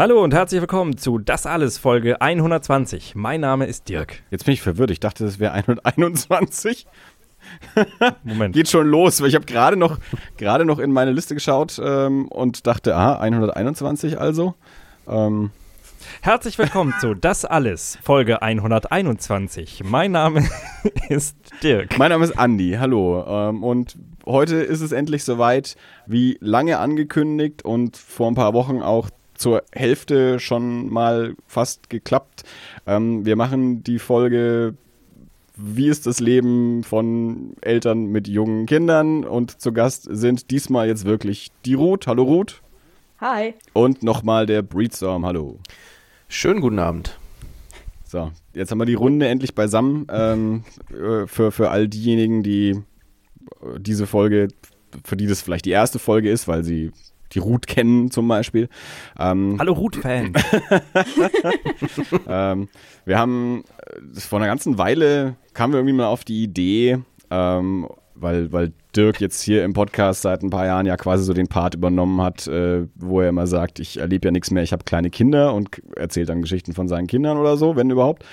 Hallo und herzlich willkommen zu Das Alles Folge 120. Mein Name ist Dirk. Jetzt bin ich verwirrt. Ich dachte, es wäre 121. Moment. Geht schon los, weil ich habe gerade noch, gerade noch in meine Liste geschaut ähm, und dachte, aha, 121 also. Ähm, Herzlich willkommen zu Das Alles Folge 121. Mein Name ist Dirk. mein Name ist Andi, hallo. Ähm, und heute ist es endlich soweit, wie lange angekündigt und vor ein paar Wochen auch zur Hälfte schon mal fast geklappt. Ähm, wir machen die Folge Wie ist das Leben von Eltern mit jungen Kindern? Und zu Gast sind diesmal jetzt wirklich die Ruth. Hallo Ruth. Hi. Und nochmal der Breedstorm. Hallo. Schönen guten Abend. So, jetzt haben wir die Runde endlich beisammen. Ähm, äh, für, für all diejenigen, die äh, diese Folge, für die das vielleicht die erste Folge ist, weil sie die Ruth kennen zum Beispiel. Ähm, Hallo Ruth-Fan. ähm, wir haben äh, vor einer ganzen Weile kamen wir irgendwie mal auf die Idee, ähm, weil, weil Dirk jetzt hier im Podcast seit ein paar Jahren ja quasi so den Part übernommen hat, äh, wo er immer sagt, ich erlebe ja nichts mehr, ich habe kleine Kinder und erzählt dann Geschichten von seinen Kindern oder so, wenn überhaupt.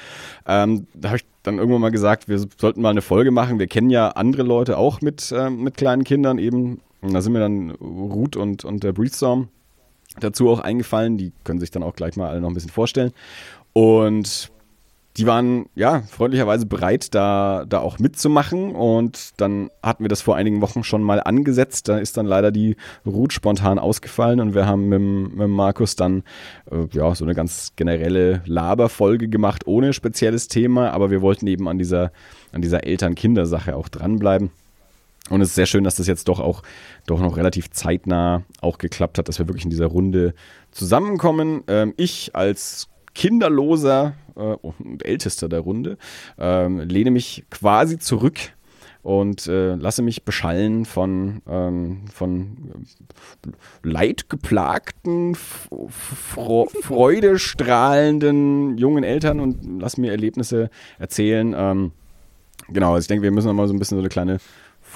Ähm, da habe ich dann irgendwann mal gesagt, wir sollten mal eine Folge machen. Wir kennen ja andere Leute auch mit, ähm, mit kleinen Kindern eben. Und da sind mir dann Ruth und, und der Breedstorm dazu auch eingefallen. Die können sich dann auch gleich mal alle noch ein bisschen vorstellen. Und die waren ja freundlicherweise bereit, da, da auch mitzumachen. Und dann hatten wir das vor einigen Wochen schon mal angesetzt. Da ist dann leider die Ruth spontan ausgefallen und wir haben mit, mit Markus dann äh, ja so eine ganz generelle Laberfolge gemacht, ohne spezielles Thema. Aber wir wollten eben an dieser, an dieser Eltern-Kinder-Sache auch dranbleiben. Und es ist sehr schön, dass das jetzt doch auch doch noch relativ zeitnah auch geklappt hat, dass wir wirklich in dieser Runde zusammenkommen. Ähm, ich als kinderloser äh, und ältester der Runde ähm, lehne mich quasi zurück und äh, lasse mich beschallen von, ähm, von äh, leidgeplagten, fro freudestrahlenden jungen Eltern und lasse mir Erlebnisse erzählen. Ähm, genau, also ich denke, wir müssen noch mal so ein bisschen so eine kleine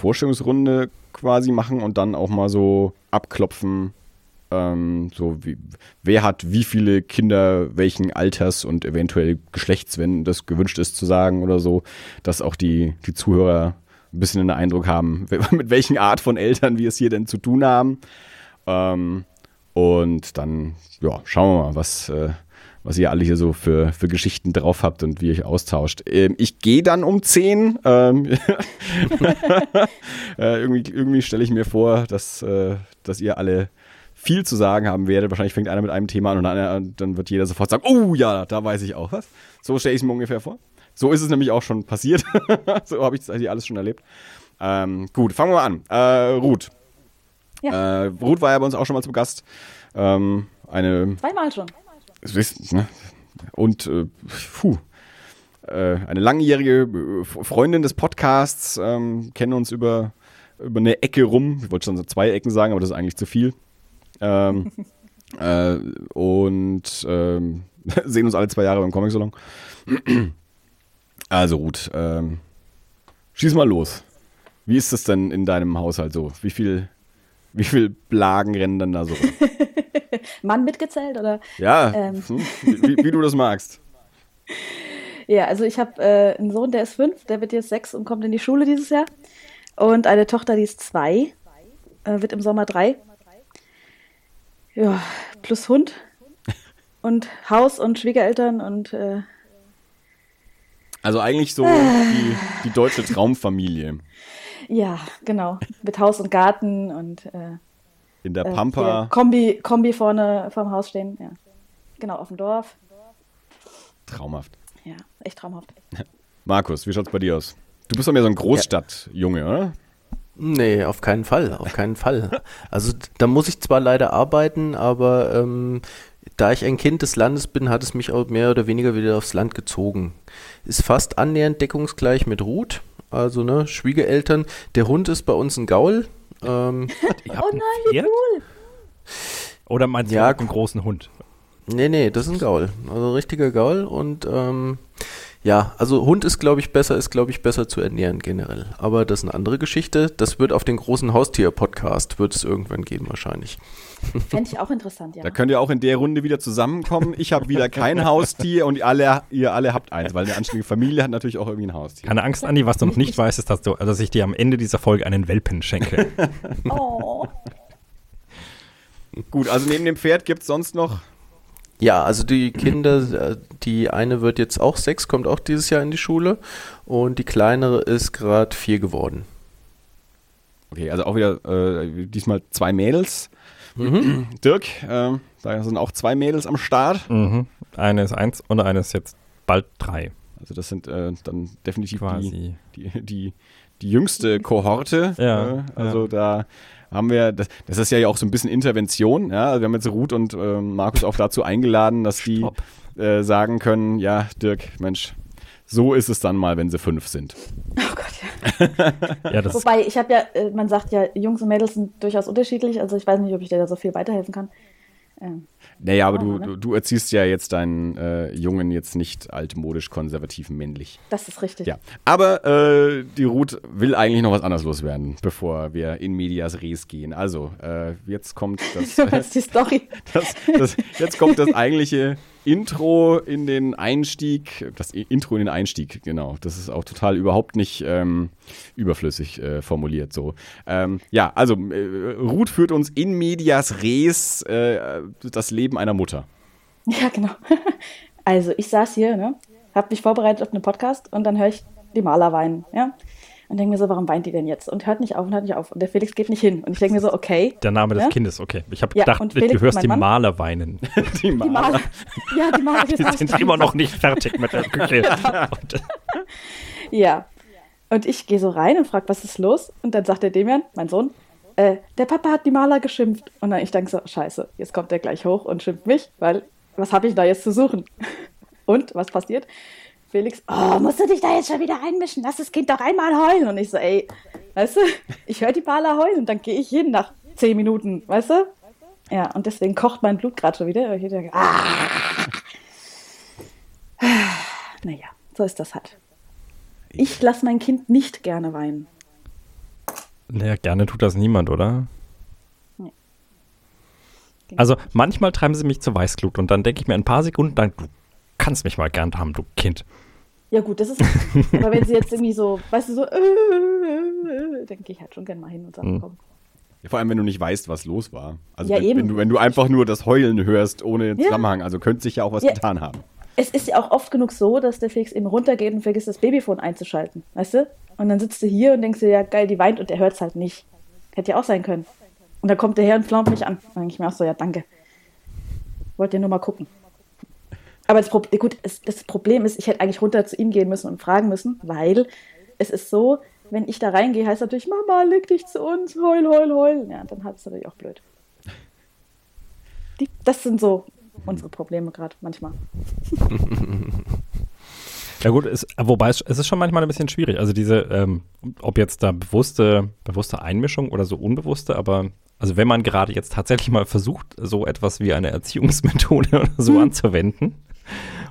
Vorstellungsrunde quasi machen und dann auch mal so abklopfen, ähm, so wie, wer hat wie viele Kinder welchen Alters und eventuell Geschlechts, wenn das gewünscht ist zu sagen oder so, dass auch die, die Zuhörer ein bisschen den Eindruck haben, mit welchen Art von Eltern wir es hier denn zu tun haben. Ähm, und dann, ja, schauen wir mal, was, äh, was ihr alle hier so für, für Geschichten drauf habt und wie ihr euch austauscht. Ähm, ich gehe dann um 10. Ähm, äh, irgendwie irgendwie stelle ich mir vor, dass, äh, dass ihr alle viel zu sagen haben werdet. Wahrscheinlich fängt einer mit einem Thema an und dann, dann wird jeder sofort sagen, oh ja, da weiß ich auch was. So stelle ich es mir ungefähr vor. So ist es nämlich auch schon passiert. so habe ich das eigentlich alles schon erlebt. Ähm, gut, fangen wir mal an. Äh, Ruth. Äh, Ruth war ja bei uns auch schon mal zu Gast. Ähm, eine Zweimal schon. Ist, ne? Und äh, puh, äh, eine langjährige äh, Freundin des Podcasts, ähm, kennen uns über, über eine Ecke rum. Ich wollte schon so zwei Ecken sagen, aber das ist eigentlich zu viel. Ähm, äh, und ähm, sehen uns alle zwei Jahre beim Comic Salon. Also Ruth, ähm, schieß mal los. Wie ist das denn in deinem Haushalt so? Wie viel, wie viel Blagen rennen dann da so? Mann mitgezählt oder? Ja, Ähm. hm, wie, wie du das magst. Ja, also ich habe äh, einen Sohn, der ist fünf, der wird jetzt sechs und kommt in die Schule dieses Jahr. Und eine Tochter, die ist zwei, äh, wird im Sommer drei. Ja, plus Hund und Haus und Schwiegereltern und äh, Also eigentlich so die, die deutsche Traumfamilie. Ja, genau, mit Haus und Garten und äh, In der äh, Pampa. hier Kombi, Kombi vorne vorm Haus stehen. Ja. Genau, auf dem Dorf. Traumhaft. Ja, echt traumhaft. Markus, wie schaut's bei dir aus? Du bist doch mehr so ein Großstadtjunge, oder? Nee, auf keinen Fall, auf keinen Fall. Also da muss ich zwar leider arbeiten, aber ähm, da ich ein Kind des Landes bin, hat es mich auch mehr oder weniger wieder aufs Land gezogen. Ist fast annähernd deckungsgleich mit Ruth, also ne, Schwiegereltern. Der Hund ist bei uns ein Gaul. Ähm, Oh ein nein, wie cool. Oder meinst du Ja, einen großen Hund? nee, nee, das ist ein Gaul. Also ein richtiger Gaul und ähm, Ja, also Hund ist, glaube ich, besser, ist, glaube ich, besser zu ernähren generell. Aber das ist eine andere Geschichte. Das wird auf den großen Haustier-Podcast, wird es irgendwann geben wahrscheinlich. Fände ich auch interessant, ja. Da könnt ihr auch in der Runde wieder zusammenkommen. Ich habe wieder kein Haustier und alle, ihr alle habt eins, weil eine anständige Familie hat natürlich auch irgendwie ein Haustier. Keine Angst, Andi, was du noch nicht weißt, ist, dass, du, dass ich dir am Ende dieser Folge einen Welpen schenke. Oh. Gut, also neben dem Pferd gibt es sonst noch. Ja, also die Kinder, äh, die eine wird jetzt auch sechs, kommt auch dieses Jahr in die Schule und die kleinere ist gerade vier geworden. Okay, also auch wieder äh, diesmal zwei Mädels. Dirk, äh, da sind auch zwei Mädels am Start. mhm. Eine ist eins und eine ist jetzt bald drei. Also das sind äh, dann definitiv die, die, die, die jüngste Kohorte. Ja, äh, also ja. da haben wir, das, das ist ja auch so ein bisschen Intervention. Ja? Also wir haben jetzt Ruth und ähm, Markus auch dazu eingeladen, dass die Stopp. äh, sagen können, ja, Dirk, Mensch, so ist es dann mal, wenn sie fünf sind. oh Gott, ja. Ja, das Wobei, ich habe ja, äh, man sagt ja, Jungs und Mädels sind durchaus unterschiedlich, also ich weiß nicht, ob ich dir da so viel weiterhelfen kann. Ähm, Naja, aber du, ne? du, du erziehst ja jetzt deinen äh, Jungen jetzt nicht altmodisch konservativ männlich. das ist richtig. Ja, aber äh, die Ruth will eigentlich noch was anderes loswerden, bevor wir in Medias Res gehen. Also, äh, jetzt kommt das, Du die Story. das, das, jetzt kommt das eigentliche Intro in den Einstieg, das Intro in den Einstieg, genau. Das ist auch total überhaupt nicht ähm, überflüssig äh, formuliert so. Ähm, ja, also äh, Ruth führt uns in Medias Res äh, das Leben einer Mutter. Ja, genau. Also, ich saß hier, ne, hab mich vorbereitet auf einen Podcast und dann höre ich die Maler weinen, ja. Und denke mir so, warum weint die denn jetzt? Und hört nicht auf und hört nicht auf. Und der Felix geht nicht hin. Und ich denke mir so, okay. der Name des Ja? Kindes, okay. Ich habe Ja, gedacht, und du Felix, hörst die Mann- Maler weinen. Die Die Maler. Ja, die Maler. Die sind immer noch nicht fertig mit der Küche. Ja. Und ich gehe so rein und frage, was ist los? Und dann sagt der Demian, mein Sohn, äh, der Papa hat die Maler geschimpft. Und dann ich denke so, scheiße, jetzt kommt der gleich hoch und schimpft mich, weil was habe ich da jetzt zu suchen? Und was passiert? Felix, oh, musst du dich da jetzt schon wieder einmischen? Lass das Kind doch einmal heulen. Und ich so, ey, weißt du, ich höre die Maler heulen und dann gehe ich hin nach zehn Minuten, weißt du? Ja, und deswegen kocht mein Blut gerade schon wieder. Ich denke, ah. Naja, so ist das halt. Ich lasse mein Kind nicht gerne weinen. naja, gerne tut das niemand, oder? Nee. Also manchmal treiben sie mich zur Weißglut und dann denke ich mir ein paar Sekunden lang, kannst mich mal gern haben, du Kind. Ja, gut, das ist. aber wenn sie jetzt irgendwie so, weißt du, so, äh, äh, äh, dann gehe ich halt schon gerne mal hin und sage, Mhm. komm. Ja, vor allem, wenn du nicht weißt, was los war. Also Ja, wenn, eben. wenn, du, wenn du einfach nur das Heulen hörst ohne Ja. Zusammenhang, also könnte sich ja auch was Ja. getan haben. Es ist ja auch oft genug so, dass der Felix eben runtergeht und vergisst, das Babyphone einzuschalten, weißt du? Und dann sitzt du hier und denkst dir, ja, geil, die weint und der hört es halt nicht. Hätte ja auch sein können. Und dann kommt der her und flaumt mich an. Dann denke ich mir auch so, ja, danke. Wollt ihr nur mal gucken. Aber das, Pro gut, es, das Problem ist, ich hätte eigentlich runter zu ihm gehen müssen und fragen müssen, weil es ist so, wenn ich da reingehe, heißt natürlich, Mama, leg dich zu uns, heul, heul, heul. Ja, dann hat es natürlich auch blöd. Die, das sind so unsere Probleme gerade manchmal. Ja gut, es, wobei es, es ist schon manchmal ein bisschen schwierig. Also diese, ähm, ob jetzt da bewusste, bewusste Einmischung oder so unbewusste, aber also wenn man gerade jetzt tatsächlich mal versucht, so etwas wie eine Erziehungsmethode oder so anzuwenden,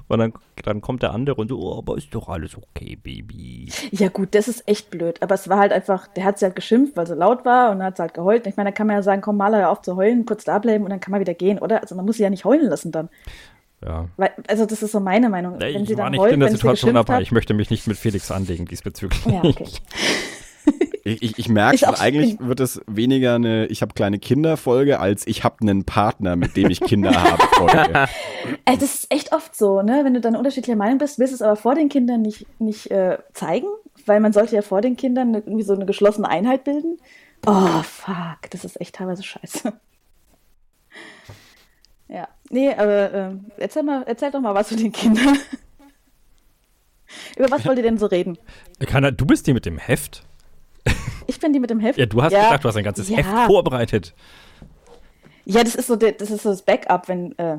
und dann, dann kommt der andere und so, oh, aber ist doch alles okay, Baby. Ja, gut, das ist echt blöd. Aber es war halt einfach, der hat sie halt geschimpft, weil sie laut war und hat sie halt geheult. Ich meine, da kann man ja sagen, komm, mal hör auf zu heulen, kurz da bleiben und dann kann man wieder gehen, oder? Also man muss sie ja nicht heulen lassen dann. Ja. Weil, also das ist so meine Meinung. Wenn sie ich war dann nicht heult, in der sie Situation dabei. hat. Ich möchte mich nicht mit Felix anlegen diesbezüglich. Ja, okay. Ich, ich, ich merke schon, eigentlich wird es weniger eine Ich habe kleine Kinder-Folge, als ich habe einen Partner, mit dem ich Kinder habe Folge. Das ist echt oft so, ne? Wenn du dann unterschiedlicher Meinung bist, willst du es aber vor den Kindern nicht, nicht äh, zeigen, weil man sollte ja vor den Kindern eine, irgendwie so eine geschlossene Einheit bilden. Oh, fuck, das ist echt teilweise scheiße. Ja, nee, aber äh, erzähl, mal, erzähl doch mal was zu den Kindern. Über was wollt ihr denn so reden? Keiner, du bist die mit dem Heft. Ich bin die mit dem Heft. Ja, du hast gesagt, du hast ein ganzes ja. Heft vorbereitet. Ja, das ist so, das ist so das Backup, wenn, äh,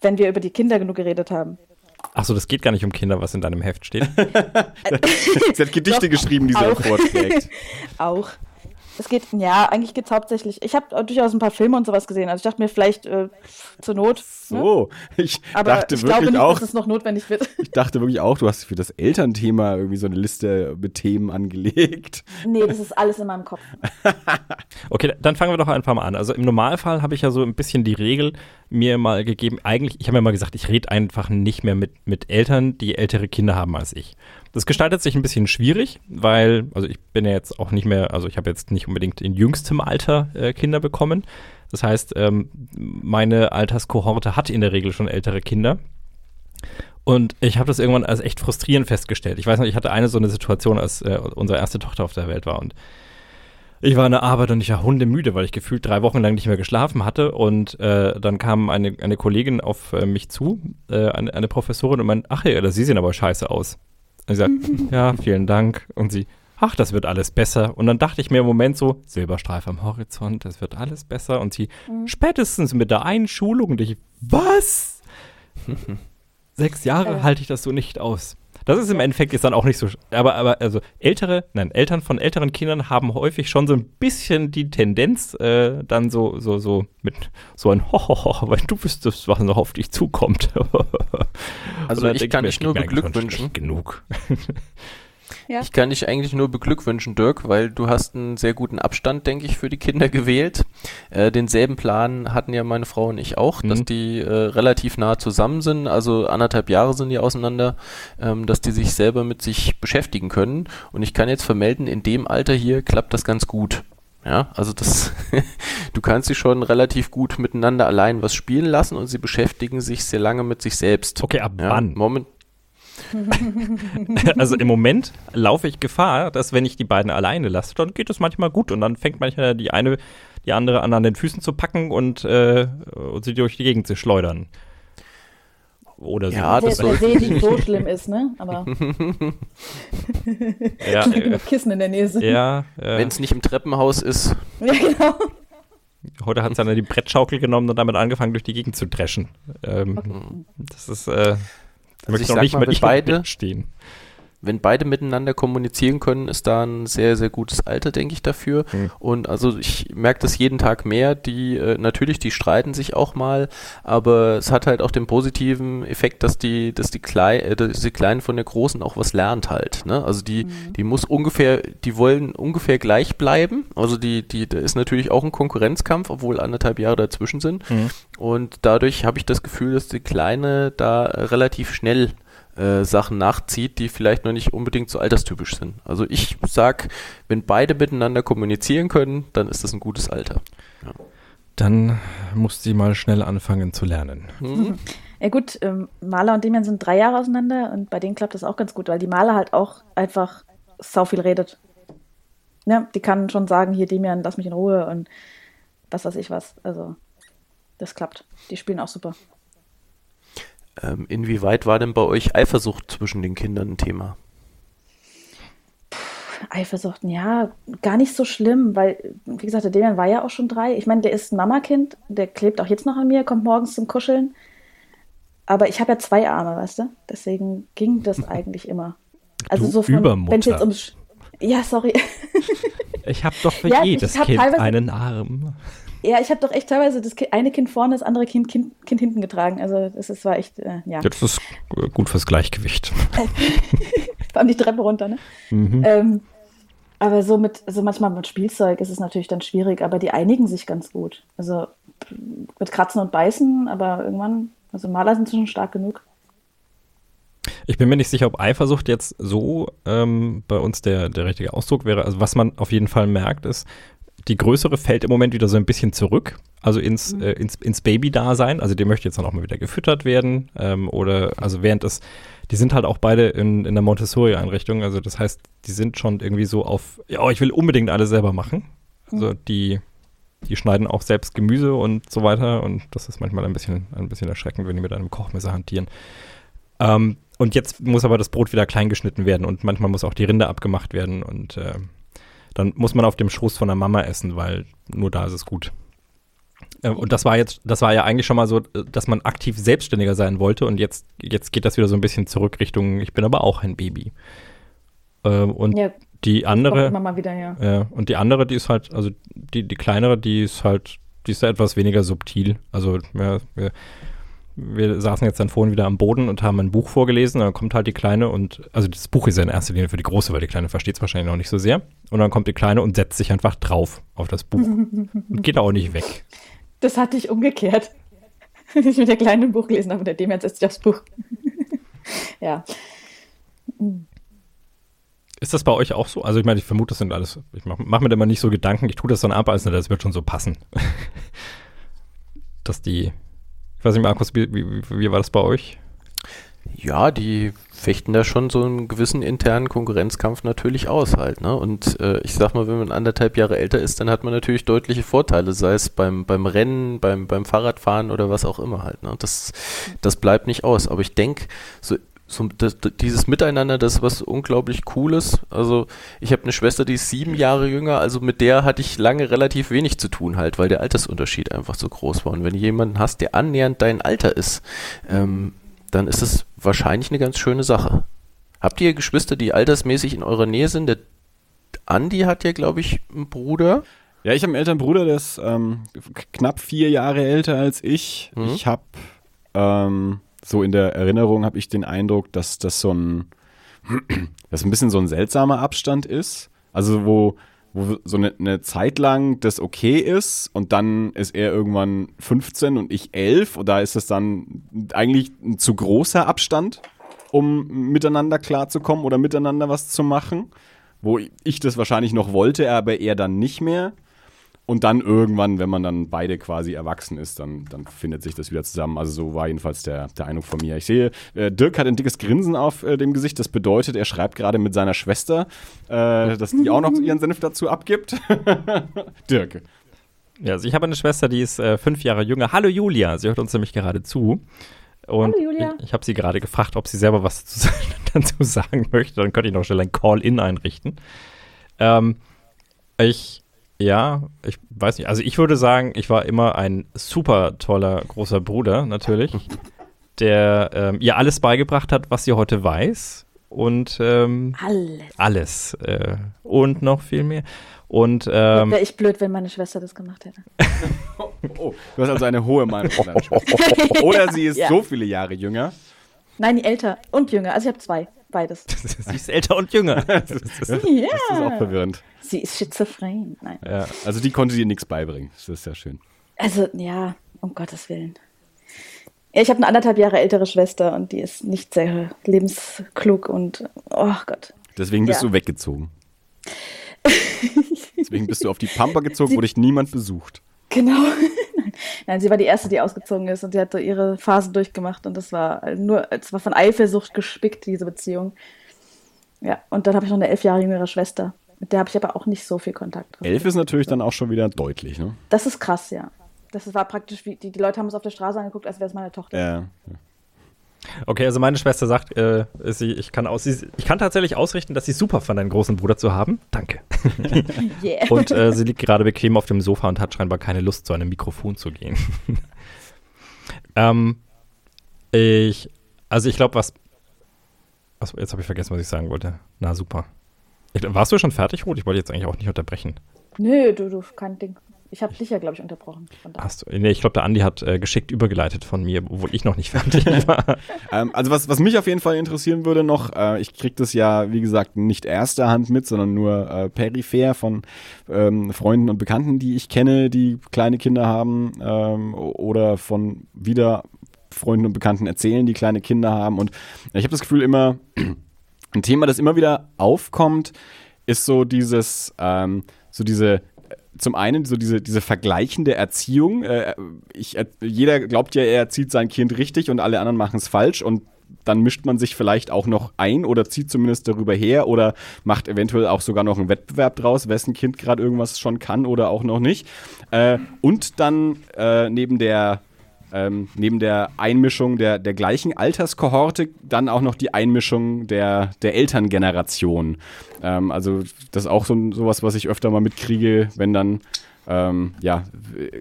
wenn wir über die Kinder genug geredet haben. Achso, das geht gar nicht um Kinder, was in deinem Heft steht. Sie hat Gedichte Doch, geschrieben, die sie auch. auch vorträgt. Auch. Es geht, ja, eigentlich geht es hauptsächlich. Ich habe durchaus ein paar Filme und sowas gesehen. Also ich dachte mir vielleicht äh, zur Not. Ne? So, ich Aber dachte ich wirklich glaube nicht, auch, dass es noch notwendig wird. ich dachte wirklich auch, du hast für das Elternthema irgendwie so eine Liste mit Themen angelegt. nee, das ist alles in meinem Kopf. Okay, dann fangen wir doch einfach mal an. Also im Normalfall habe ich ja so ein bisschen die Regel mir mal gegeben, eigentlich, ich habe mir mal gesagt, ich rede einfach nicht mehr mit, mit Eltern, die ältere Kinder haben als ich. Das gestaltet sich ein bisschen schwierig, weil, also ich bin ja jetzt auch nicht mehr, also ich habe jetzt nicht unbedingt in jüngstem Alter äh, Kinder bekommen. Das heißt, ähm, meine Alterskohorte hat in der Regel schon ältere Kinder. Und ich habe das irgendwann als echt frustrierend festgestellt. Ich weiß noch, ich hatte eine so eine Situation, als äh, unsere erste Tochter auf der Welt war und ich war in der Arbeit und ich war hundemüde, weil ich gefühlt drei Wochen lang nicht mehr geschlafen hatte. Und äh, dann kam eine, eine Kollegin auf äh, mich zu, äh, eine, eine Professorin, und meinte, ach ja, Sie sehen aber scheiße aus. Und ich sagte, ja, vielen Dank. Und sie, ach, das wird alles besser. Und dann dachte ich mir im Moment so, Silberstreif am Horizont, das wird alles besser. Und sie, spätestens mit der Einschulung. Und ich, was? Sechs Jahre Äh. halte ich das so nicht aus. Das ist im Endeffekt jetzt dann auch nicht so, aber, aber also ältere, nein, Eltern von älteren Kindern haben häufig schon so ein bisschen die Tendenz, äh, dann so, so, so mit so ein Hohoho, weil du wüsstest, was noch auf dich zukommt. Also ich kann dich nur beglückwünschen. Genug. Ja. Ich kann dich eigentlich nur beglückwünschen, Dirk, weil du hast einen sehr guten Abstand, denke ich, für die Kinder gewählt. Äh, denselben Plan hatten ja meine Frau und ich auch, dass Mhm. die äh, relativ nah zusammen sind, also anderthalb Jahre sind die auseinander, ähm, dass die sich selber mit sich beschäftigen können. Und ich kann jetzt vermelden, in dem Alter hier klappt das ganz gut. Ja, also das, du kannst sie schon relativ gut miteinander allein was spielen lassen und sie beschäftigen sich sehr lange mit sich selbst. Okay, ab Ja, wann? Moment, Also im Moment laufe ich Gefahr, dass wenn ich die beiden alleine lasse, dann geht es manchmal gut und dann fängt manchmal die eine die andere an an den Füßen zu packen und, äh, und sie durch die Gegend zu schleudern. Oder so. Ja, der, das der soll- See nicht so schlimm ist, ne? Aber ja, solange äh, noch Kissen in der Nähe sind. ja äh, wenn es nicht im Treppenhaus ist, Ja, genau. heute hat sie dann die Brettschaukel genommen und damit angefangen, durch die Gegend zu dreschen. Ähm, Das ist, äh, möchte ich noch sag nicht mal, ich beide- stehen. Wenn beide miteinander kommunizieren können, ist da ein sehr, sehr gutes Alter, denke ich, dafür. Hm. Und also ich merke das jeden Tag mehr. Die, äh, natürlich, die streiten sich auch mal, aber es hat halt auch den positiven Effekt, dass die, dass die, Klei äh, dass die Kleinen von der Großen auch was lernt halt. Ne? Also die, die muss ungefähr, die wollen ungefähr gleich bleiben. Also die, die, da ist natürlich auch ein Konkurrenzkampf, obwohl anderthalb Jahre dazwischen sind. Mhm. Und dadurch habe ich das Gefühl, dass die Kleine da relativ schnell äh, Sachen nachzieht, die vielleicht noch nicht unbedingt so alterstypisch sind. Also ich sag, wenn beide miteinander kommunizieren können, dann ist das ein gutes Alter. Dann muss sie mal schnell anfangen zu lernen. Mhm. Ja gut, ähm, Maler und Demian sind drei Jahre auseinander und bei denen klappt das auch ganz gut, weil die Maler halt auch einfach sau viel redet. Ja, die kann schon sagen, hier Demian, lass mich in Ruhe und was weiß ich was. Also das klappt. Die spielen auch super. Ähm, inwieweit war denn bei euch Eifersucht zwischen den Kindern ein Thema? Eifersucht, ja, gar nicht so schlimm, weil, wie gesagt, der Demian war ja auch schon drei. Ich meine, der ist ein Mamakind, der klebt auch jetzt noch an mir, kommt morgens zum Kuscheln. Aber ich habe ja zwei Arme, weißt du? Deswegen ging das eigentlich immer. Also Du so von, Übermutter. wenn es jetzt ums Ja, sorry. Ich habe doch für Ja, jedes Kind einen Arm. Ja, ich habe doch echt teilweise das eine Kind vorne, das andere Kind, kind, kind hinten getragen. Also das ist, war echt, äh, ja. Das ist gut fürs Gleichgewicht. Vor allem die Treppe runter, ne? Mhm. Ähm, aber so mit, so manchmal mit Spielzeug ist es natürlich dann schwierig, aber die einigen sich ganz gut. Also mit Kratzen und Beißen, aber irgendwann, also Maler sind schon stark genug. Ich bin mir nicht sicher, ob Eifersucht jetzt so ähm, bei uns der, der richtige Ausdruck wäre. Also was man auf jeden Fall merkt, ist, die größere fällt im Moment wieder so ein bisschen zurück, also ins, äh, ins, ins Baby-Dasein. Also die möchte jetzt dann auch mal wieder gefüttert werden. Ähm, oder also während es, die sind halt auch beide in, in der Montessori-Einrichtung. Also das heißt, die sind schon irgendwie so auf, ja, ich will unbedingt alles selber machen. Also die, die schneiden auch selbst Gemüse und so weiter. Und das ist manchmal ein bisschen, ein bisschen erschreckend, wenn die mit einem Kochmesser hantieren. Ähm, und jetzt muss aber das Brot wieder klein geschnitten werden und manchmal muss auch die Rinde abgemacht werden und äh, dann muss man auf dem Schoß von der Mama essen, weil nur da ist es gut. Äh, und das war jetzt, das war ja eigentlich schon mal so, dass man aktiv selbstständiger sein wollte und jetzt, jetzt geht das wieder so ein bisschen zurück Richtung, ich bin aber auch ein Baby. Äh, und Ja, Die andere, mal wieder, ja. ja, und die andere, die ist halt, also die, die kleinere, die ist halt, die ist ja etwas weniger subtil. Also ja, wir, saßen jetzt dann vorhin wieder am Boden und haben ein Buch vorgelesen, dann kommt halt die Kleine und, also das Buch ist ja in erster Linie für die Große, weil die Kleine versteht es wahrscheinlich noch nicht so sehr. Und dann kommt die Kleine und setzt sich einfach drauf auf das Buch und geht auch nicht weg. Das hatte ich umgekehrt. Ich mit der Kleinen ein Buch gelesen habe und der dem jetzt ist das Buch. ja. Ist das bei euch auch so? Also ich meine, ich vermute, das sind alles, ich mache mach mir da immer nicht so Gedanken, ich tue das dann ab, also das wird schon so passen. Dass die, ich weiß nicht, Markus, wie, wie, wie war das bei euch? Ja, die fechten da schon so einen gewissen internen Konkurrenzkampf natürlich aus halt. Ne? Und äh, ich sag mal, wenn man anderthalb Jahre älter ist, dann hat man natürlich deutliche Vorteile, sei es beim, beim Rennen, beim, beim Fahrradfahren oder was auch immer halt. Ne? Das, das bleibt nicht aus. Aber ich denke, so, so das, dieses Miteinander, das ist was unglaublich Cooles. Also ich habe eine Schwester, die ist sieben Jahre jünger, also mit der hatte ich lange relativ wenig zu tun halt, weil der Altersunterschied einfach so groß war. Und wenn du jemanden hast, der annähernd dein Alter ist, ähm, dann ist es wahrscheinlich eine ganz schöne Sache. Habt ihr Geschwister, die altersmäßig in eurer Nähe sind? Der Andi hat ja, glaube ich, einen Bruder. Ja, ich habe einen älteren Bruder, der ist ähm, knapp vier Jahre älter als ich. Mhm. Ich habe ähm, so in der Erinnerung habe ich den Eindruck, dass das so ein, dass ein bisschen so ein seltsamer Abstand ist. Also wo, wo so eine, eine Zeit lang das okay ist und dann ist er irgendwann 15 und ich 11 und da ist es dann eigentlich ein zu großer Abstand, um miteinander klarzukommen oder miteinander was zu machen. Wo ich das wahrscheinlich noch wollte, aber er dann nicht mehr. Und dann irgendwann, wenn man dann beide quasi erwachsen ist, dann, dann findet sich das wieder zusammen. Also so war jedenfalls der, der Eindruck von mir. Ich sehe, äh, Dirk hat ein dickes Grinsen auf äh, dem Gesicht. Das bedeutet, er schreibt gerade mit seiner Schwester, äh, dass die auch noch ihren Senf dazu abgibt. Dirk. Ja, also ich habe eine Schwester, die ist äh, fünf Jahre jünger. Hallo Julia, sie hört uns nämlich gerade zu. Und Hallo, Julia. ich, ich habe sie gerade gefragt, ob sie selber was dazu, dazu sagen möchte. Dann könnte ich noch schnell ein Call-In einrichten. Ähm, ich, ja, ich weiß nicht. Also ich würde sagen, ich war immer ein super toller großer Bruder, natürlich, der ähm, ihr alles beigebracht hat, was sie heute weiß. Und ähm, Alles. alles. Äh, und noch viel mehr. Und ähm, Wäre ich blöd, wenn meine Schwester das gemacht hätte. Oh, du hast also eine hohe Meinung. Oder sie ist Ja. so viele Jahre jünger. Nein, die älter und jünger. Also ich habe zwei. Beides. sie ist älter und jünger. Das ist Ja. auch verwirrend. Sie ist schizophren. Nein. Ja, also die konnte dir nichts beibringen. Das ist ja schön. Also, ja, um Gottes Willen. Ja, ich habe eine anderthalb Jahre ältere Schwester und die ist nicht sehr lebensklug und, oh Gott. Deswegen bist Ja. du weggezogen. Deswegen bist du auf die Pampa gezogen, wo dich niemand besucht. Genau. Nein. Sie war die erste, die ausgezogen ist und die hat so ihre Phasen durchgemacht und das war nur, es war von Eifersucht gespickt, diese Beziehung. Ja, und dann habe ich noch eine elf Jahre jüngere Schwester. Mit der habe ich aber auch nicht so viel Kontakt. Elf ist natürlich dann auch schon wieder deutlich, ne? Das ist krass, ja. Das war praktisch wie, die, die Leute haben es auf der Straße angeguckt, als wäre es meine Tochter. Ja. Okay, also meine Schwester sagt, äh, sie, ich, kann aus, sie, ich kann tatsächlich ausrichten, dass sie super fand, einen großen Bruder zu haben. Danke. Yeah. Und äh, sie liegt gerade bequem auf dem Sofa und hat scheinbar keine Lust, zu einem Mikrofon zu gehen. ähm, ich, also ich glaube, was. Achso, jetzt habe ich vergessen, was ich sagen wollte. Na super. Ich, warst du schon fertig, Ruth? Ich wollte jetzt eigentlich auch nicht unterbrechen. Nö, du, du, kein Ding. Ich habe dich ja, glaube ich, unterbrochen. Hast du, nee, ich glaube, der Andi hat äh, geschickt übergeleitet von mir, obwohl ich noch nicht fertig war. Ähm, also was, was mich auf jeden Fall interessieren würde noch, äh, ich kriege das ja, wie gesagt, nicht erster Hand mit, sondern nur äh, peripher von ähm, Freunden und Bekannten, die ich kenne, die kleine Kinder haben ähm, oder von wieder Freunden und Bekannten erzählen, die kleine Kinder haben. Und ich habe das Gefühl immer, ein Thema, das immer wieder aufkommt, ist so dieses, ähm, so diese zum einen so diese, diese vergleichende Erziehung. Äh, ich, er- jeder glaubt ja, er erzieht sein Kind richtig und alle anderen machen es falsch und dann mischt man sich vielleicht auch noch ein oder zieht zumindest darüber her oder macht eventuell auch sogar noch einen Wettbewerb draus, wessen Kind gerade irgendwas schon kann oder auch noch nicht. Äh, und dann äh, neben der ähm, neben der Einmischung der, der gleichen Alterskohorte dann auch noch die Einmischung der, der Elterngeneration. Ähm, also das ist auch so sowas, was ich öfter mal mitkriege, wenn dann ähm, ja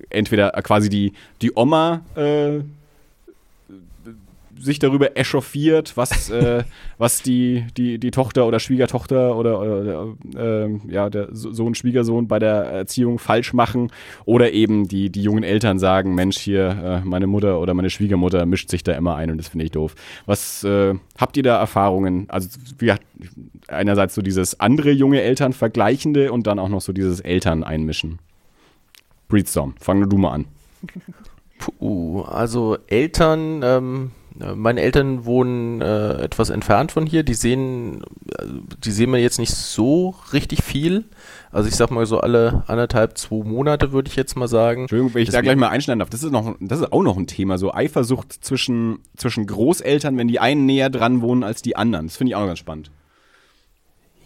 entweder quasi die, die Oma äh, sich darüber echauffiert, was, äh, was die, die, die Tochter oder Schwiegertochter oder, oder äh, ja, der Sohn, Schwiegersohn bei der Erziehung falsch machen oder eben die, die jungen Eltern sagen, Mensch, hier, äh, meine Mutter oder meine Schwiegermutter mischt sich da immer ein und das finde ich doof. Was äh, habt ihr da Erfahrungen? Also wie, einerseits so dieses andere junge Eltern vergleichende und dann auch noch so dieses Eltern einmischen. Breedstorm, fang du mal an. Puh, also Eltern, ähm, meine Eltern wohnen äh, etwas entfernt von hier. Die sehen, äh, die sehen wir jetzt nicht so richtig viel. Also ich sag mal so alle anderthalb, zwei Monate würde ich jetzt mal sagen. Entschuldigung, wenn ich Deswegen, da gleich mal einschneiden darf. Das ist noch, das ist auch noch ein Thema. So Eifersucht zwischen, zwischen Großeltern, wenn die einen näher dran wohnen als die anderen. Das finde ich auch ganz spannend.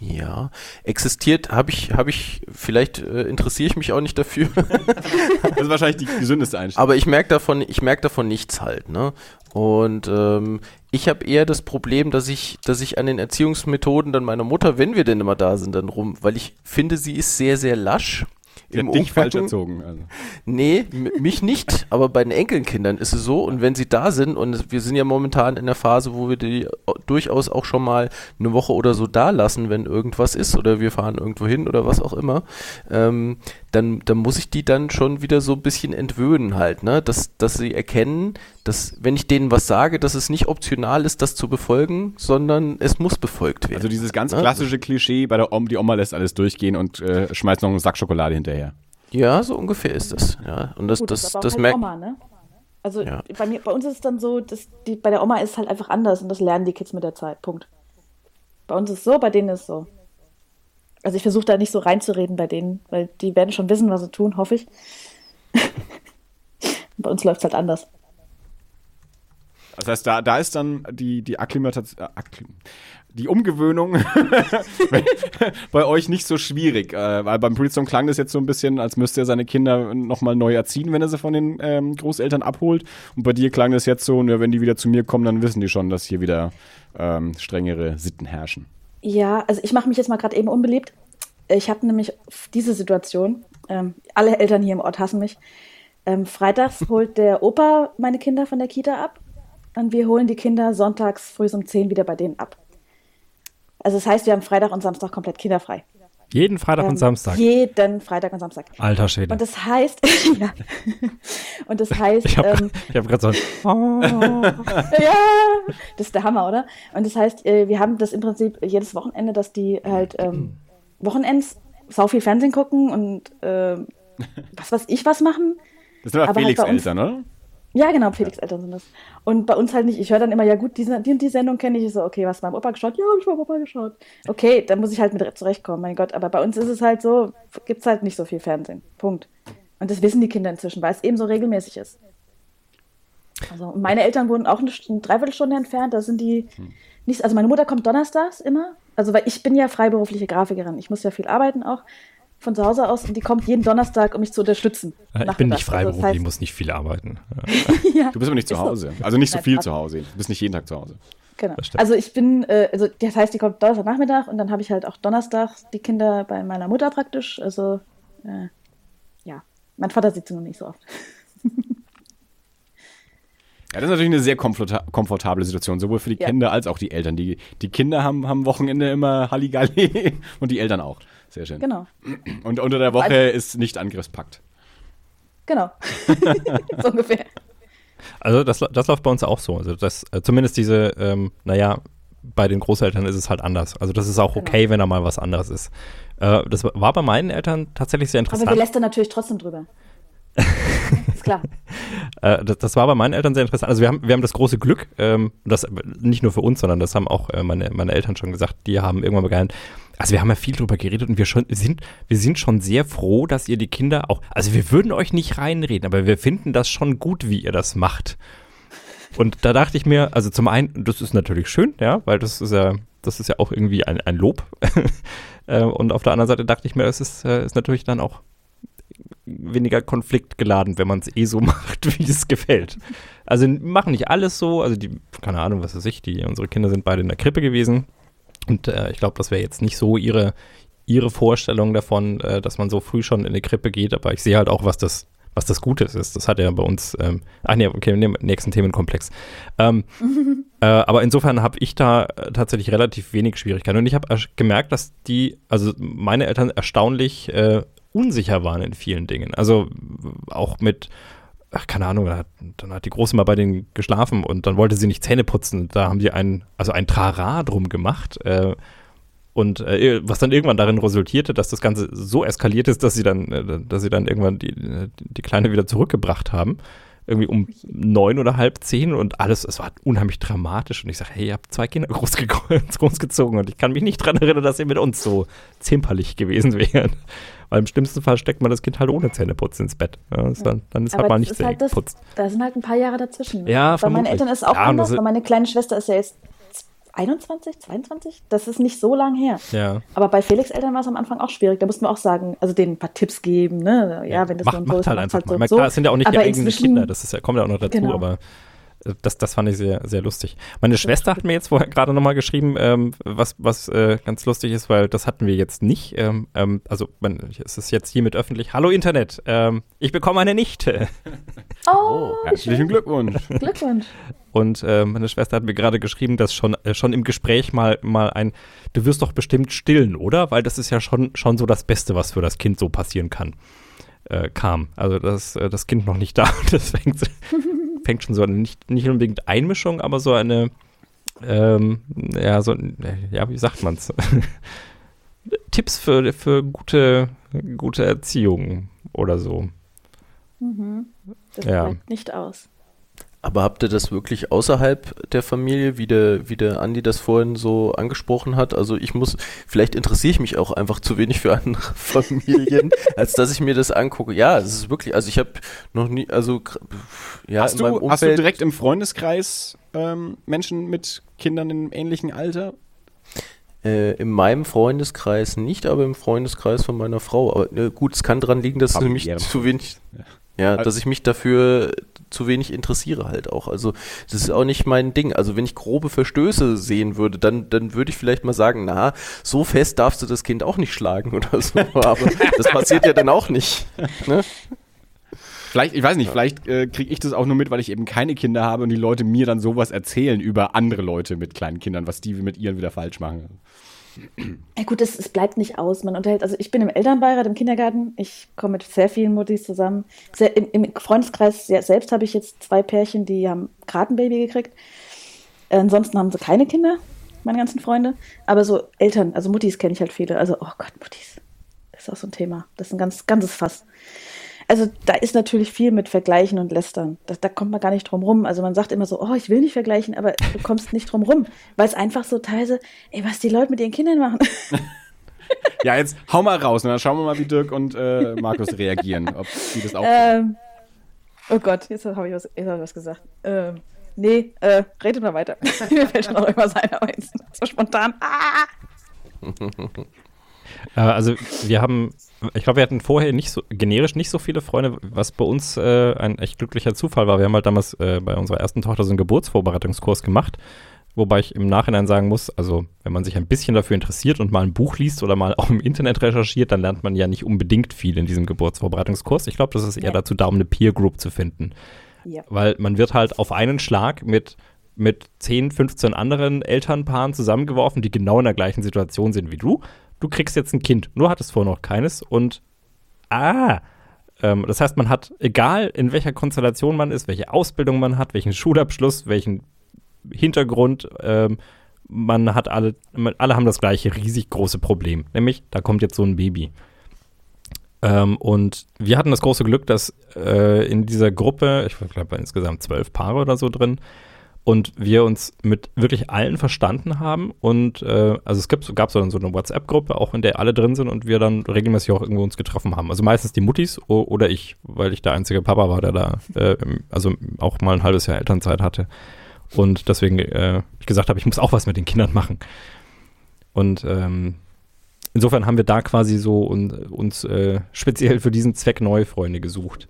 Ja, existiert, habe ich, habe ich, vielleicht äh, interessiere ich mich auch nicht dafür. das ist wahrscheinlich die gesündeste Einstellung. Aber ich merke davon, ich merke davon nichts halt, ne? Und ähm, ich habe eher das Problem, dass ich, dass ich an den Erziehungsmethoden dann meiner Mutter, wenn wir denn immer da sind, dann rum, weil ich finde, sie ist sehr, sehr lasch im dich falsch erzogen. Also. Nee, mich nicht, aber bei den Enkelkindern ist es so und wenn sie da sind und wir sind ja momentan in der Phase, wo wir die durchaus auch schon mal eine Woche oder so da lassen, wenn irgendwas ist oder wir fahren irgendwo hin oder was auch immer, ähm, dann, dann muss ich die dann schon wieder so ein bisschen entwöhnen halt, ne? Dass, dass sie erkennen, dass, wenn ich denen was sage, dass es nicht optional ist, das zu befolgen, sondern es muss befolgt werden. Also dieses ganz ne? klassische Klischee bei der Oma, die Oma lässt alles durchgehen und äh, schmeißt noch einen Sack Schokolade hinterher. Ja, so ungefähr ist das. Ja, und das, Gut, das, das, das halt merkt. Ne? Also ja. bei, mir, bei uns ist es dann so, dass die, bei der Oma ist es halt einfach anders und das lernen die Kids mit der Zeit. Punkt. Bei uns ist es so, bei denen ist es so. Also ich versuche da nicht so reinzureden bei denen, weil die werden schon wissen, was sie tun, hoffe ich. bei uns läuft es halt anders. Das heißt, da, da ist dann die, die Akklimatation, äh, die Umgewöhnung bei euch nicht so schwierig. Äh, weil beim Breedstorm klang das jetzt so ein bisschen, als müsste er seine Kinder nochmal neu erziehen, wenn er sie von den ähm, Großeltern abholt. Und bei dir klang das jetzt so, wenn die wieder zu mir kommen, dann wissen die schon, dass hier wieder ähm, strengere Sitten herrschen. Ja, also ich mache mich jetzt mal gerade eben unbeliebt. Ich habe nämlich diese Situation, ähm, alle Eltern hier im Ort hassen mich. Ähm, freitags holt der Opa meine Kinder von der Kita ab und wir holen die Kinder sonntags früh um 10 wieder bei denen ab. Also das heißt, wir haben Freitag und Samstag komplett kinderfrei. Jeden Freitag ähm, und Samstag. Jeden Freitag und Samstag. Alter Schwede. Und das heißt, ja. Und das heißt, ich habe ähm, hab gerade so ein oh. Ja, das ist der Hammer, oder? Und das heißt, äh, wir haben das im Prinzip jedes Wochenende, dass die halt ähm, Wochenends sau viel Fernsehen gucken und äh, was weiß ich was machen. Das sind aber Felix halt Eltern, oder? Ja, genau, Felix Eltern sind das. Und bei uns halt nicht. Ich höre dann immer, ja gut, die, die, die Sendung kenne ich. so, okay, was beim Opa geschaut? Ja, habe ich beim Opa geschaut. Okay, dann muss ich halt mit zurechtkommen, mein Gott. Aber bei uns ist es halt so, gibt es halt nicht so viel Fernsehen. Punkt. Und das wissen die Kinder inzwischen, weil es eben so regelmäßig ist. Also meine Eltern wohnen auch eine, eine Dreiviertelstunde entfernt. Da sind die hm. nicht. Also meine Mutter kommt donnerstags immer. Also weil ich bin ja freiberufliche Grafikerin. Ich muss ja viel arbeiten auch von zu Hause aus und die kommt jeden Donnerstag, um mich zu unterstützen. Ich bin nicht freiberuflich, also das heißt, ich muss nicht viel arbeiten. ja, du bist aber nicht zu Hause. Also nicht so viel zu Hause. Du bist nicht jeden Tag zu Hause. Genau. Also ich bin, äh, also das heißt, die kommt Donnerstagnachmittag und dann habe ich halt auch Donnerstag die Kinder bei meiner Mutter praktisch. Also äh, ja, mein Vater sieht sie noch nicht so oft. Ja, das ist natürlich eine sehr komfortable Situation, sowohl für die ja. Kinder als auch die Eltern. Die, die Kinder haben, am Wochenende immer Halligalli und die Eltern auch. Sehr schön. Genau. Und unter der Woche also, ist nicht Angriffspakt. Genau. so ungefähr. Also das, das läuft bei uns auch so. Also das, äh, zumindest diese, ähm, naja, bei den Großeltern ist es halt anders. Also das ist auch genau. okay, genau. wenn da mal was anderes ist. Äh, das war bei meinen Eltern tatsächlich sehr interessant. Aber wir lästern natürlich trotzdem drüber. ist klar. äh, das, das, war bei meinen Eltern sehr interessant. Also wir haben, wir haben das große Glück, ähm, das nicht nur für uns, sondern das haben auch äh, meine, meine Eltern schon gesagt, die haben irgendwann begann, also wir haben ja viel drüber geredet und wir schon sind, wir sind schon sehr froh, dass ihr die Kinder auch, also wir würden euch nicht reinreden, aber wir finden das schon gut, wie ihr das macht. Und da dachte ich mir, also zum einen, das ist natürlich schön, ja, weil das ist ja, das ist ja auch irgendwie ein, ein Lob. Äh, und auf der anderen Seite dachte ich mir, es ist, äh, ist natürlich dann auch weniger konfliktgeladen, wenn man es eh so macht, wie es gefällt. Also machen nicht alles so, also die, keine Ahnung, was weiß ich, die, unsere Kinder sind beide in der Krippe gewesen, und äh, ich glaube, das wäre jetzt nicht so ihre, ihre Vorstellung davon, äh, dass man so früh schon in eine Krippe geht, aber ich sehe halt auch, was das, was das Gute ist. Das hat ja bei uns, ähm, ach nee, okay, nehmen nächsten Themenkomplex. Ähm, äh, aber insofern habe ich da äh, tatsächlich relativ wenig Schwierigkeiten. Und ich habe gemerkt, dass die, also meine Eltern erstaunlich äh, unsicher waren in vielen Dingen. Also auch mit, ach, keine Ahnung, dann hat, dann hat die Große mal bei denen geschlafen und dann wollte sie nicht Zähne putzen. Da haben die ein, also ein Trara drum gemacht. Äh, und äh, was dann irgendwann darin resultierte, dass das Ganze so eskaliert ist, dass sie dann, äh, dass sie dann irgendwann die, die Kleine wieder zurückgebracht haben. Irgendwie um neun oder halb zehn und alles, es war unheimlich dramatisch. Und ich sage, hey, ihr habt zwei Kinder großge großgezogen und ich kann mich nicht dran erinnern, dass ihr mit uns so zimperlich gewesen wären. Weil im schlimmsten Fall steckt man das Kind halt ohne Zähneputzen ins Bett. Ja, ist dann, dann ist halt mal das nicht ist halt das, geputzt. Da sind halt ein paar Jahre dazwischen. Ja, Bei meinen. Eltern ist es auch Ja, anders, das- weil meine kleine Schwester ist ja jetzt 21, 22? Das ist nicht so lang her. Ja. Aber bei Felix Eltern war es am Anfang auch schwierig. Da mussten wir auch sagen, also denen ein paar Tipps geben, ne? Ja, wenn das macht, so und so macht ist, halt einfach mal. halt Klar, so und es sind ja auch nicht die Aber eigenen inzwischen- Kinder, das ist ja, kommt ja auch noch dazu, Genau. aber das, das fand ich sehr, sehr lustig. Meine Schwester hat mir jetzt vorher gerade nochmal geschrieben, ähm, was, was äh, ganz lustig ist, weil das hatten wir jetzt nicht. Ähm, ähm, also man, es ist jetzt hiermit öffentlich. Hallo Internet, ähm, ich bekomme eine Nichte. Oh, wie Herzlichen schön. Glückwunsch. Glückwunsch. Und äh, meine Schwester hat mir gerade geschrieben, dass schon, äh, schon im Gespräch mal, mal ein, du wirst doch bestimmt stillen, oder? Weil das ist ja schon, schon so das Beste, was für das Kind so passieren kann, äh, kam. Also das, äh, das Kind noch nicht da. Das fängt, fängt schon so eine, nicht, nicht unbedingt Einmischung, aber so eine, ähm, ja, so, ja, wie sagt man's? Tipps für, für gute, gute Erziehung oder so. Das Ja. bleibt nicht aus. Aber habt ihr das wirklich außerhalb der Familie, wie der, wie der Andi das vorhin so angesprochen hat? Also ich muss, vielleicht interessiere ich mich auch einfach zu wenig für andere Familien, als dass ich mir das angucke. Ja, es ist wirklich, also ich habe noch nie, also ja, hast, in meinem du, hast du Umfeld- direkt im Freundeskreis ähm, Menschen mit Kindern im ähnlichen Alter? Äh, in meinem Freundeskreis nicht, aber im Freundeskreis von meiner Frau. Aber äh, gut, es kann daran liegen, dass sie mich zu wenig, ja, dass ich mich dafür zu wenig interessiere halt auch. Also das ist auch nicht mein Ding. Also wenn ich grobe Verstöße sehen würde, dann, dann würde ich vielleicht mal sagen, na, so fest darfst du das Kind auch nicht schlagen oder so. Aber das passiert ja dann auch nicht. Ne? Vielleicht, ich weiß nicht, vielleicht äh, kriege ich das auch nur mit, weil ich eben keine Kinder habe und die Leute mir dann sowas erzählen über andere Leute mit kleinen Kindern, was die mit ihren wieder falsch machen. Ja gut, es, es bleibt nicht aus. Man unterhält, also ich bin im Elternbeirat im Kindergarten. Ich komme mit sehr vielen Muttis zusammen. Sehr, im, Im Freundeskreis sehr, selbst habe ich jetzt zwei Pärchen, die haben gerade ein Baby gekriegt. Ansonsten haben sie keine Kinder, meine ganzen Freunde. Aber so Eltern, also Muttis kenne ich halt viele. Also, oh Gott, Muttis. Das ist auch so ein Thema. Das ist ein ganz, ganzes Fass. Also da ist natürlich viel mit Vergleichen und Lästern. Da, da kommt man gar nicht drum rum. Also man sagt immer so, oh, ich will nicht vergleichen, aber du kommst nicht drum rum. Weil es einfach so teilweise, ey, was die Leute mit ihren Kindern machen. Ja, jetzt hau mal raus und dann schauen wir mal, wie Dirk und äh, Markus reagieren. Ob die das auch. Ähm, oh Gott, jetzt habe ich, was- jetzt hab ich was gesagt. Ähm, nee, äh, redet mal weiter. Mir fällt schon noch irgendwas ein, aber jetzt so spontan. Ah! Äh, also wir haben, ich glaube, wir hatten vorher nicht so, generisch nicht so viele Freunde, was bei uns äh, ein echt glücklicher Zufall war. Wir haben halt damals äh, bei unserer ersten Tochter so einen Geburtsvorbereitungskurs gemacht, wobei ich im Nachhinein sagen muss, also wenn man sich ein bisschen dafür interessiert und mal ein Buch liest oder mal auch im Internet recherchiert, dann lernt man ja nicht unbedingt viel in diesem Geburtsvorbereitungskurs. Ich glaube, das ist eher Ja. dazu da, um eine Peer Group zu finden. Ja. Weil man wird halt auf einen Schlag mit, mit 10, 15 anderen Elternpaaren zusammengeworfen, die genau in der gleichen Situation sind wie du. Du kriegst jetzt ein Kind. Nur hattest vorher noch keines und ah, ähm, das heißt, man hat, egal in welcher Konstellation man ist, welche Ausbildung man hat, welchen Schulabschluss, welchen Hintergrund, ähm, man hat alle, alle haben das gleiche riesig große Problem. Nämlich, da kommt jetzt so ein Baby. Ähm, und wir hatten das große Glück, dass äh, in dieser Gruppe, ich glaube insgesamt zwölf Paare oder so drin, und wir uns mit wirklich allen verstanden haben. Und äh, also es gibt, gab so, eine WhatsApp-Gruppe, auch in der alle drin sind und wir dann regelmäßig auch irgendwo uns getroffen haben. Also meistens die Muttis oder ich, weil ich der einzige Papa war, der da äh, also auch mal ein halbes Jahr Elternzeit hatte. Und deswegen äh, ich gesagt habe, ich muss auch was mit den Kindern machen. Und ähm, insofern haben wir da quasi so un, uns äh, speziell für diesen Zweck neue Freunde gesucht.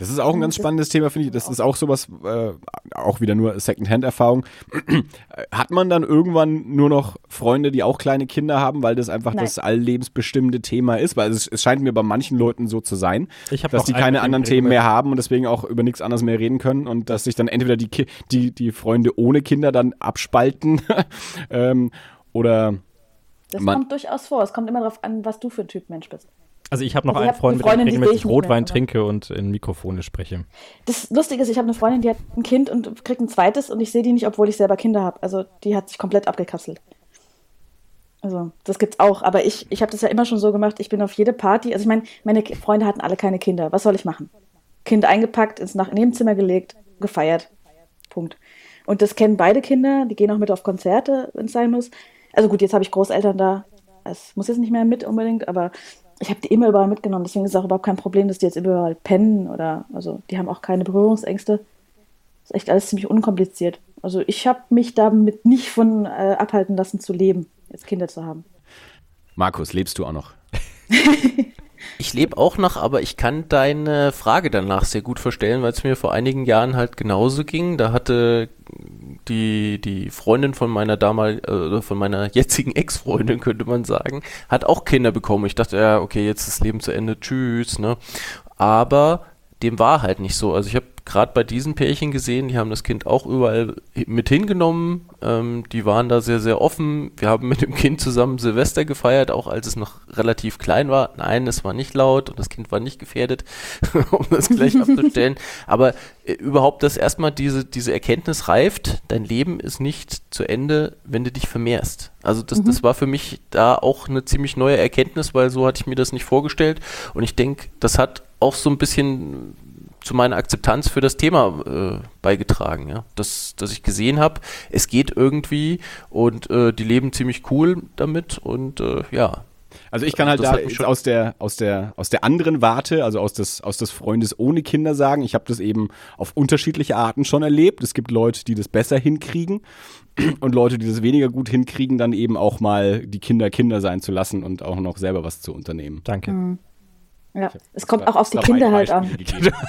Das ist auch ein ganz spannendes Thema, finde ich. Das ist auch sowas, äh, auch wieder nur Secondhand-Erfahrung. Hat man dann irgendwann nur noch Freunde, die auch kleine Kinder haben, weil das einfach Nein. das alllebensbestimmende Thema ist? Weil es, es scheint mir bei manchen Leuten so zu sein, dass die keine anderen Themen mehr haben und deswegen auch über nichts anderes mehr reden können und dass sich dann entweder die, Ki die, die Freunde ohne Kinder dann abspalten ähm, oder Das Man- kommt durchaus vor. Es kommt immer darauf an, was du für ein Typ Mensch bist. Also ich habe noch Also einen hab Freund, eine mit dem ich Freundin, regelmäßig mehr, Rotwein aber- trinke und in Mikrofone spreche. Das Lustige ist, ich habe eine Freundin, die hat ein Kind und kriegt ein zweites und ich sehe die nicht, obwohl ich selber Kinder habe. Also die hat sich komplett abgekapselt. Also das gibt's auch. Aber ich, ich habe das ja immer schon so gemacht. Ich bin auf jede Party. Also ich meine, meine Freunde hatten alle keine Kinder. Was soll ich machen? Kind eingepackt, ins nach Nebenzimmer gelegt, gefeiert. Punkt. Und das kennen beide Kinder. Die gehen auch mit auf Konzerte, wenn es sein muss. Also gut, jetzt habe ich Großeltern da. Es muss jetzt nicht mehr mit unbedingt, aber ich habe die immer überall mitgenommen. Deswegen ist es auch überhaupt kein Problem, dass die jetzt überall pennen oder also die haben auch keine Berührungsängste. Ist echt alles ziemlich unkompliziert. Also ich habe mich damit nicht von äh, abhalten lassen zu leben, jetzt Kinder zu haben. Markus, lebst du auch noch? Ich lebe auch noch, aber ich kann deine Frage danach sehr gut verstellen, weil es mir vor einigen Jahren halt genauso ging. Da hatte die, die Freundin von meiner damal, äh, von meiner jetzigen Ex-Freundin, könnte man sagen, hat auch Kinder bekommen. Ich dachte, ja, okay, jetzt ist das Leben zu Ende, tschüss, ne? Aber dem war halt nicht so. Also ich habe gerade bei diesen Pärchen gesehen, die haben das Kind auch überall mit hingenommen. Ähm, die waren da sehr, sehr offen. Wir haben mit dem Kind zusammen Silvester gefeiert, auch als es noch relativ klein war. Nein, es war nicht laut und das Kind war nicht gefährdet, um das gleich abzustellen. Aber äh, überhaupt, dass erstmal diese, diese Erkenntnis reift, dein Leben ist nicht zu Ende, wenn du dich vermehrst. Also das, das war für mich da auch eine ziemlich neue Erkenntnis, weil so hatte ich mir das nicht vorgestellt. Und ich denke, das hat auch so ein bisschen zu meiner Akzeptanz für das Thema äh, beigetragen, ja. Dass, dass ich gesehen habe, es geht irgendwie und äh, die leben ziemlich cool damit und äh, ja. Also ich kann halt Das da aus der aus der aus der anderen Warte, also aus des aus des Freundes ohne Kinder sagen, ich habe das eben auf unterschiedliche Arten schon erlebt. Es gibt Leute, die das besser hinkriegen und Leute, die das weniger gut hinkriegen, dann eben auch mal die Kinder Kinder sein zu lassen und auch noch selber was zu unternehmen. Danke. Ja, es kommt auch auf die Kinder halt an.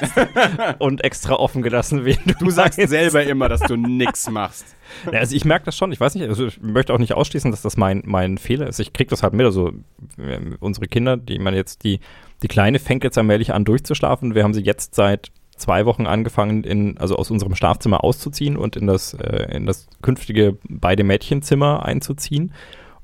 Und extra offen gelassen, wen du, Du sagst selber immer, dass du nix machst. Ja, also ich merke das schon, ich weiß nicht, also ich möchte auch nicht ausschließen, dass das mein, mein Fehler ist. Ich kriege das halt mit, also ähm, unsere Kinder, die man jetzt, die, die Kleine fängt jetzt allmählich an durchzuschlafen. Wir haben sie jetzt seit zwei Wochen angefangen, in, also aus unserem Schlafzimmer auszuziehen und in das, äh, in das künftige beide Mädchenzimmer einzuziehen.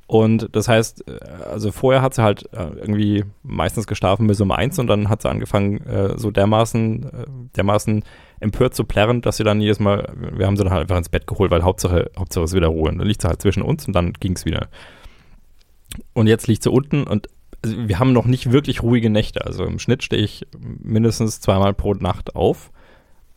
Und das heißt, äh, also vorher hat sie halt äh, irgendwie meistens geschlafen bis um eins und dann hat sie angefangen, äh, so dermaßen, dermaßen empört zu plärren, dass sie dann jedes Mal, wir haben sie dann halt einfach ins Bett geholt, weil Hauptsache, Hauptsache es wieder Ruhe. Dann liegt sie halt zwischen uns und dann ging es wieder. Und jetzt liegt sie unten und also wir haben noch nicht wirklich ruhige Nächte. Also im Schnitt stehe ich mindestens zweimal pro Nacht auf.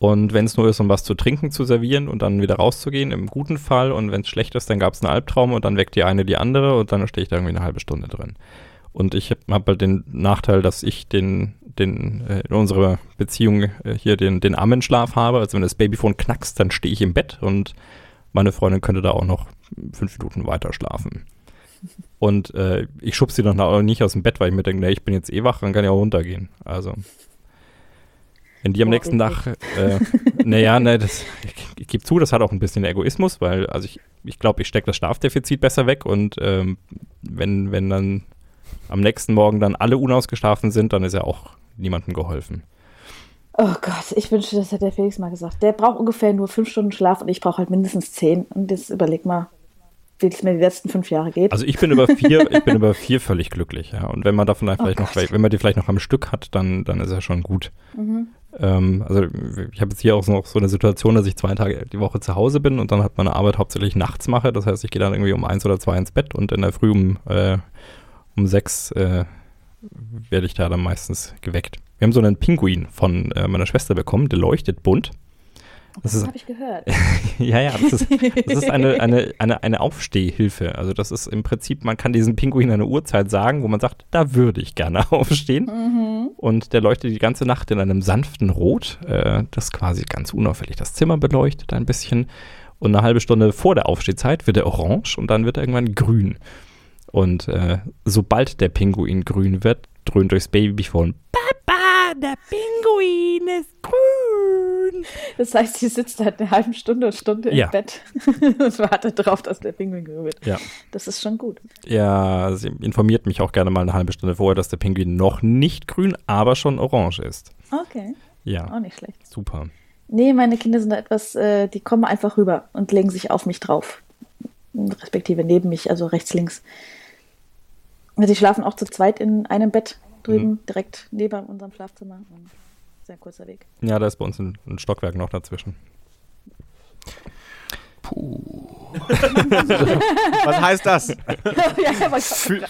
Und wenn es nur ist, um was zu trinken zu servieren und dann wieder rauszugehen, im guten Fall. Und wenn es schlecht ist, dann gab es einen Albtraum und dann weckt die eine die andere und dann stehe ich da irgendwie eine halbe Stunde drin. Und ich habe hab halt den Nachteil, dass ich den, den äh, in unserer Beziehung äh, hier den, den Ammenschlaf habe. Also wenn das Babyphone knackst, dann stehe ich im Bett und meine Freundin könnte da auch noch fünf Minuten weiter schlafen. Und äh, ich schub sie dann auch nicht aus dem Bett, weil ich mir denke, nee, ich bin jetzt eh wach, dann kann ich auch runtergehen. Also. Wenn die am Boah, nächsten Tag, äh, naja, ne, das, ich, ich gebe zu, das hat auch ein bisschen Egoismus, weil, also ich, ich glaube, ich stecke das Schlafdefizit besser weg und ähm, wenn, wenn dann am nächsten Morgen dann alle unausgeschlafen sind, dann ist ja auch niemandem geholfen. Oh Gott, ich wünschte, das hätte der Felix mal gesagt. Der braucht ungefähr nur fünf Stunden Schlaf und ich brauche halt mindestens zehn. Und jetzt überleg mal, wie es mir die letzten fünf Jahre geht. Also ich bin über vier, ich bin über vier völlig glücklich, ja. Und wenn man davon vielleicht Oh noch, Gott. wenn man die vielleicht noch am Stück hat, dann, dann ist er schon gut. Mhm. Ähm, also ich habe jetzt hier auch noch so eine Situation, dass ich zwei Tage die Woche zu Hause bin und dann halt meine Arbeit hauptsächlich nachts mache. Das heißt, ich gehe dann irgendwie um eins oder zwei ins Bett und in der Früh um, äh, um sechs äh, werde ich da dann meistens geweckt. Wir haben so einen Pinguin von äh, meiner Schwester bekommen, der leuchtet bunt. Das ist, habe ich gehört. ja, ja, das ist, das ist eine, eine, eine, eine Aufstehhilfe. Also das ist im Prinzip, man kann diesem Pinguin eine Uhrzeit sagen, wo man sagt, da würde ich gerne aufstehen. Und der leuchtet die ganze Nacht in einem sanften Rot, äh, das quasi ganz unauffällig das Zimmer beleuchtet ein bisschen. Und eine halbe Stunde vor der Aufstehzeit wird er orange und dann wird er irgendwann grün. Und äh, sobald der Pinguin grün wird, dröhnt durchs Babyphone, Papa, der Pinguin ist Das heißt, sie sitzt halt eine halbe Stunde, Stunde Ja. im Bett und wartet darauf, dass der Pinguin grün wird. Ja. Das ist schon gut. Ja, sie informiert mich auch gerne mal eine halbe Stunde vorher, dass der Pinguin noch nicht grün, aber schon orange ist. Okay, Ja, auch nicht schlecht. super. Nee, meine Kinder sind da etwas, äh, die kommen einfach rüber und legen sich auf mich drauf. Respektive neben mich, also rechts, links. Die schlafen auch zu zweit in einem Bett drüben, direkt neben unserem Schlafzimmer. Sehr kurzer Weg. Ja, da ist bei uns ein, ein Stockwerk noch dazwischen. Was heißt das?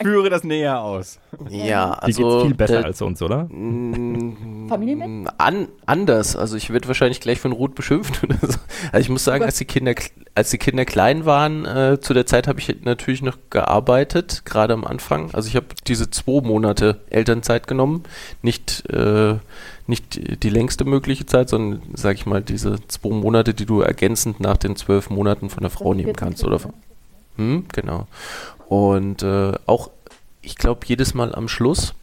führe das näher aus. Ja, Die also geht's viel besser der- als uns, oder? Familienbett? An, anders. Also ich werde wahrscheinlich gleich von Ruth beschimpft oder so. Also ich muss sagen, als die Kinder, als die Kinder klein waren, äh, zu der Zeit habe ich natürlich noch gearbeitet, gerade am Anfang. Also ich habe diese zwei Monate Elternzeit genommen, nicht äh, nicht die längste mögliche Zeit, sondern sag ich mal diese zwei Monate, die du ergänzend nach den zwölf Monaten von der Frau nehmen kannst oder von, hm, genau. Und äh, auch, ich glaube, jedes Mal am Schluss.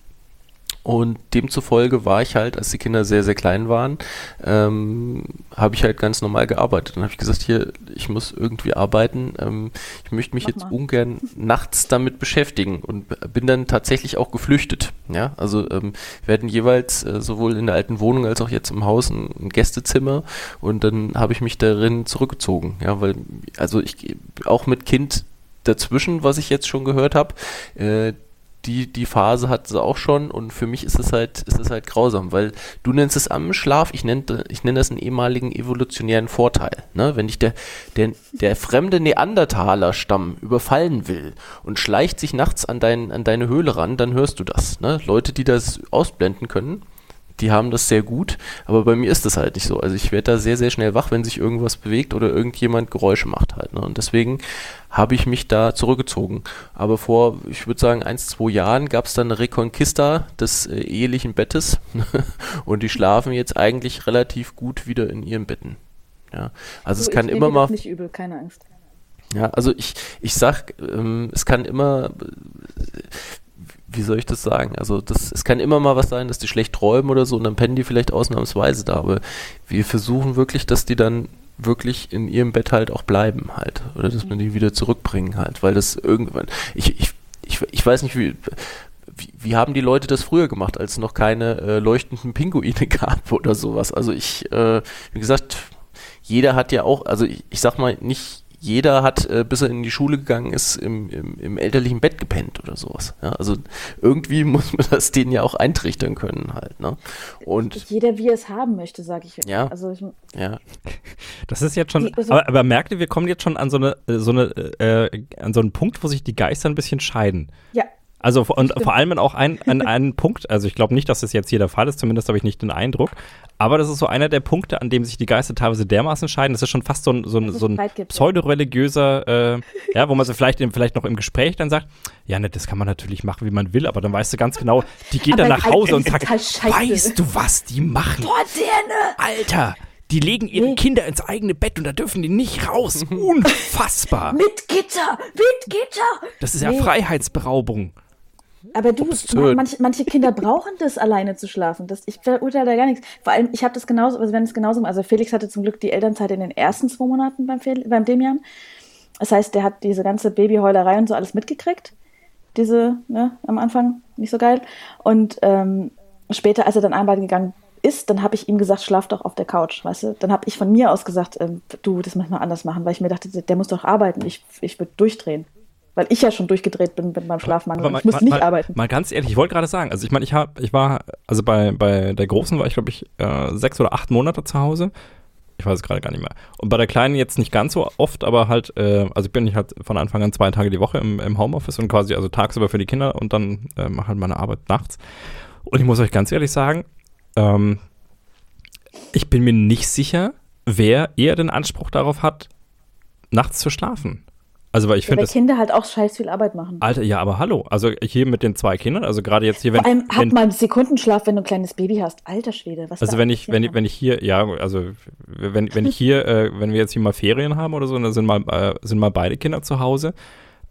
Und demzufolge war ich halt, als die Kinder sehr, sehr klein waren, ähm, habe ich halt ganz normal gearbeitet. Dann habe ich gesagt, hier, ich muss irgendwie arbeiten. Ähm, ich möchte mich Mach jetzt mal. ungern nachts damit beschäftigen und bin dann tatsächlich auch geflüchtet. Ja, also ähm, wir hatten jeweils äh, sowohl in der alten Wohnung als auch jetzt im Haus ein, ein Gästezimmer und dann habe ich mich darin zurückgezogen. Ja, weil, also ich auch mit Kind dazwischen, was ich jetzt schon gehört habe, äh, die, die Phase hat sie auch schon und für mich ist es halt, ist es halt grausam, weil du nennst es am Schlaf, ich nenne, ich nenne das einen ehemaligen evolutionären Vorteil. Ne? Wenn dich der, der, der fremde Neandertaler-Stamm überfallen will und schleicht sich nachts an, dein, an deine Höhle ran, dann hörst du das. Ne? Leute, die das ausblenden können, die haben das sehr gut, aber bei mir ist das halt nicht so. Also ich werde da sehr, sehr schnell wach, wenn sich irgendwas bewegt oder irgendjemand Geräusche macht halt. Ne? Und deswegen habe ich mich da zurückgezogen. Aber vor, ich würde sagen, eins, zwei Jahren gab es dann eine Reconquista des äh, ehelichen Bettes und die schlafen jetzt eigentlich relativ gut wieder in ihren Betten. Ja, also es Du, kann immer mal das nicht übel, keine Angst. ja, also ich, ich sag, ähm, es kann immer, wie soll ich das sagen? Also das, es kann immer mal was sein, dass die schlecht träumen oder so und dann pennen die vielleicht ausnahmsweise da, aber wir versuchen wirklich, dass die dann wirklich in ihrem Bett halt auch bleiben halt oder dass wir die wieder zurückbringen halt, weil das irgendwann, ich, ich, ich, ich weiß nicht, wie, wie, wie haben die Leute das früher gemacht, als es noch keine äh, leuchtenden Pinguine gab oder sowas? Also ich, äh, wie gesagt, jeder hat ja auch, also ich, ich sag mal, nicht jeder hat, äh, bis er in die Schule gegangen ist, im, im, im elterlichen Bett gepennt oder sowas. Ja, also irgendwie muss man das denen ja auch eintrichtern können halt. Ne? Und Jeder, wie er es haben möchte, sage ich. Ja. Also ich, ja, Das ist jetzt schon, Die- also- aber, aber merkt ihr, wir kommen jetzt schon an so eine, äh, so eine, äh, an so einen Punkt, wo sich die Geister ein bisschen scheiden. ja, Also und vor allem auch ein, an einen Punkt, also ich glaube nicht, dass das jetzt hier der Fall ist, zumindest habe ich nicht den Eindruck, aber das ist so einer der Punkte, an dem sich die Geister teilweise dermaßen scheiden, das ist schon fast so ein, so ein, so ein ja. pseudo-religiöser, äh, ja, wo man so vielleicht, im- vielleicht noch im Gespräch dann sagt, ja, ne, das kann man natürlich machen, wie man will, aber dann weißt du ganz genau, die geht dann Aber nach Hause und sagt, weißt du, was die machen? Boah, ne? Alter, die legen ihre Nee. Kinder ins eigene Bett und da dürfen die nicht raus. Unfassbar. Mit Gitter, mit Gitter. Das ist ja Nee. Freiheitsberaubung. Aber du, Absurd. manche, manche Kinder brauchen das, alleine zu schlafen. Das, ich verurteile da gar nichts. Vor allem, ich habe das genauso, also wenn es genauso, also Felix hatte zum Glück die Elternzeit in den ersten zwei Monaten beim, Fel beim Demian. Das heißt, der hat diese ganze Babyheulerei und so alles mitgekriegt. Diese, ne, am Anfang nicht so geil. Und ähm, später, als er dann arbeiten gegangen ist, dann habe ich ihm gesagt, schlaf doch auf der Couch, weißt du? Dann habe ich von mir aus gesagt, ähm, du, das müssen wir anders machen, weil ich mir dachte, der muss doch arbeiten. Ich, ich würde durchdrehen. Weil ich ja schon durchgedreht bin mit meinem Schlafmangel. Aber und ich muss nicht mal, arbeiten. Mal ganz ehrlich, ich wollte gerade sagen, also ich meine, ich habe, ich war, also bei, bei der Großen war ich, glaube ich, äh, sechs oder acht Monate zu Hause. Ich weiß es gerade gar nicht mehr. Und bei der Kleinen jetzt nicht ganz so oft, aber halt, äh, also ich bin halt von Anfang an zwei Tage die Woche im, im Homeoffice und quasi also tagsüber für die Kinder und dann äh, mache halt meine Arbeit nachts. Und ich muss euch ganz ehrlich sagen, ähm, ich bin mir nicht sicher, wer eher den Anspruch darauf hat, nachts zu schlafen. Also weil ich Ja, finde weil Kinder halt auch scheiß viel Arbeit machen. Alter, ja, aber hallo. Also hier mit den zwei Kindern, also gerade jetzt hier, wenn, Vor allem hab wenn mal einen Sekundenschlaf, wenn du ein kleines Baby hast. Alter Schwede, was also wenn ich, wenn ich, wenn ich hier, ja, also wenn, wenn ich hier, äh, wenn wir jetzt hier mal Ferien haben oder so, und dann sind mal, äh, sind mal beide Kinder zu Hause.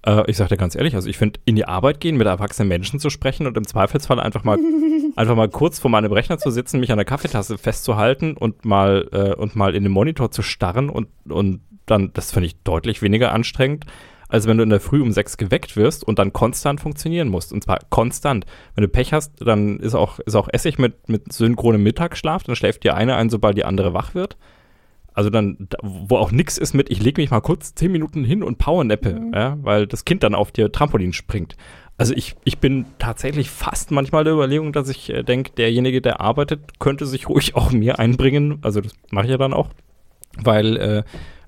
Äh, ich sag dir ganz ehrlich, also ich finde, in die Arbeit gehen, mit erwachsenen Menschen zu sprechen und im Zweifelsfall einfach mal einfach mal kurz vor meinem Rechner zu sitzen, mich an der Kaffeetasse festzuhalten und mal äh, und mal in den Monitor zu starren und und dann, das finde ich deutlich weniger anstrengend, als wenn du in der Früh um sechs geweckt wirst und dann konstant funktionieren musst. Und zwar konstant. Wenn du Pech hast, dann ist auch, ist auch Essig mit, mit synchronem Mittagsschlaf, dann schläft die eine ein, sobald die andere wach wird. Also dann, wo auch nichts ist mit, ich lege mich mal kurz zehn Minuten hin und powernappe, mhm. ja, weil das Kind dann auf dir Trampolin springt. Also ich, ich bin tatsächlich fast manchmal der Überlegung, dass ich äh, denke, derjenige, der arbeitet, könnte sich ruhig auch mir einbringen. Also das mache ich ja dann auch, weil äh,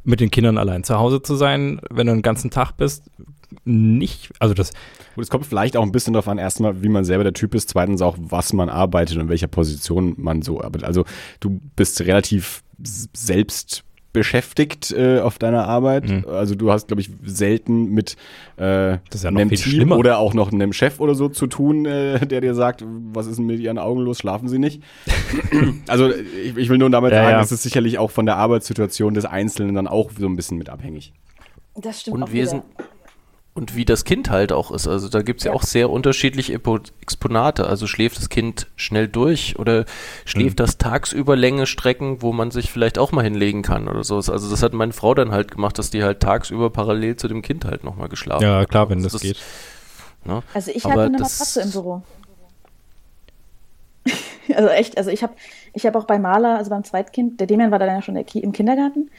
mit den Kindern allein zu Hause zu sein, wenn du den ganzen Tag bist, nicht, also das. Gut, es kommt vielleicht auch ein bisschen darauf an, erstmal, wie man selber der Typ ist, zweitens auch, was man arbeitet und in welcher Position man so arbeitet. Also du bist relativ selbst beschäftigt äh, auf deiner Arbeit. Mhm. Also du hast, glaube ich, selten mit äh, ja einem Team schlimmer. oder auch noch einem Chef oder so zu tun, äh, der dir sagt, was ist denn mit ihren Augen los, schlafen sie nicht? also ich, ich, will nur damit ja, sagen, ja. es ist sicherlich auch von der Arbeitssituation des Einzelnen dann auch so ein bisschen mit abhängig. Das stimmt. Und wir sind, und wie das Kind halt auch ist. Also da gibt es ja. ja. auch sehr unterschiedliche Exponate. Also schläft das Kind schnell durch oder schläft mhm. das tagsüber Länge Strecken, wo man sich vielleicht auch mal hinlegen kann oder so. Also das hat meine Frau dann halt gemacht, dass die halt tagsüber parallel zu dem Kind halt nochmal geschlafen hat. Ja, klar, wenn also das, das, geht. Ne? Also ich hatte eine Matratze im Büro. also echt, also ich habe ich hab auch bei Maler, also beim Zweitkind, der Demian war dann ja schon im Kindergarten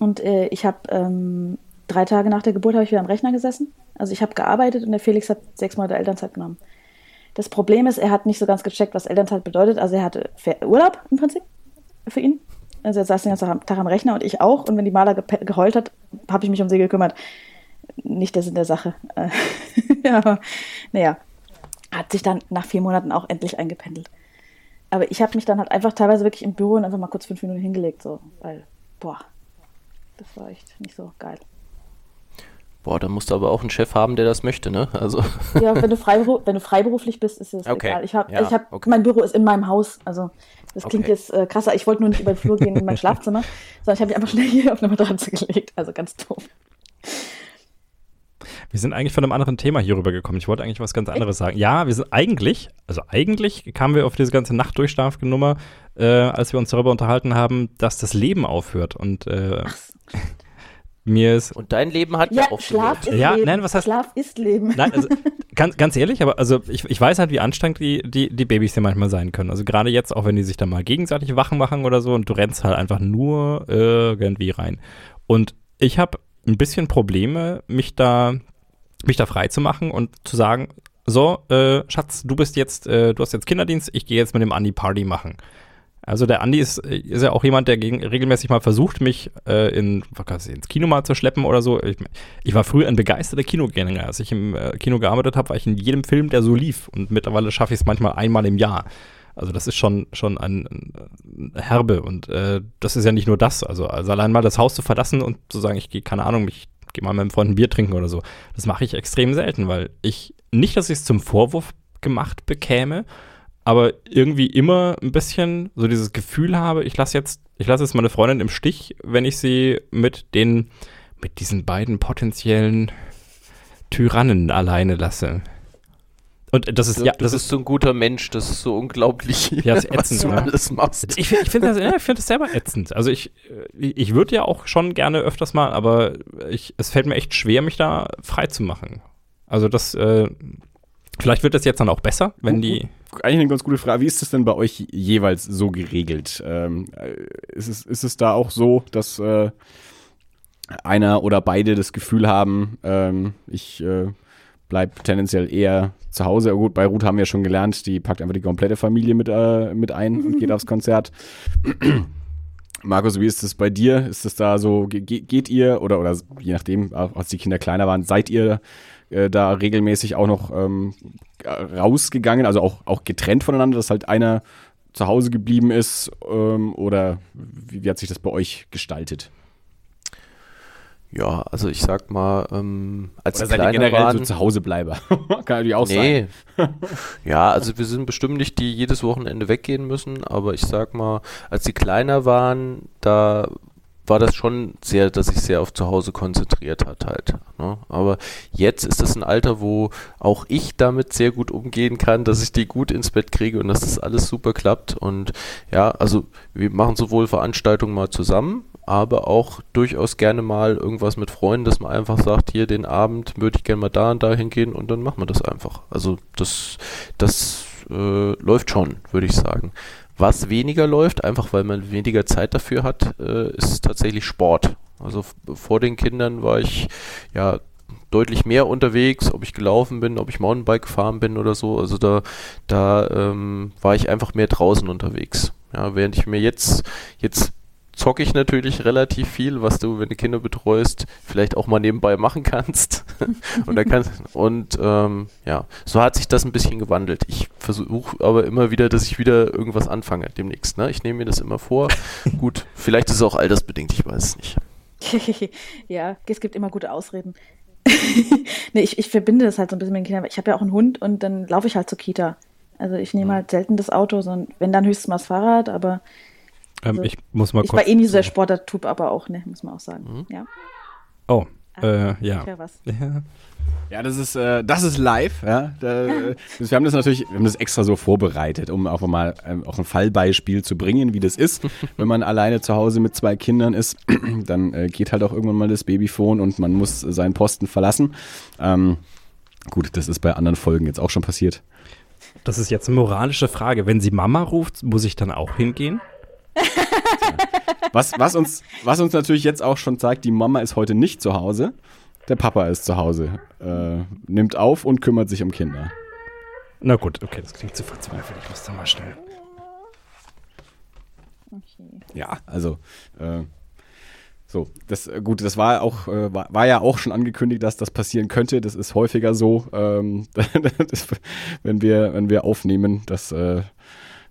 und äh, ich habe ähm, drei Tage nach der Geburt habe ich wieder am Rechner gesessen. Also ich habe gearbeitet und der Felix hat sechs Monate Elternzeit genommen. Das Problem ist, er hat nicht so ganz gecheckt, was Elternzeit bedeutet. Also er hatte Urlaub im Prinzip für ihn. Also er saß den ganzen Tag am Rechner und ich auch. Und wenn die Maler geheult hat, habe ich mich um sie gekümmert. Nicht der Sinn der Sache. ja, naja, hat sich dann nach vier Monaten auch endlich eingependelt. Aber ich habe mich dann halt einfach teilweise wirklich im Büro und einfach mal kurz fünf Minuten hingelegt, so, weil, boah, das war echt nicht so geil. Boah, da musst du aber auch einen Chef haben, der das möchte, ne? Also. Ja, wenn du, freiberuf wenn du freiberuflich bist, ist es okay. egal. Ich habe, ja, ich hab, okay. mein Büro ist in meinem Haus. Also das klingt okay. jetzt äh, krasser. Ich wollte nur nicht über den Flur gehen in mein Schlafzimmer, sondern ich habe mich einfach schnell hier auf eine Matratze gelegt. Also ganz doof. Wir sind eigentlich von einem anderen Thema hier rübergekommen. Ich wollte eigentlich was ganz anderes sagen. Ja, wir sind eigentlich, also eigentlich kamen wir auf diese ganze Nachtdurchschlafnummer, äh, als wir uns darüber unterhalten haben, dass das Leben aufhört. Und äh, Ach. Mir ist. Und dein Leben hat ja, ja auch Schlaf ist ja, Leben. Nein, was heißt, Schlaf ist Leben. Nein, also, ganz, ganz ehrlich, aber also ich, ich weiß halt, wie anstrengend die, die, die Babys hier manchmal sein können. Also gerade jetzt, auch wenn die sich dann mal gegenseitig Wachen machen oder so und du rennst halt einfach nur irgendwie rein. Und ich habe ein bisschen Probleme, mich da, mich da frei zu machen und zu sagen, so, äh, Schatz, du bist jetzt, äh, du hast jetzt Kinderdienst, ich gehe jetzt mit dem Andi Party machen. Also der Andi ist, ist ja auch jemand, der gegen, regelmäßig mal versucht, mich äh, in, was ins Kino mal zu schleppen oder so. Ich, ich war früher ein begeisterter Kinogänger. Als ich im äh, Kino gearbeitet habe, war ich in jedem Film, der so lief. Und mittlerweile schaffe ich es manchmal einmal im Jahr. Also das ist schon, schon ein, ein Herbe. Und äh, das ist ja nicht nur das. Also, also allein mal das Haus zu verlassen und zu sagen, ich gehe, keine Ahnung, ich gehe mal mit meinem Freund ein Bier trinken oder so. Das mache ich extrem selten, weil ich, nicht, dass ich es zum Vorwurf gemacht bekäme, aber irgendwie immer ein bisschen so dieses Gefühl habe, ich lasse jetzt, ich lasse jetzt meine Freundin im Stich, wenn ich sie mit den, mit diesen beiden potenziellen Tyrannen alleine lasse. Und das ist, ja, das du bist so ein guter Mensch, das ist so unglaublich, ja, das ätzend, was du ne? alles machst. Ich, ich finde das, ja, find das selber ätzend. Also ich, ich würde ja auch schon gerne öfters mal, aber ich, es fällt mir echt schwer, mich da frei zu machen. Also das, äh, vielleicht wird das jetzt dann auch besser, wenn die eigentlich eine ganz gute Frage. Wie ist das denn bei euch jeweils so geregelt? Ähm, ist, es, ist es da auch so, dass äh, einer oder beide das Gefühl haben, ähm, ich äh, bleibe tendenziell eher zu Hause. Gut, bei Ruth haben wir schon gelernt, die packt einfach die komplette Familie mit, äh, mit ein und geht aufs Konzert. Markus, wie ist das bei dir? Ist das da so, geht, geht ihr oder, oder je nachdem, als die Kinder kleiner waren, seid ihr äh, da regelmäßig auch noch ähm, rausgegangen, also auch, auch getrennt voneinander, dass halt einer zu Hause geblieben ist ähm, oder wie, wie, hat sich das bei euch gestaltet? Ja, also ich sag mal, ähm, als Oder seid ihr generell waren, so zu Hause bleiber? Kann natürlich auch nee. sein. ja, also wir sind bestimmt nicht die jedes Wochenende weggehen müssen, aber ich sag mal, als sie kleiner waren, da war das schon sehr, dass sich sehr auf zu Hause konzentriert hat halt. Ne? Aber jetzt ist es ein Alter, wo auch ich damit sehr gut umgehen kann, dass ich die gut ins Bett kriege und dass das alles super klappt. Und ja, also wir machen sowohl Veranstaltungen mal zusammen, aber auch durchaus gerne mal irgendwas mit Freunden, dass man einfach sagt, hier den Abend würde ich gerne mal da und da hingehen und dann machen wir das einfach. Also das, das äh, läuft schon, würde ich sagen. Was weniger läuft, einfach weil man weniger Zeit dafür hat, äh, ist tatsächlich Sport. Also vor den Kindern war ich ja deutlich mehr unterwegs, ob ich gelaufen bin, ob ich Mountainbike gefahren bin oder so. Also da, da ähm, war ich einfach mehr draußen unterwegs. Ja, während ich mir jetzt, jetzt zocke ich natürlich relativ viel, was du, wenn du Kinder betreust, vielleicht auch mal nebenbei machen kannst. und da kannst, und ähm, ja, so hat sich das ein bisschen gewandelt. Ich versuche aber immer wieder, dass ich wieder irgendwas anfange demnächst. Ne? Ich nehme mir das immer vor. Gut, vielleicht ist es auch altersbedingt, ich weiß es nicht. ja, es gibt immer gute Ausreden. nee, ich, ich verbinde das halt so ein bisschen mit den Kindern. Ich habe ja auch einen Hund und dann laufe ich halt zur Kita. Also ich nehme mhm. halt selten das Auto, sondern wenn dann höchstens mal das Fahrrad, aber ähm, also, ich muss mal ich kurz. Ich war eh nie so der Sportler-Typ, aber auch, ne, muss man auch sagen. Mhm. Ja. Oh, ah, äh, ja. ja. Ja, das ist, äh, das ist live. Ja. Da, wir haben das natürlich, wir haben das extra so vorbereitet, um auch mal ähm, auch ein Fallbeispiel zu bringen, wie das ist, wenn man alleine zu Hause mit zwei Kindern ist. Dann äh, geht halt auch irgendwann mal das Babyphone und man muss seinen Posten verlassen. Ähm, gut, das ist bei anderen Folgen jetzt auch schon passiert. Das ist jetzt eine moralische Frage. Wenn sie Mama ruft, muss ich dann auch hingehen? Was, was, uns, was uns natürlich jetzt auch schon zeigt, die Mama ist heute nicht zu Hause. Der Papa ist zu Hause, äh, nimmt auf und kümmert sich um Kinder. Na gut, okay, das klingt zu verzweifelt. Ich muss da mal schnell. Okay. Ja, also äh, so, das äh, gut, das war auch äh, war, war, ja auch schon angekündigt, dass das passieren könnte. Das ist häufiger so, ähm, das, wenn wir wenn wir aufnehmen, dass äh,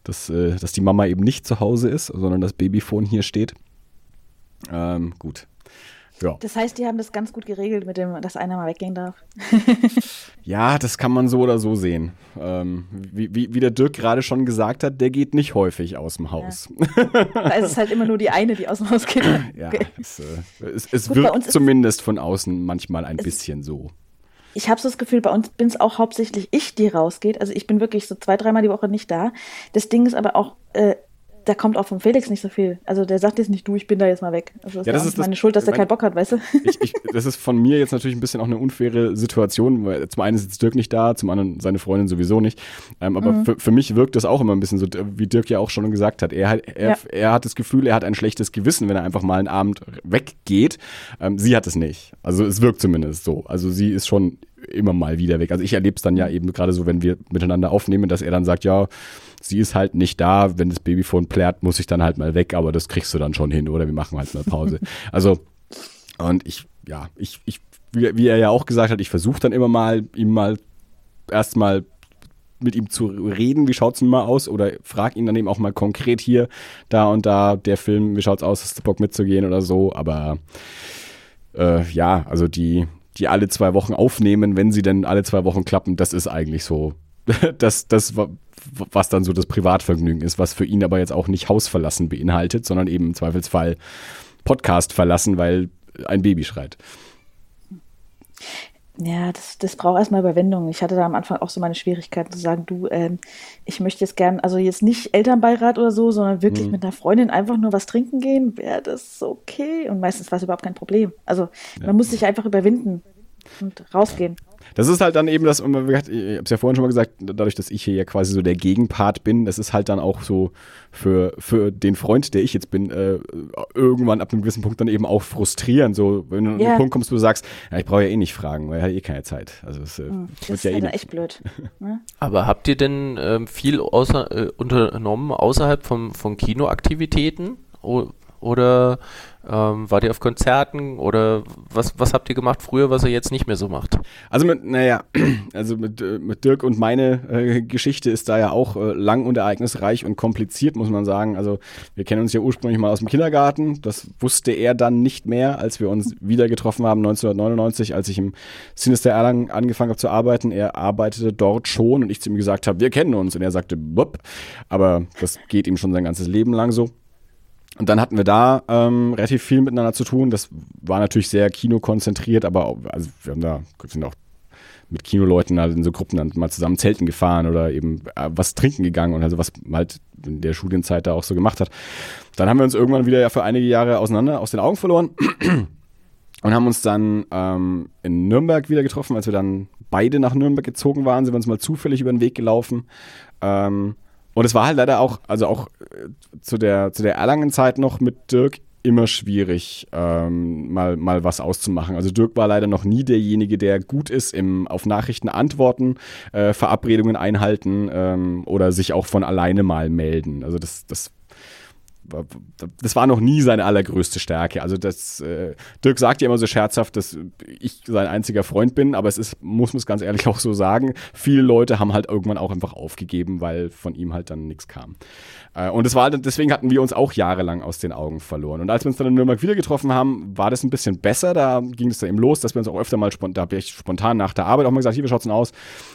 dass, äh, dass die Mama eben nicht zu Hause ist, sondern das Babyphone hier steht. Ähm, gut. Ja. Das heißt, die haben das ganz gut geregelt mit dem, dass einer mal weggehen darf. ja, das kann man so oder so sehen. Ähm, wie, wie, wie, der Dirk gerade schon gesagt hat, der geht nicht häufig aus dem Haus. Ja. da ist es halt immer nur die eine, die aus dem Haus geht. ja, okay. es, äh, es, es gut, wirkt zumindest von außen manchmal ein bisschen so ich habe so das Gefühl, bei uns bin es auch hauptsächlich ich, die rausgeht. Also ich bin wirklich so zwei, dreimal die Woche nicht da. Das Ding ist aber auch, äh, da kommt auch vom Felix nicht so viel. Also der sagt jetzt nicht, du, ich bin da jetzt mal weg. Also das ja, das ist meine das, Schuld, dass der keinen Bock hat, weißt du? Ich, ich, das ist von mir jetzt natürlich ein bisschen auch eine unfaire Situation, weil zum einen ist jetzt Dirk nicht da, zum anderen seine Freundin sowieso nicht. Ähm, aber mhm. für, für mich wirkt das auch immer ein bisschen so, wie Dirk ja auch schon gesagt hat. Er, er, ja. er hat das Gefühl, er hat ein schlechtes Gewissen, wenn er einfach mal einen Abend weggeht. Ähm, sie hat es nicht. Also es wirkt zumindest so. Also sie ist schon immer mal wieder weg. Also ich erlebe es dann ja eben gerade so, wenn wir miteinander aufnehmen, dass er dann sagt, ja, sie ist halt nicht da, wenn das Babyphone plärt, muss ich dann halt mal weg, aber das kriegst du dann schon hin oder wir machen halt mal Pause. also und ich, ja, ich, ich, wie, wie er ja auch gesagt hat, ich versuche dann immer mal, ihm mal erstmal mit ihm zu reden, wie schaut's denn mal aus? Oder frag ihn dann eben auch mal konkret hier, da und da, der Film, wie schaut's aus, hast du Bock mitzugehen oder so, aber äh, ja, also die, die alle zwei Wochen aufnehmen, wenn sie denn alle zwei Wochen klappen, das ist eigentlich so das, das, was dann so das Privatvergnügen ist, was für ihn aber jetzt auch nicht Haus verlassen beinhaltet, sondern eben im Zweifelsfall Podcast verlassen, weil ein Baby schreit. Ja, das, das braucht erstmal Überwindung. Ich hatte da am Anfang auch so meine Schwierigkeiten zu sagen, du, ähm, ich möchte jetzt gern, also jetzt nicht Elternbeirat oder so, sondern wirklich mhm. mit einer Freundin einfach nur was trinken gehen, wäre das okay. Und meistens war es überhaupt kein Problem. Also ja. man muss sich einfach überwinden und rausgehen. Das ist halt dann eben das, ich habe es ja vorhin schon mal gesagt, dadurch, dass ich hier ja quasi so der Gegenpart bin, das ist halt dann auch so für, für den Freund, der ich jetzt bin, äh, irgendwann ab einem gewissen Punkt dann eben auch frustrierend. So, wenn du yeah. an den Punkt kommst, wo du sagst, ja, ich brauche ja eh nicht fragen, weil er hat eh keine Zeit. Also es äh, hm, das ja ist eh echt blöd. Ne? Aber habt ihr denn ähm, viel außer, äh, unternommen außerhalb vom, von Kinoaktivitäten? Oder ähm, wart ihr auf Konzerten oder was, was habt ihr gemacht früher, was ihr jetzt nicht mehr so macht? Also mit, naja, also mit, äh, mit Dirk und meine äh, Geschichte ist da ja auch äh, lang und ereignisreich und kompliziert, muss man sagen. Also wir kennen uns ja ursprünglich mal aus dem Kindergarten. Das wusste er dann nicht mehr, als wir uns wieder getroffen haben 1999, als ich im Sinister Erlangen angefangen habe zu arbeiten. Er arbeitete dort schon und ich zu ihm gesagt habe, wir kennen uns. Und er sagte, Bup. aber das geht ihm schon sein ganzes Leben lang so. Und dann hatten wir da ähm, relativ viel miteinander zu tun. Das war natürlich sehr kinokonzentriert, aber auch, also wir haben da sind auch mit Kinoleuten halt in so Gruppen dann mal zusammen Zelten gefahren oder eben äh, was trinken gegangen und also was halt in der Studienzeit da auch so gemacht hat. Dann haben wir uns irgendwann wieder ja für einige Jahre auseinander aus den Augen verloren und haben uns dann ähm, in Nürnberg wieder getroffen, als wir dann beide nach Nürnberg gezogen waren, sind wir uns mal zufällig über den Weg gelaufen. Ähm, und es war halt leider auch, also auch äh, zu der, zu der Erlangen-Zeit noch mit Dirk immer schwierig, ähm, mal, mal was auszumachen. Also Dirk war leider noch nie derjenige, der gut ist im auf Nachrichten antworten, äh, Verabredungen einhalten ähm, oder sich auch von alleine mal melden. Also das, das das war noch nie seine allergrößte Stärke. Also das, äh, Dirk sagt ja immer so scherzhaft, dass ich sein einziger Freund bin, aber es ist, muss man es ganz ehrlich auch so sagen, viele Leute haben halt irgendwann auch einfach aufgegeben, weil von ihm halt dann nichts kam. Äh, und das war, deswegen hatten wir uns auch jahrelang aus den Augen verloren. Und als wir uns dann in Nürnberg wieder getroffen haben, war das ein bisschen besser. Da ging es dann eben los, dass wir uns auch öfter mal spontan, da habe ich spontan nach der Arbeit auch mal gesagt, hier, wie schaut's denn aus?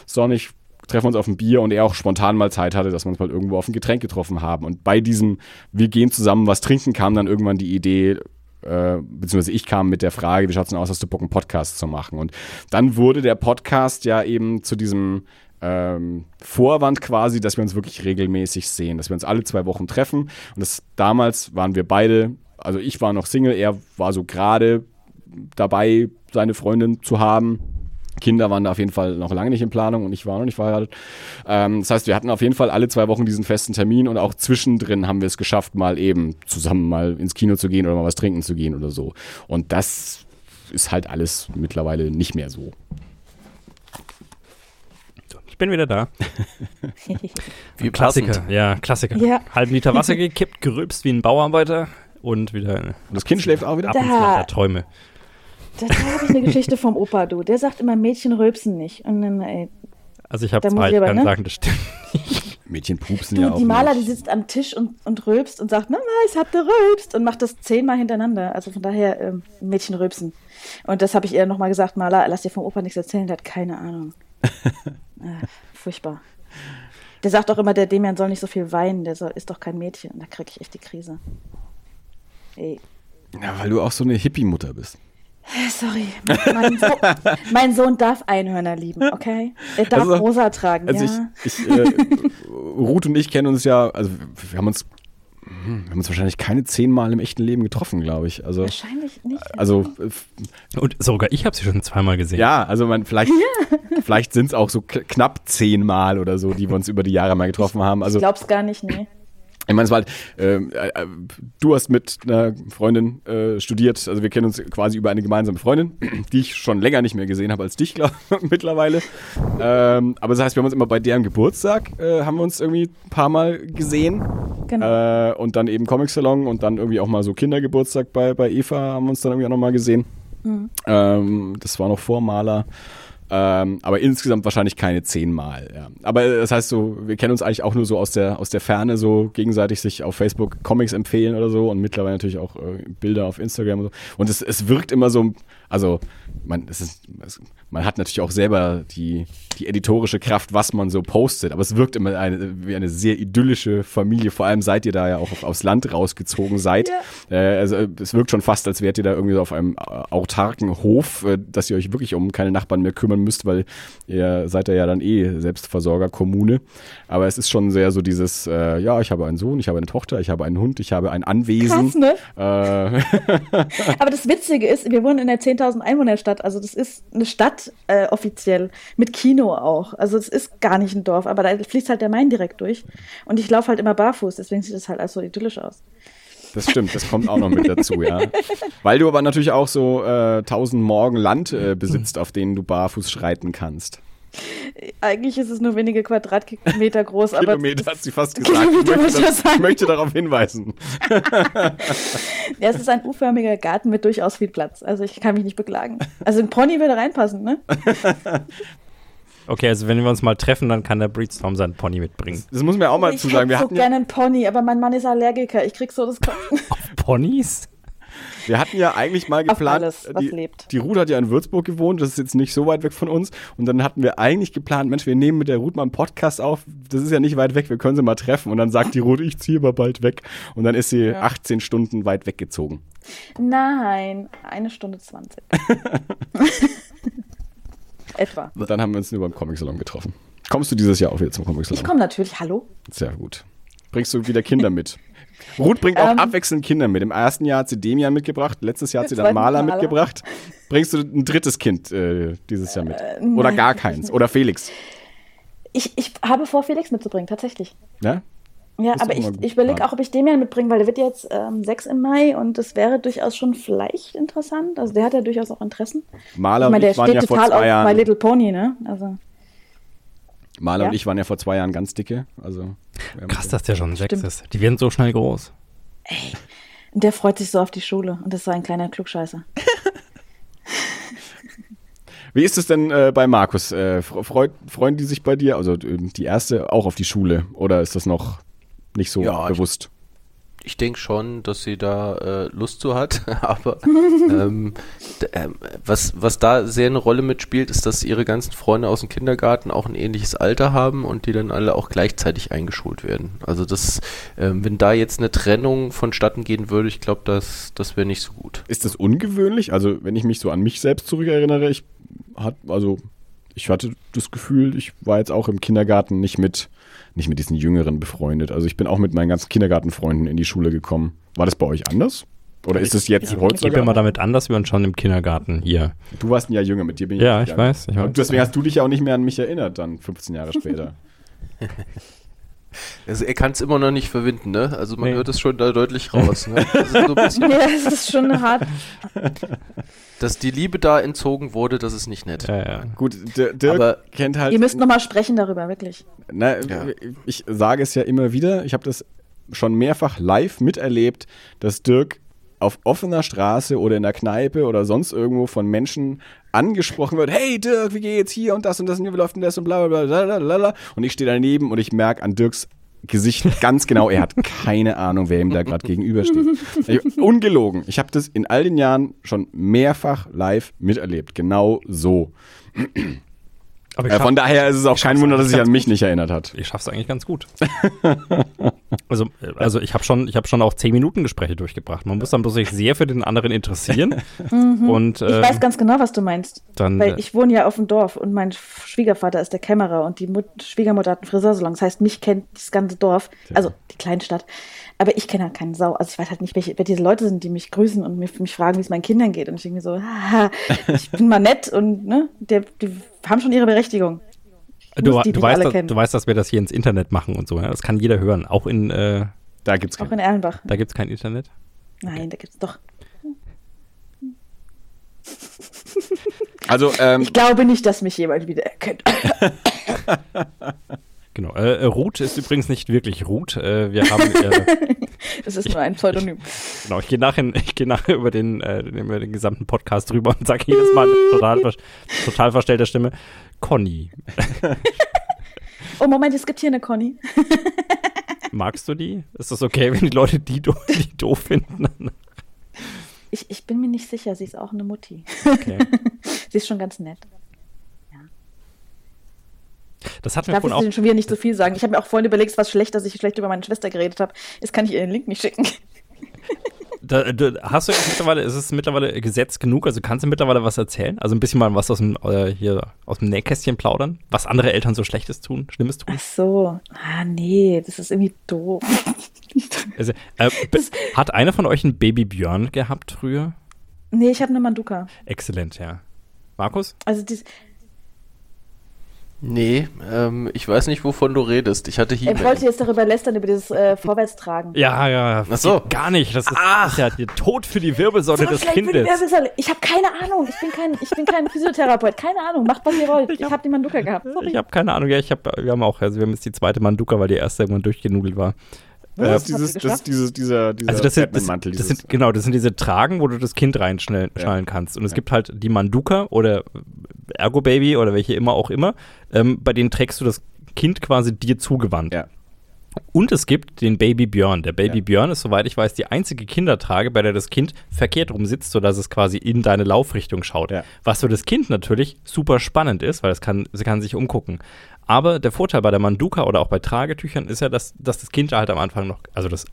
Sonnig, treffen uns auf ein Bier und er auch spontan mal Zeit hatte, dass wir uns mal irgendwo auf ein Getränk getroffen haben. Und bei diesem, wir gehen zusammen was trinken, kam dann irgendwann die Idee, äh, beziehungsweise ich kam mit der Frage, wie schaut es denn aus, hast du Bock, einen Podcast zu machen? Und dann wurde der Podcast ja eben zu diesem ähm, Vorwand quasi, dass wir uns wirklich regelmäßig sehen, dass wir uns alle zwei Wochen treffen. Und das damals waren wir beide, also ich war noch Single, er war so gerade dabei, seine Freundin zu haben Kinder waren da auf jeden Fall noch lange nicht in Planung und ich war noch nicht verheiratet. Ähm, das heißt, wir hatten auf jeden Fall alle zwei Wochen diesen festen Termin und auch zwischendrin haben wir es geschafft, mal eben zusammen mal ins Kino zu gehen oder mal was trinken zu gehen oder so. Und das ist halt alles mittlerweile nicht mehr so. Ich bin wieder da. Wie Klassiker, passend. ja, Klassiker. Ja. Halben Liter Wasser gekippt, gerülpst wie ein Bauarbeiter und wieder Und das Kind schläft auch wieder? ab der Träume. Da, da habe ich eine Geschichte vom Opa, du. Der sagt immer, Mädchen rülpsen nicht. Und dann, ey, Also ich habe Da zwei, ich aber, kann ne? sagen, das stimmt. Mädchen pupsen du, ja auch. die Maler, die nicht. sitzt am Tisch und, und rülpst und sagt, Mama, ich hab gerülpst und macht das zehnmal hintereinander. Also von daher, ähm, Mädchen rülpsen. Und das habe ich ihr nochmal gesagt, Maler, lass dir vom Opa nichts erzählen, der hat keine Ahnung. äh, furchtbar. Der sagt auch immer, der Demian soll nicht so viel weinen, der soll, ist doch kein Mädchen. Da kriege ich echt die Krise. Ey. Ja, weil du auch so eine Hippie-Mutter bist. Sorry. Mein, so mein Sohn darf Einhörner lieben, okay? Er darf Also- rosa tragen, Also ja. ich, ich äh, Ruth und ich kennen uns ja, also wir haben uns, hm, wir haben uns wahrscheinlich keine zehnmal im echten Leben getroffen, glaube ich. Also, Wahrscheinlich nicht. also Und sogar ich habe sie schon zweimal gesehen. ja, also man vielleicht, vielleicht sind es auch so knapp zehnmal oder so, die wir uns über die Jahre mal getroffen haben. Also ich glaub's gar nicht, nee. Ich meine, es war halt, ähm, äh, äh, du hast mit einer Freundin äh, studiert, also wir kennen uns quasi über eine gemeinsame Freundin, die ich schon länger nicht mehr gesehen habe als dich, glaube mittlerweile. Ähm, aber das heißt, wir haben uns immer bei deren Geburtstag, äh, haben wir uns irgendwie ein paar Mal gesehen. Genau. Äh, und dann eben Comic Salon und dann irgendwie auch mal so Kindergeburtstag bei, bei Eva haben wir uns dann irgendwie auch nochmal gesehen. Ähm, das war noch vor Maler. Ähm, aber insgesamt wahrscheinlich keine zehnmal. Ja. Aber das heißt so, wir kennen uns eigentlich auch nur so aus der, aus der Ferne, so gegenseitig sich auf Facebook Comics empfehlen oder so und mittlerweile natürlich auch äh, Bilder auf Instagram und so. Und es, es wirkt immer so, also man, es ist, es, man hat natürlich auch selber die, die editorische Kraft, was man so postet, aber es wirkt immer eine, wie eine sehr idyllische Familie, vor allem seit ihr da ja auch auf, aufs Land rausgezogen seid. Äh, also es wirkt schon fast, als wärt ihr da irgendwie so auf einem autarken Hof, äh, dass ihr euch wirklich um keine Nachbarn mehr kümmern müsst, weil ihr seid ja dann eh Selbstversorgerkommune. Aber es ist schon sehr so dieses, äh, ja, ich habe einen Sohn, ich habe eine Tochter, ich habe einen Hund, ich habe ein Anwesen. Krass, ne? Äh, Aber das Witzige ist, wir wohnen in einer 10.000 Einwohnerstadt. Also das ist eine Stadt äh, offiziell mit Kino auch. Also es ist gar nicht ein Dorf, aber da fließt halt der Main direkt durch. Und ich laufe halt immer barfuß, deswegen sieht das halt alles so idyllisch aus. Das stimmt, das kommt auch noch mit dazu, ja. Weil du aber natürlich auch so äh, 1000 Morgen Land äh, besitzt, auf denen du barfuß schreiten kannst. Eigentlich ist es nur wenige Quadratmeter groß, aber Kilometer hat sie fast gesagt. Ich möchte, das, ich möchte darauf hinweisen. ja, es ist ein U-förmiger Garten mit durchaus viel Platz. Also ich kann mich nicht beklagen. Also ein Pony würde reinpassen, ne? Okay, also wenn wir uns mal treffen, dann kann der Breedstorm seinen Pony mitbringen. Das muss mir auch mal ich zu sagen. hätte Wir so ja, gerne einen Pony, aber mein Mann ist Allergiker. Ich krieg so das Kotzen. Ponys? Wir hatten ja eigentlich mal Auf geplant, alles, was die, lebt. die Ruth hat ja in Würzburg gewohnt, das ist jetzt nicht so weit weg von uns. Und dann hatten wir eigentlich geplant, Mensch, wir nehmen mit der Ruth mal einen Podcast auf, das ist ja nicht weit weg, wir können sie mal treffen. Und dann sagt die Ruth, ich ziehe aber bald weg. Und dann ist sie 18 Stunden weit weggezogen. Nein, eine Stunde 20. Etwa. Dann haben wir uns nur beim Comic-Salon getroffen. Kommst du dieses Jahr auch wieder zum Comic-Salon? Ich komme natürlich, hallo. Sehr gut. Bringst du wieder Kinder mit? Ruth bringt auch Ähm. abwechselnd Kinder mit. Im ersten Jahr hat sie Demian mitgebracht, letztes Jahr hat sie dann Maler Maler. mitgebracht. Bringst du ein drittes Kind äh, dieses Jahr mit? Oder nein, gar keins? Oder Felix? Ich, ich habe vor, Felix mitzubringen, tatsächlich. Ja? Ja, Ist aber ich, ich überlege Ja. auch, ob ich Demian mitbringe, weil der wird jetzt ähm, sechs im Mai und das wäre durchaus schon vielleicht interessant. Also der hat ja durchaus auch Interessen. Maler ich meine, und der ich waren steht ja vor total auf zwei My Jahren. Little Pony, ne? Also, Maler Ja. und ich waren ja vor zwei Jahren ganz dicke. Also Krass, so- dass der schon sechs ist. Die werden so schnell groß. und der freut sich so auf die Schule und das ist so ein kleiner Klugscheißer. Wie ist es denn äh, bei Markus? Äh, fre- freut, freuen die sich bei dir, also äh, die erste, auch auf die Schule? Oder ist das noch nicht so Ja, ich- bewusst? Ich denke schon, dass sie da äh, Lust zu hat, aber ähm, ähm, was, was da sehr eine Rolle mitspielt, ist, dass ihre ganzen Freunde aus dem Kindergarten auch ein ähnliches Alter haben und die dann alle auch gleichzeitig eingeschult werden. Also das, ähm, wenn da jetzt eine Trennung vonstatten gehen würde, ich glaube, das, das wäre nicht so gut. Ist das ungewöhnlich? Also, wenn ich mich so an mich selbst zurückerinnere, ich hat, also ich hatte das Gefühl, ich war jetzt auch im Kindergarten nicht mit, nicht mit diesen Jüngeren befreundet. Also ich bin auch mit meinen ganzen Kindergartenfreunden in die Schule gekommen. War das bei euch anders? Oder ist es jetzt Ich heutzutage? immer damit an, dass wir uns schon im Kindergarten hier. Du warst ein Jahr jünger, mit dir bin ich Ja, ich weiß, ich weiß. deswegen hast du dich ja auch nicht mehr an mich erinnert, dann 15 Jahre später. Also er kann es immer noch nicht verwinden, ne? Also man Nee. hört es schon da deutlich raus, ne? Das ist so ein bisschen, ja, es ist schon hart. dass die Liebe da entzogen wurde, das ist nicht nett. Ja, ja. Gut, Dir- Dirk Aber- kennt halt. Ihr müsst nochmal sprechen darüber, wirklich. Na, Ja. Ich sage es ja immer wieder, ich habe das schon mehrfach live miterlebt, dass Dirk auf offener Straße oder in der Kneipe oder sonst irgendwo von Menschen angesprochen wird, hey Dirk, wie geht's hier und das und das und wie läuft denn das und bla bla bla bla bla bla. Und ich stehe daneben und ich merke an Dirks Gesicht ganz genau, er hat keine Ahnung, wer ihm da gerade gegenübersteht. Ich, ungelogen. Ich habe das in all den Jahren schon mehrfach live miterlebt. Genau so. Aber Äh, von daher ist es auch ich kein Wunder, dass sich an mich nicht erinnert hat. ich schaff's eigentlich ganz gut. also, äh, also ich habe schon, ich habe schon auch zehn Minuten Gespräche durchgebracht. Man muss dann bloß sich sehr für den anderen interessieren. und Mhm. Ich äh, weiß ganz genau, was du meinst. dann, Weil äh, ich wohne ja auf dem Dorf und mein Schwiegervater ist der Kämmerer und die Mut Schwiegermutter hat einen Friseursalon. Das heißt, mich kennt das ganze Dorf, also die Kleinstadt. Aber ich kenne halt keinen Sau. Also ich weiß halt nicht, welche, wer diese Leute sind, die mich grüßen und mich, mich fragen, wie es meinen Kindern geht. Und ich denke mir so, haha, ich bin mal nett und ne, der, die haben schon ihre Berechtigung. Du, die du, weißt, alle dass, kennen. du weißt, dass wir das hier ins Internet machen und so. Ja? Das kann jeder hören. Auch in, äh, Da gibt's Auch keinen. in Erlenbach. da gibt's kein Internet. Nein, da gibt's doch. Also, ähm, Ich glaube nicht, dass mich jemand wieder erkennt. Genau. Äh, äh, Ruth ist übrigens nicht wirklich Ruth. Äh, wir haben, äh, Es ist nur ein Pseudonym. genau, ich gehe nachher, ich gehe nachher über den, äh, über den gesamten Podcast drüber und sage jedes Mal mit total, total verstellter Stimme, Conny. Oh, Moment, es gibt hier eine Conny. Magst du die? Ist das okay, wenn die Leute die, do die doof finden? Ich, ich bin mir nicht sicher, sie ist auch eine Mutti. Okay. Sie ist schon ganz nett. Das Darf ich vorhin auch. schon wieder nicht so viel sagen? Ich habe mir auch vorhin überlegt, was schlecht, dass ich schlecht über meine Schwester geredet habe. Jetzt kann ich ihr den Link nicht schicken. Da, da, hast du jetzt mittlerweile, ist es mittlerweile Gesetz genug? Also kannst du mittlerweile was erzählen? Also ein bisschen mal was aus dem, äh, hier, aus dem Nähkästchen plaudern? Was andere Eltern so Schlechtes tun, Schlimmes tun? Ach so. Ah, nee, das ist irgendwie doof. Also, äh, hat einer von euch einen Baby Björn gehabt früher? Nee, ich habe eine Manduka. Exzellent, ja. Markus? Also dies, Nee, ähm, ich weiß nicht, wovon du redest. Ich hatte ich He-Man. wollte jetzt darüber lästern, über dieses äh, Vorwärtstragen. Ja, ja. Ach so. Gar nicht. Das ist, das ist ja der Tod für die Wirbelsäule So des schlecht für die Kindes. Wirbelsäule. Ich habe keine Ahnung. Ich bin kein, ich bin kein Physiotherapeut. Keine Ahnung. Macht, was ihr wollt. Ich hab- habe die Manduka gehabt. Sorry. Ich habe keine Ahnung. Ja, ich habe, wir haben auch, also wir haben jetzt die zweite Manduka, weil die erste irgendwann durchgenudelt war. Das Was? ist dieses, das ist dieses, dieser, dieser Also das sind, das, das dieses- sind genau, das sind diese Tragen, wo du das Kind reinschnallen schnallen kannst. Und es gibt halt die Manduka oder Ergo Baby oder welche immer auch immer. Ähm, bei denen trägst du das Kind quasi dir zugewandt. ja. Und es gibt den Baby Björn. Der Baby ja. Björn ist, soweit ich weiß, die einzige Kindertrage, bei der das Kind verkehrt rum sitzt, sodass es quasi in deine Laufrichtung schaut. Ja. Was für das Kind natürlich super spannend ist, weil es kann, sie kann sich umgucken. Aber der Vorteil bei der Manduka oder auch bei Tragetüchern ist ja, dass, dass das Kind halt am Anfang noch, also das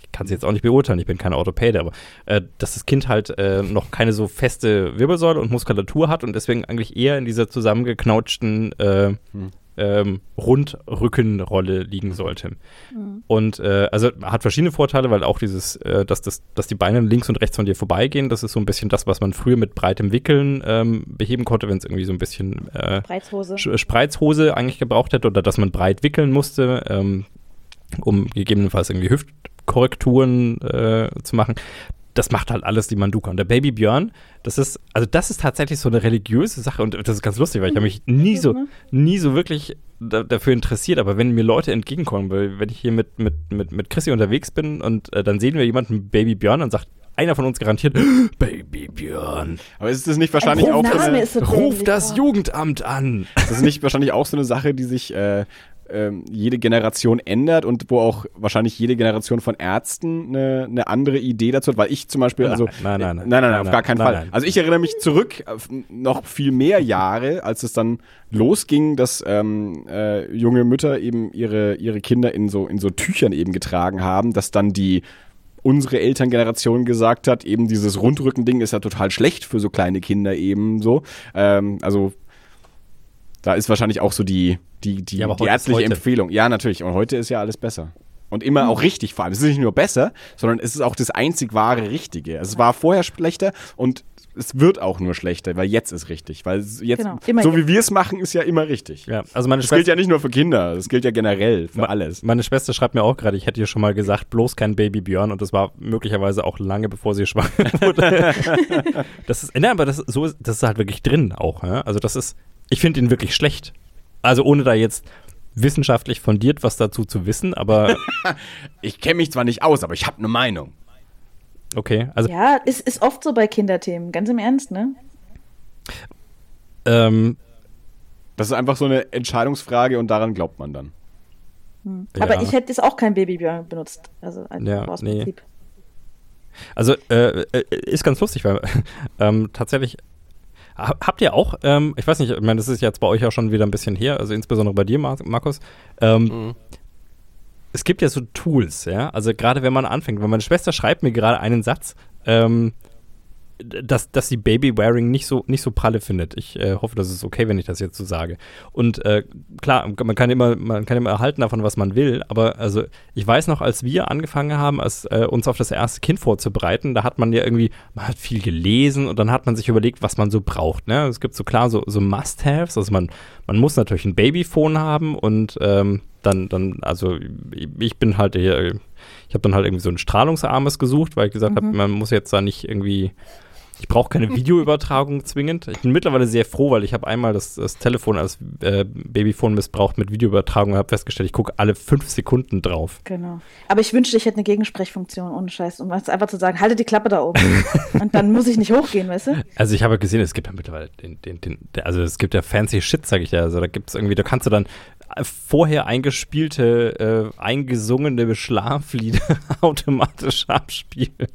ich kann es jetzt auch nicht beurteilen, ich bin keine Orthopäde, aber äh, dass das Kind halt äh, noch keine so feste Wirbelsäule und Muskulatur hat und deswegen eigentlich eher in dieser zusammengeknautschten äh, hm ähm, Rundrückenrolle liegen sollte. Mhm. Und äh, also hat verschiedene Vorteile, weil auch dieses, äh, dass, das, dass die Beine links und rechts von dir vorbeigehen, das ist so ein bisschen das, was man früher mit breitem Wickeln ähm, beheben konnte, wenn es irgendwie so ein bisschen äh, Spreizhose. Spreizhose eigentlich gebraucht hätte oder dass man breit wickeln musste, ähm, um gegebenenfalls irgendwie Hüftkorrekturen äh, zu machen das macht halt alles die Manduka. Und der Baby Björn, das ist, also das ist tatsächlich so eine religiöse Sache und das ist ganz lustig, weil ich habe mich nie so, nie so wirklich da, dafür interessiert. Aber wenn mir Leute entgegenkommen, weil wenn ich hier mit, mit, mit, mit Chrissy unterwegs bin und äh, dann sehen wir jemanden Baby Björn und sagt, einer von uns garantiert, Baby Björn. Aber ist das nicht wahrscheinlich auch so eine, Ruf das Jugendamt an. Das ist nicht wahrscheinlich auch so eine Sache, die sich äh, ähm, jede Generation ändert und wo auch wahrscheinlich jede Generation von Ärzten eine, eine andere Idee dazu hat, weil ich zum Beispiel, also nein, nein, nein, nein, nein, nein auf gar keinen Fall. Also ich erinnere mich zurück noch viel mehr Jahre, als es dann losging, dass ähm, äh, junge Mütter eben ihre ihre Kinder in so in so Tüchern eben getragen haben, dass dann die unsere Elterngeneration gesagt hat, eben dieses Rundrückending ist ja total schlecht für so kleine Kinder eben so. Ähm, also da ist wahrscheinlich auch so die, die, die, ja, die ärztliche Empfehlung. Ja, natürlich. Und heute ist ja alles besser. Und immer auch richtig vor allem. Es ist nicht nur besser, sondern es ist auch das einzig wahre Richtige. Also es war vorher schlechter und es wird auch nur schlechter, weil jetzt ist richtig. Weil jetzt, genau, so wie wir es machen, ist ja immer richtig. Ja, also meine das gilt ja nicht nur für Kinder, das gilt ja generell für alles. Meine Schwester schreibt mir auch gerade, ich hätte ihr schon mal gesagt, bloß kein Baby Björn und das war möglicherweise auch lange bevor sie schwanger wurde. das ist, ne, aber das, so ist, das ist halt wirklich drin auch. Ja? Also das ist, ich finde ihn wirklich schlecht. Also ohne da jetzt wissenschaftlich fundiert was dazu zu wissen, aber. ich kenne mich zwar nicht aus, aber ich habe eine Meinung. Okay, also. Ja, ist, ist oft so bei Kinderthemen, ganz im Ernst, ne? Ähm. Das ist einfach so eine Entscheidungsfrage und daran glaubt man dann. Hm. Aber ja. ich hätte jetzt auch kein Babybjörn benutzt. Also ein ja, aus nee. Prinzip. Also äh, äh, ist ganz lustig, weil ähm, tatsächlich Habt ihr auch, ähm, ich weiß nicht, ich meine, das ist jetzt bei euch auch schon wieder ein bisschen her, also insbesondere bei dir, Markus. Ähm, mhm. Es gibt ja so Tools, ja. Also gerade wenn man anfängt, weil meine Schwester schreibt mir gerade einen Satz, ähm, dass, dass sie Baby-Wearing nicht so, nicht so pralle findet. Ich äh, hoffe, das ist okay, wenn ich das jetzt so sage. Und äh, klar, man kann, immer, man kann immer erhalten davon, was man will, aber also ich weiß noch, als wir angefangen haben, als, äh, uns auf das erste Kind vorzubereiten, da hat man ja irgendwie, man hat viel gelesen und dann hat man sich überlegt, was man so braucht. Ne? Es gibt so klar so, so Must-Haves, also man, man muss natürlich ein Babyphone haben und ähm, dann, dann, also ich bin halt hier, ich habe dann halt irgendwie so ein strahlungsarmes gesucht, weil ich gesagt mhm. habe, man muss jetzt da nicht irgendwie ich brauche keine Videoübertragung zwingend. Ich bin mittlerweile sehr froh, weil ich habe einmal das, das, Telefon als äh, Babyphone missbraucht mit Videoübertragung und habe festgestellt, ich gucke alle fünf Sekunden drauf. Genau. Aber ich wünschte, ich hätte eine Gegensprechfunktion ohne Scheiß, um einfach zu sagen, halte die Klappe da oben. und dann muss ich nicht hochgehen, weißt du? Also ich habe gesehen, es gibt ja mittlerweile den, den, den, also es gibt ja fancy Shit, sage ich ja. Also da gibt es irgendwie, da kannst du dann vorher eingespielte, äh, eingesungene Schlaflieder automatisch abspielen.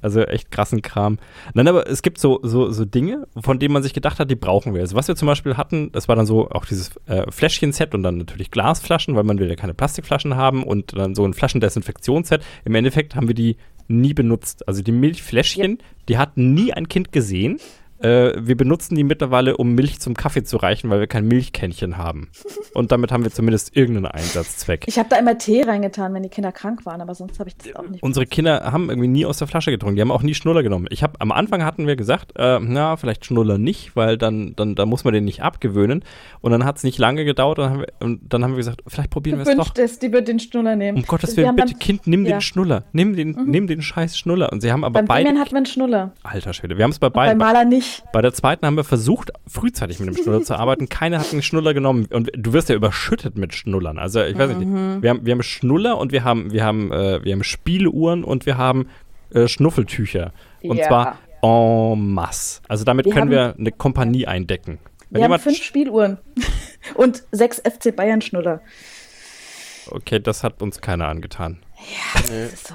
Also echt krassen Kram. Nein, aber es gibt so, so, so Dinge, von denen man sich gedacht hat, die brauchen wir. Also was wir zum Beispiel hatten, das war dann so auch dieses äh, Fläschchen-Set und dann natürlich Glasflaschen, weil man will ja keine Plastikflaschen haben und dann so ein Flaschendesinfektionsset. Im Endeffekt haben wir die nie benutzt. Also die Milchfläschchen, ja. die hat nie ein Kind gesehen. Äh, wir benutzen die mittlerweile, um Milch zum Kaffee zu reichen, weil wir kein Milchkännchen haben. Und damit haben wir zumindest irgendeinen Einsatzzweck. Ich habe da immer Tee reingetan, wenn die Kinder krank waren, aber sonst habe ich das auch nicht. Unsere Kinder haben irgendwie nie aus der Flasche getrunken. Die haben auch nie Schnuller genommen. Ich habe am Anfang hatten wir gesagt, äh, na, vielleicht Schnuller nicht, weil dann, dann, dann muss man den nicht abgewöhnen. Und dann hat es nicht lange gedauert und, wir, und, dann haben wir gesagt, vielleicht probieren wir es doch. Es, die wird den Schnuller nehmen. Um Gottes Willen, bitte Kind, nimm ja. den Schnuller. Nimm den, mhm. nimm den scheiß Schnuller. Und sie haben aber Beim beide. Beim hatten wir einen Schnuller. Alter Schwede, wir haben es bei beiden. Bei Maler nicht. Bei der zweiten haben wir versucht, frühzeitig mit dem Schnuller zu arbeiten. Keiner hat einen Schnuller genommen. Und du wirst ja überschüttet mit Schnullern. Also ich weiß mhm. nicht. Wir haben, wir haben Schnuller und wir haben, wir haben, äh, wir haben Spieluhren und wir haben äh, Schnuffeltücher. Und ja. zwar en masse. Also damit wir können haben, wir eine Kompanie eindecken. Wenn wir haben fünf Spieluhren und sechs FC Bayern Schnuller. okay, das hat uns keiner angetan. Ja, das ist so.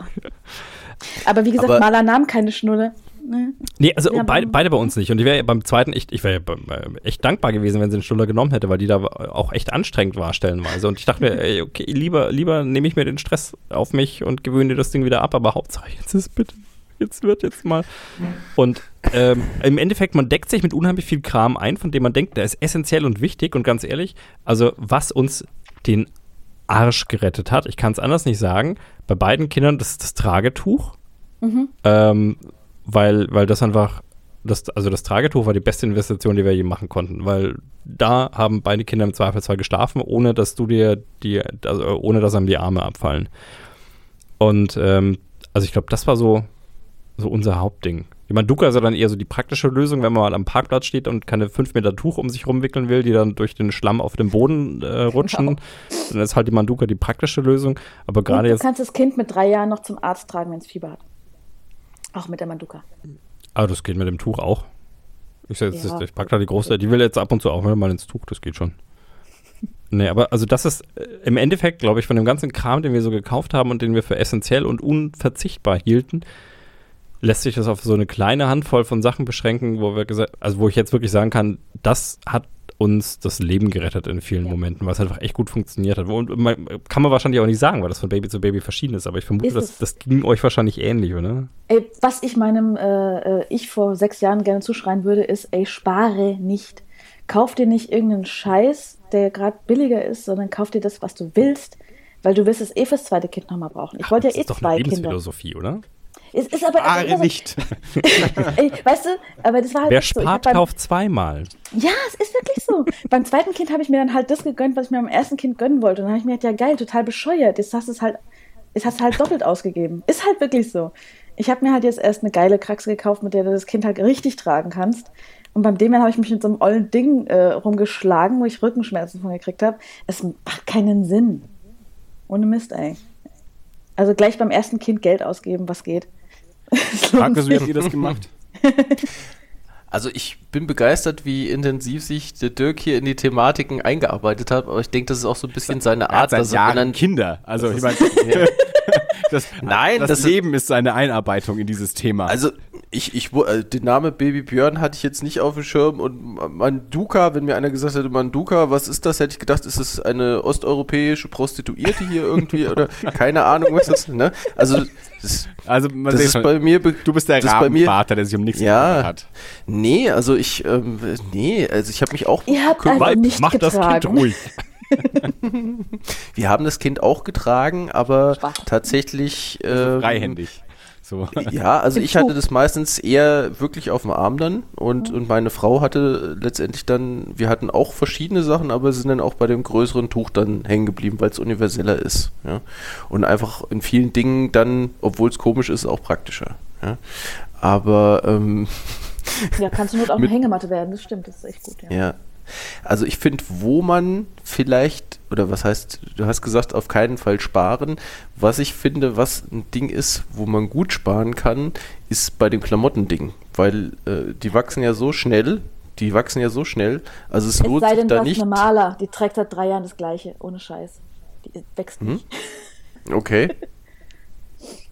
Aber wie gesagt, Aber- Maler nahm keine Schnulle. Ne? Nee, also Ja, beide, beide bei uns nicht. Und ich wäre beim zweiten echt, ich wäre echt dankbar gewesen, wenn sie den Schnuller genommen hätte, weil die da auch echt anstrengend war stellenweise. Und ich dachte mir, ey, okay, lieber, lieber nehme ich mir den Stress auf mich und gewöhne das Ding wieder ab, aber Hauptsache jetzt ist bitte, jetzt wird jetzt mal. Und ähm, im Endeffekt, man deckt sich mit unheimlich viel Kram ein, von dem man denkt, der ist essentiell und wichtig. Und ganz ehrlich, also was uns den Arsch gerettet hat, ich kann es anders nicht sagen, bei beiden Kindern, das ist das Tragetuch. Ähm, weil, weil das einfach, das, also das Tragetuch war die beste Investition, die wir je machen konnten, weil da haben beide Kinder im Zweifelsfall geschlafen, ohne dass du dir die, also ohne dass einem die Arme abfallen. Und ähm, also ich glaube, das war so, so unser Hauptding. Die Manduka ist ja dann eher so die praktische Lösung, wenn man mal am Parkplatz steht und keine fünf Meter Tuch um sich rumwickeln will, die dann durch den Schlamm auf dem Boden äh, rutschen. Genau. Dann ist halt die Manduka die praktische Lösung. Aber gerade du jetzt, kannst das Kind mit drei Jahren noch zum Arzt tragen, wenn es Fieber hat. Auch mit der Manduka. Ah, das geht mit dem Tuch auch. Ich, jetzt, Ja. ich pack da die große, die will jetzt ab und zu auch mal ins Tuch, das geht schon. Nee, aber also das ist äh, im Endeffekt, glaube ich, von dem ganzen Kram, den wir so gekauft haben und den wir für essentiell und unverzichtbar hielten, lässt sich das auf so eine kleine Handvoll von Sachen beschränken, wo wir gesagt, also wo ich jetzt wirklich sagen kann, das hat uns das Leben gerettet in vielen Momenten, weil es einfach echt gut funktioniert hat. Und man, kann man wahrscheinlich auch nicht sagen, weil das von Baby zu Baby verschieden ist, aber ich vermute, das, das ging euch wahrscheinlich ähnlich, oder? Ey, was ich meinem äh, äh, Ich vor sechs Jahren gerne zuschreien würde, ist, ey, spare nicht. Kauf dir nicht irgendeinen Scheiß, der gerade billiger ist, sondern kauf dir das, was du willst, weil du wirst es eh fürs zweite Kind nochmal brauchen. Ich wollte ja das eh ist doch zwei eine Kinder. Lebensphilosophie, oder? Es ist aber Ah, also, nicht. weißt du, aber das war halt Wer so. Spart, beim- kauft zweimal. Ja, es ist wirklich so. beim zweiten Kind habe ich mir dann halt das gegönnt, was ich mir beim ersten Kind gönnen wollte. Und dann habe ich mir gedacht, ja geil, total bescheuert. Jetzt hast du es halt, jetzt hast du halt doppelt ausgegeben. Ist halt wirklich so. Ich habe mir halt jetzt erst eine geile Kraxe gekauft, mit der du das Kind halt richtig tragen kannst. Und beim Demian habe ich mich mit so einem ollen Ding äh, rumgeschlagen, wo ich Rückenschmerzen von gekriegt habe. Es macht keinen Sinn. Ohne Mist, ey. Also gleich beim ersten Kind Geld ausgeben, was geht. Markus, wie habt ihr das gemacht? Also ich bin begeistert, wie intensiv sich der Dirk hier in die Thematiken eingearbeitet hat, aber ich denke, das ist auch so ein bisschen seine Er hat Art, seit dass er Jahren dann Kinder. Also ich meine, das, Nein, das, das Leben ist seine Einarbeitung in dieses Thema. Also ich, ich, äh, den Name Baby Björn hatte ich jetzt nicht auf dem Schirm und Manduka, wenn mir einer gesagt hätte, Manduka, was ist das, hätte ich gedacht, ist es eine osteuropäische Prostituierte hier irgendwie oder keine Ahnung, was das, ne? Also das, Also man das sieht ist schon, bei mir, du bist der Rabenvater, der sich um nichts Ja. hat. Nee, also ich, ähm, nee, also ich habe mich auch Ihr habt einfach nicht Mach das Kind getragen. ruhig. Wir haben das Kind auch getragen, aber Spaß. tatsächlich ähm, Freihändig. So. Ja, also ich hatte das meistens eher wirklich auf dem Arm dann und, Mhm. und meine Frau hatte letztendlich dann, wir hatten auch verschiedene Sachen, aber sind dann auch bei dem größeren Tuch dann hängen geblieben, weil es universeller ist. Ja? Und einfach in vielen Dingen dann, obwohl es komisch ist, auch praktischer. Ja? Aber ähm, Ja, kannst du nur auch Mit- eine Hängematte werden, das stimmt, das ist echt gut, ja. ja. Also ich finde, wo man vielleicht, oder was heißt, du hast gesagt, auf keinen Fall sparen. Was ich finde, was ein Ding ist, wo man gut sparen kann, ist bei dem Klamottending. Weil äh, die wachsen ja so schnell, die wachsen ja so schnell, also es Es lohnt sei sich denn, da nicht. eine Maler, die trägt seit drei Jahren das gleiche, ohne Scheiß. Die wächst Hm? nicht. Okay.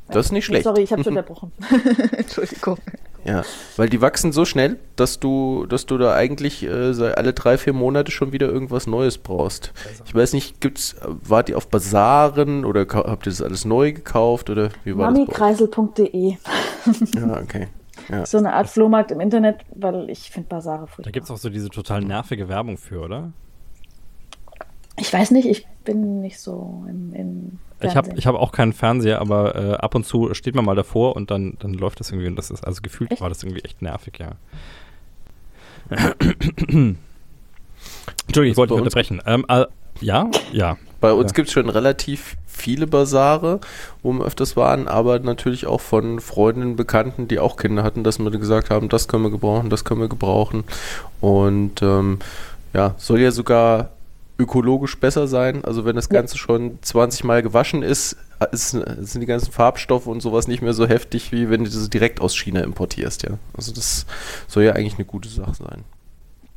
Das ist nicht schlecht. Sorry, ich habe schon unterbrochen. Entschuldigung. Ja, weil die wachsen so schnell, dass du, dass du da eigentlich äh, alle drei, vier Monate schon wieder irgendwas Neues brauchst. Ich weiß nicht, gibt's, wart ihr auf Basaren oder habt ihr das alles neu gekauft oder wie war Mamikreisel.de. Ja, okay. Ja. So eine Art Flohmarkt im Internet, weil ich finde Basare Da furchtbar. gibt es auch so diese total nervige Werbung für, oder? Ich weiß nicht, ich bin nicht so im, im Ich habe ich hab auch keinen Fernseher, aber äh, ab und zu steht man mal davor und dann, dann läuft das irgendwie und das ist, also gefühlt Echt? war das irgendwie echt nervig, ja. Entschuldigung, ich wollte unterbrechen. Ähm, äh, ja, ja. Bei uns Ja. gibt es schon relativ viele Basare, wo wir öfters waren, aber natürlich auch von Freundinnen, Bekannten, die auch Kinder hatten, dass wir gesagt haben, das können wir gebrauchen, das können wir gebrauchen. Und ähm, ja, soll ja sogar ökologisch besser sein. Also wenn das Ja. Ganze schon 20 Mal gewaschen ist, ist, sind die ganzen Farbstoffe und sowas nicht mehr so heftig, wie wenn du das direkt aus China importierst, ja. Also das soll ja eigentlich eine gute Sache sein.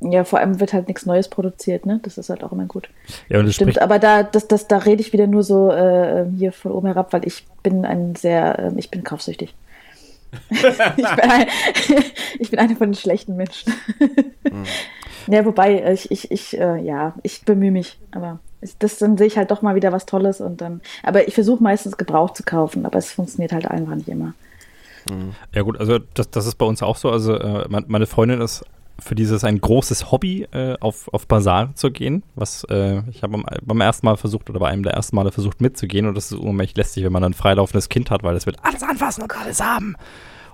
Ja, vor allem wird halt nichts Neues produziert, ne? Das ist halt auch immer gut. Ja, und das Stimmt, spricht, aber da, das, das, da rede ich wieder nur so äh, hier von oben herab, weil ich bin ein sehr, äh, ich bin kaufsüchtig. ich, bin ein, ich bin eine von den schlechten Menschen. Ja, wobei, äh, ich, ich, ich äh, ja, ich bemühe mich, aber das, dann sehe ich halt doch mal wieder was Tolles und dann, aber ich versuche meistens Gebrauch zu kaufen, aber es funktioniert halt einfach nicht immer. Ja gut, also das, das ist bei uns auch so. Also äh, mein- meine Freundin ist für dieses ein großes Hobby, äh, auf, auf Bazar zu gehen. Was äh, ich habe beim, ersten Mal versucht oder bei einem der ersten Male versucht mitzugehen und das ist unheimlich lästig, wenn man ein freilaufendes Kind hat, weil es wird alles anfassen und alles haben.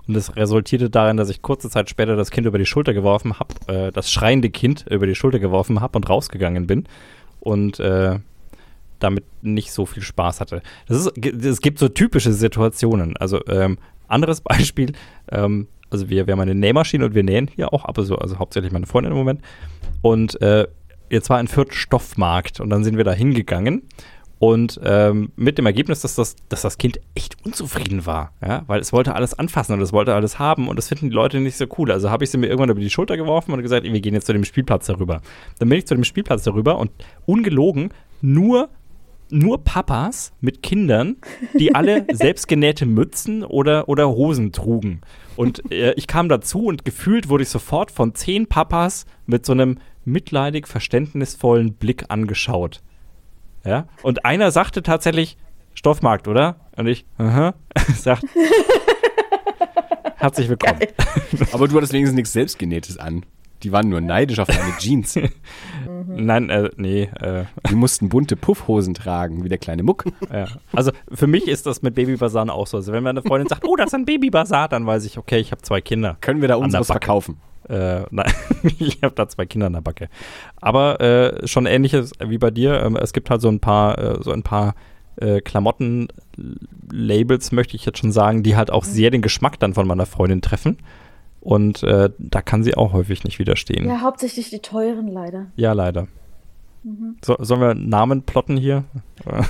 Und das resultierte darin, dass ich kurze Zeit später das Kind über die Schulter geworfen habe, äh, das schreiende Kind über die Schulter geworfen habe und rausgegangen bin. Und äh, damit nicht so viel Spaß hatte. Das ist, es gibt so typische Situationen. Also ähm, anderes Beispiel, ähm, also wir, wir haben eine Nähmaschine und wir nähen hier auch ab, also, also hauptsächlich meine Freundin im Moment. Und äh, jetzt war ein Fürth Stoffmarkt und dann sind wir da hingegangen und ähm, mit dem Ergebnis, dass das, dass das Kind echt unzufrieden war, ja, weil es wollte alles anfassen und es wollte alles haben und das finden die Leute nicht so cool. Also habe ich sie mir irgendwann über die Schulter geworfen und gesagt, wir gehen jetzt zu dem Spielplatz darüber. Dann bin ich zu dem Spielplatz darüber und ungelogen nur nur Papas mit Kindern, die alle selbstgenähte Mützen oder, oder Hosen trugen. Und äh, ich kam dazu und gefühlt wurde ich sofort von zehn Papas mit so einem mitleidig verständnisvollen Blick angeschaut. Ja? Und einer sagte tatsächlich, Stoffmarkt, oder? Und ich, aha, sagt, herzlich willkommen. Aber du hattest wenigstens nichts Selbstgenähtes an. Die waren nur neidisch auf deine Jeans. Nein, äh, nee, äh, Die mussten bunte Puffhosen tragen, wie der kleine Muck. Ja. Also für mich ist das mit Babybasaren auch so. Also wenn meine Freundin sagt, oh, das ist ein Babybasar, dann weiß ich, okay, ich habe zwei Kinder. Können wir da unseres verkaufen? Äh, nein, ich habe da zwei Kinder an der Backe. Aber äh, schon ähnliches wie bei dir. Ähm, es gibt halt so ein paar, äh, so ein paar äh, Klamotten-Labels, möchte ich jetzt schon sagen, die halt auch sehr den Geschmack dann von meiner Freundin treffen. Und äh, da kann sie auch häufig nicht widerstehen. Ja, hauptsächlich die teuren leider. Ja, leider. So, sollen wir Namen plotten hier?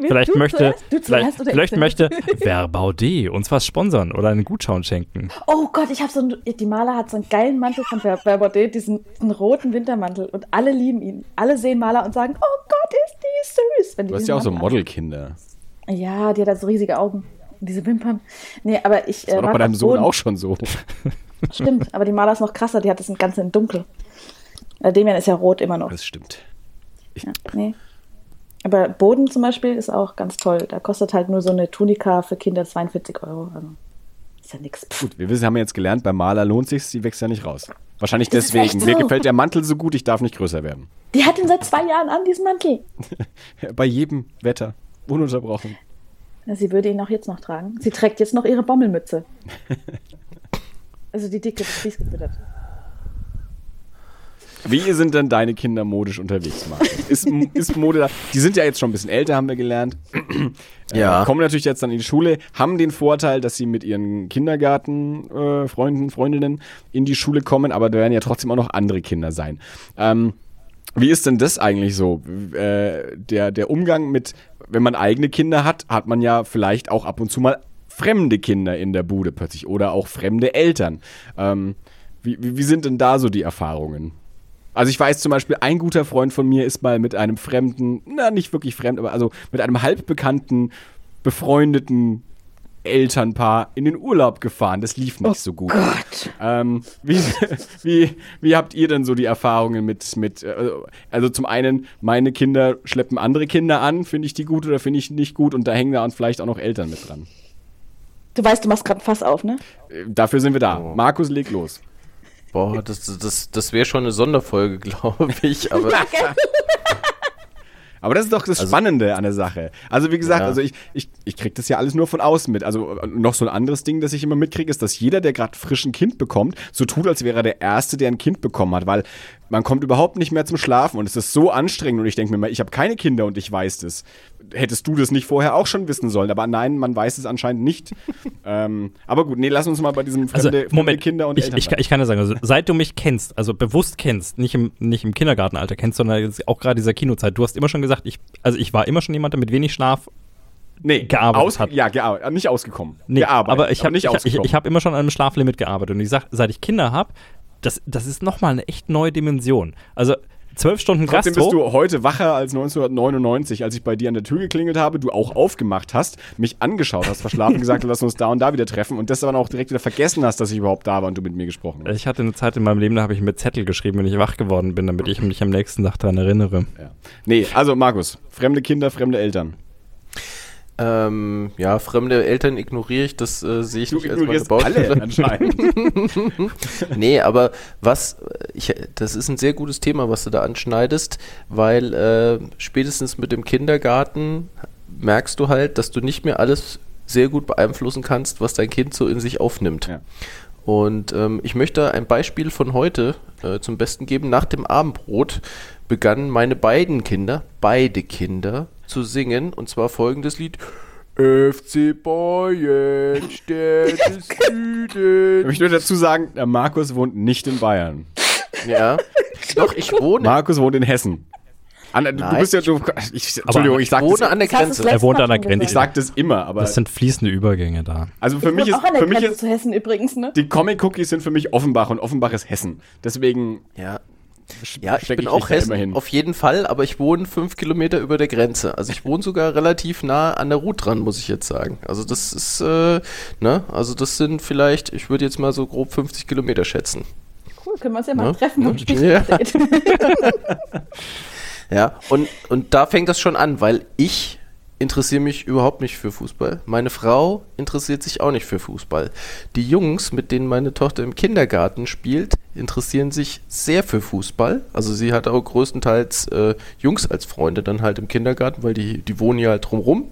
vielleicht möchte, zuerst? Vielleicht, vielleicht ich möchte Verbaudet uns was sponsern oder einen Gutschein schenken. Oh Gott, ich habe so einen, die Maler hat so einen geilen Mantel von Ver- Verbaudet, diesen, diesen roten Wintermantel und alle lieben ihn. Alle sehen Maler und sagen, oh Gott, ist die süß. Wenn die Du hast ja auch so Modelkinder. Ja, die hat so riesige Augen. Diese Wimpern. Nee, aber ich. Das war äh, doch bei deinem Sohn auch schon so. Stimmt, aber die Maler ist noch krasser, die hat das Ganze in dunkel. Äh, Demian ist ja rot immer noch. Das stimmt. Ja, nee. Aber Boden zum Beispiel ist auch ganz toll. Da kostet halt nur so eine Tunika für Kinder 42 Euro. Also ist ja. Pff. Gut, wir wissen, haben jetzt gelernt, beim Maler lohnt sich, sie wächst ja nicht raus. Wahrscheinlich Das deswegen. echt Mir so. gefällt der Mantel so gut, ich darf nicht größer werden. Die hat ihn seit zwei Jahren an, diesen Mantel. Bei jedem Wetter. Ununterbrochen. Sie würde ihn auch jetzt noch tragen. Sie trägt jetzt noch ihre Bommelmütze. also die dicke, das Fließgewittert. Wie sind denn deine Kinder modisch unterwegs, Martin? Ist, ist Mode da? Die sind ja jetzt schon ein bisschen älter, haben wir gelernt. Ja. Äh, kommen natürlich jetzt dann in die Schule, haben den Vorteil, dass sie mit ihren Kindergartenfreunden, äh, Freunden, Freundinnen in die Schule kommen, aber da werden ja trotzdem auch noch andere Kinder sein. Ähm, wie ist denn das eigentlich so? Äh, der, der Umgang mit, wenn man eigene Kinder hat, hat man ja vielleicht auch ab und zu mal fremde Kinder in der Bude plötzlich oder auch fremde Eltern. Ähm, wie, wie, sind denn da so die Erfahrungen? Also ich weiß zum Beispiel, ein guter Freund von mir ist mal mit einem fremden, na nicht wirklich fremd, aber also mit einem halbbekannten, befreundeten Elternpaar in den Urlaub gefahren. Das lief nicht so gut. Gott. Ähm, wie, wie, wie habt ihr denn so die Erfahrungen mit, mit äh, also zum einen, meine Kinder schleppen andere Kinder an, finde ich die gut oder finde ich nicht gut und da hängen da vielleicht auch noch Eltern mit dran. Du weißt, du machst gerade ein Fass auf, ne? Äh, Dafür sind wir da. Markus, leg los. Boah, das, das, das wäre schon eine Sonderfolge, glaube ich. Aber Aber das ist doch das Also- Spannende an der Sache. Also wie gesagt, Ja. also ich, ich, ich kriege das ja alles nur von außen mit. Also äh, noch so ein anderes Ding, das ich immer mitkriege, ist, dass jeder, der gerade frisch ein Kind bekommt, so tut, als wäre er der Erste, der ein Kind bekommen hat, weil man kommt überhaupt nicht mehr zum Schlafen und es ist so anstrengend und ich denke mir mal, ich habe keine Kinder und ich weiß das. Hättest du das nicht vorher auch schon wissen sollen, aber nein, man weiß es anscheinend nicht. ähm, aber gut, nee, lass uns mal bei diesem Also, fremde, fremde Moment, Kinder und ich, Eltern ich, kann- ich kann ja sagen, also, seit du mich kennst, also bewusst kennst, nicht im, nicht im Kindergartenalter kennst, sondern jetzt auch gerade dieser Kinozeit, du hast immer schon gesagt, ich, also ich war immer schon jemand, der mit wenig Schlaf, nee, gearbeitet aus, hat. Ja, gearbeitet, nicht ausgekommen. nee, gearbeitet, aber ich habe nicht ich, ich, ich hab immer schon an einem Schlaflimit gearbeitet und ich sag, seit ich Kinder habe, das, das ist nochmal eine echt neue Dimension. Also zwölf Stunden Trotzdem Gastro. bist du heute wacher als 1999, als ich bei dir an der Tür geklingelt habe, du auch aufgemacht hast, mich angeschaut hast, verschlafen gesagt hast, lass uns da und da wieder treffen und das dann auch direkt wieder vergessen hast, dass ich überhaupt da war und du mit mir gesprochen hast. ich hatte eine Zeit in meinem Leben, da habe ich mit Zettel geschrieben, wenn ich wach geworden bin, damit ich mich am nächsten Tag daran erinnere. Ja. Nee, also Markus, fremde Kinder, fremde Eltern. Ähm, ja, fremde Eltern ignoriere ich, das äh, sehe ich Du nicht als meine ignorierst alle Baustelle. anscheinend. nee, aber was, ich, das ist ein sehr gutes Thema, was du da anschneidest, weil äh, spätestens mit dem Kindergarten merkst du halt, dass du nicht mehr alles sehr gut beeinflussen kannst, was dein Kind so in sich aufnimmt. Ja. Und ähm, ich möchte ein Beispiel von heute äh, zum Besten geben. Nach dem Abendbrot begannen meine beiden Kinder, beide Kinder, zu singen und zwar folgendes Lied. FC Bayern, Stern des Ich Südens. möchte nur dazu sagen, der Markus wohnt nicht in Bayern. Ja. Doch, ich wohne, Markus wohnt in Hessen. An, du, Nein. bist ja, du, ich, Entschuldigung, ich sag das, wohne an der Das hast du Grenze. Er wohnt an der Grenze. ich sag das immer, aber Das sind fließende Übergänge da. also für mich Ich ist, wohne auch an der für mich Grenze ist, zu Hessen übrigens, ne? die Comic-Cookies sind für mich Offenbach und Offenbach ist Hessen. Deswegen Ja. Ja, ich bin mich auch Hessen, immerhin. auf jeden Fall, aber ich wohne fünf Kilometer über der Grenze. Also ich wohne sogar relativ nah an der Route dran, muss ich jetzt sagen. Also das ist, äh, ne, also das sind vielleicht, ich würde jetzt mal so grob 50 Kilometer schätzen. Cool, können wir uns ja mal Ne? treffen und spielen. Ja. Ja, und, und da fängt das schon an, weil ich interessiere mich überhaupt nicht für Fußball. Meine Frau interessiert sich auch nicht für Fußball. Die Jungs, mit denen meine Tochter im Kindergarten spielt, interessieren sich sehr für Fußball. Also sie hat auch größtenteils äh, Jungs als Freunde dann halt im Kindergarten, weil die, die wohnen ja halt drumrum.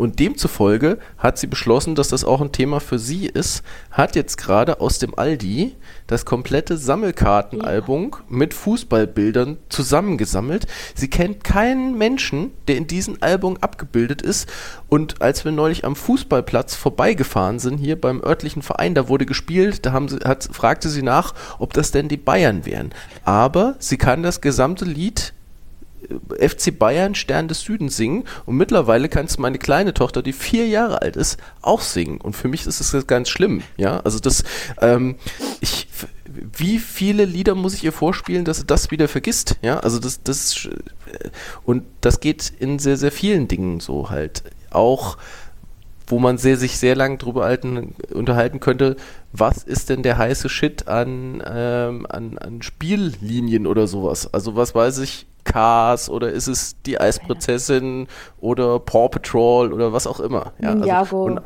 Und demzufolge hat sie beschlossen, dass das auch ein Thema für sie ist, hat jetzt gerade aus dem Aldi das komplette Sammelkartenalbum mit Fußballbildern zusammengesammelt. Sie kennt keinen Menschen, der in diesem Album abgebildet ist. Und als wir neulich am Fußballplatz vorbeigefahren sind, hier beim örtlichen Verein, da wurde gespielt, da haben sie, hat, fragte sie nach, ob das denn die Bayern wären. Aber sie kann das gesamte Lied FC Bayern Stern des Südens singen und mittlerweile kann es meine kleine Tochter, die vier Jahre alt ist, auch singen. Und für mich ist es ganz schlimm. Ja, also das, ähm, ich, wie viele Lieder muss ich ihr vorspielen, dass sie das wieder vergisst? Ja, also das, das, äh, und das geht in sehr, sehr vielen Dingen so halt. Auch wo man sehr, sich sehr lang drüber halten, unterhalten könnte, was ist denn der heiße Shit an, ähm, an, an Spiellinien oder sowas? Also was weiß ich, Cars oder ist es die Eisprinzessin oder Paw Patrol oder was auch immer. Ja, Ninjago. und,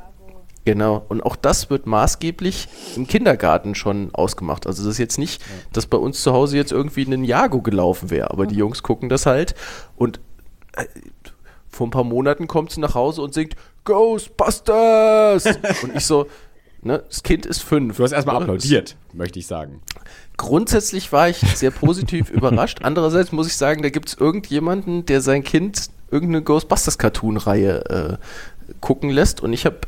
genau, und auch das wird maßgeblich im Kindergarten schon ausgemacht. Also das ist jetzt nicht, dass bei uns zu Hause jetzt irgendwie ein Ninjago gelaufen wäre, aber die Jungs gucken das halt und äh, vor ein paar Monaten kommt sie nach Hause und singt Ghostbusters! und ich so, ne, das Kind ist fünf. du hast erstmal ne? applaudiert, möchte ich sagen. Grundsätzlich war ich sehr positiv überrascht. Andererseits muss ich sagen, da gibt es irgendjemanden, der sein Kind irgendeine Ghostbusters-Cartoon-Reihe äh, gucken lässt. Und ich habe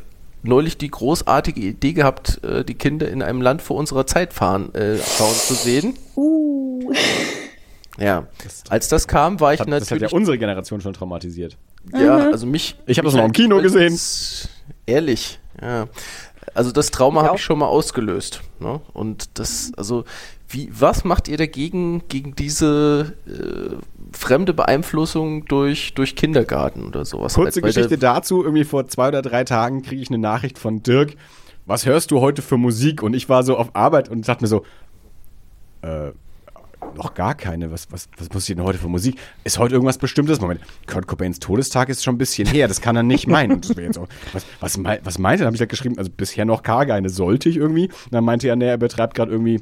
neulich die großartige Idee gehabt, äh, die Kinder in einem Land vor unserer Zeit fahren, äh, fahren zu sehen. Uh. Ja, als das kam, war ich Hat, das hat ja natürlich unsere Generation schon traumatisiert. Ja, also mich. Ich hab das noch im Kino gesehen. Ehrlich, ja. Also das Trauma habe ich schon mal ausgelöst. Ne? Und das, also, wie, was macht ihr dagegen, gegen diese äh, fremde Beeinflussung durch, durch Kindergarten oder sowas? Kurze weil Geschichte dazu, irgendwie vor zwei oder drei Tagen kriege ich eine Nachricht von Dirk, was hörst du heute für Musik? Und ich war so auf Arbeit und dachte mir so, äh, noch gar keine. Was, was, was muss ich denn heute für Musik? Ist heute irgendwas Bestimmtes? Moment, Kurt Cobains Todestag ist schon ein bisschen her, das kann er nicht meinen. Auch, was, was, was meinte er? Habe ich halt geschrieben, also bisher noch gar keine, sollte ich irgendwie. Und dann meinte er, nee, er betreibt gerade irgendwie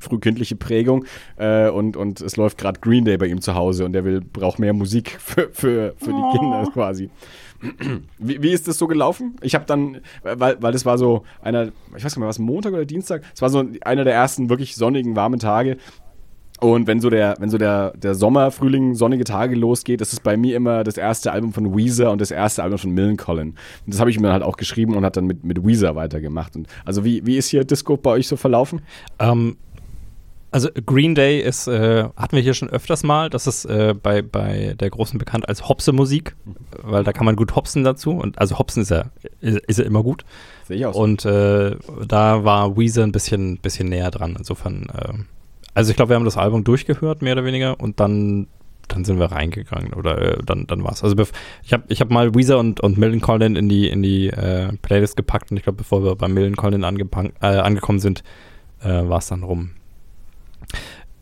frühkindliche Prägung äh, und, und es läuft gerade Green Day bei ihm zu Hause und er will, braucht mehr Musik für, für, für die Kinder quasi. Wie, wie ist das so gelaufen? Ich habe dann, weil, weil das war so einer, ich weiß nicht mehr, was Montag oder Dienstag, es war so einer der ersten wirklich sonnigen, warmen Tage. Und wenn so der, wenn so der, der Sommer, Frühling, sonnige Tage losgeht, ist es bei mir immer das erste Album von Weezer und das erste Album von Millencolin. Und das habe ich mir halt auch geschrieben und hat dann mit, mit Weezer weitergemacht. Und also wie, wie ist hier Disco bei euch so verlaufen? Ähm, Also Green Day ist, äh, hatten wir hier schon öfters mal. Das ist äh, bei, bei der großen bekannt als Hopse-Musik, weil da kann man gut hopsen dazu. Und also hopsen ist ja, ist, ist ja immer gut. Sehe ich aus. Und äh, da war Weezer ein bisschen, bisschen näher dran. Insofern, äh, also ich glaube, wir haben das Album durchgehört, mehr oder weniger, und dann, dann sind wir reingegangen oder äh, dann, dann war's. Also ich habe ich hab mal Weezer und, und Millen Collin in die, in die äh, Playlist gepackt und ich glaube, bevor wir bei Millen Collin äh, angekommen sind, äh, war es dann rum.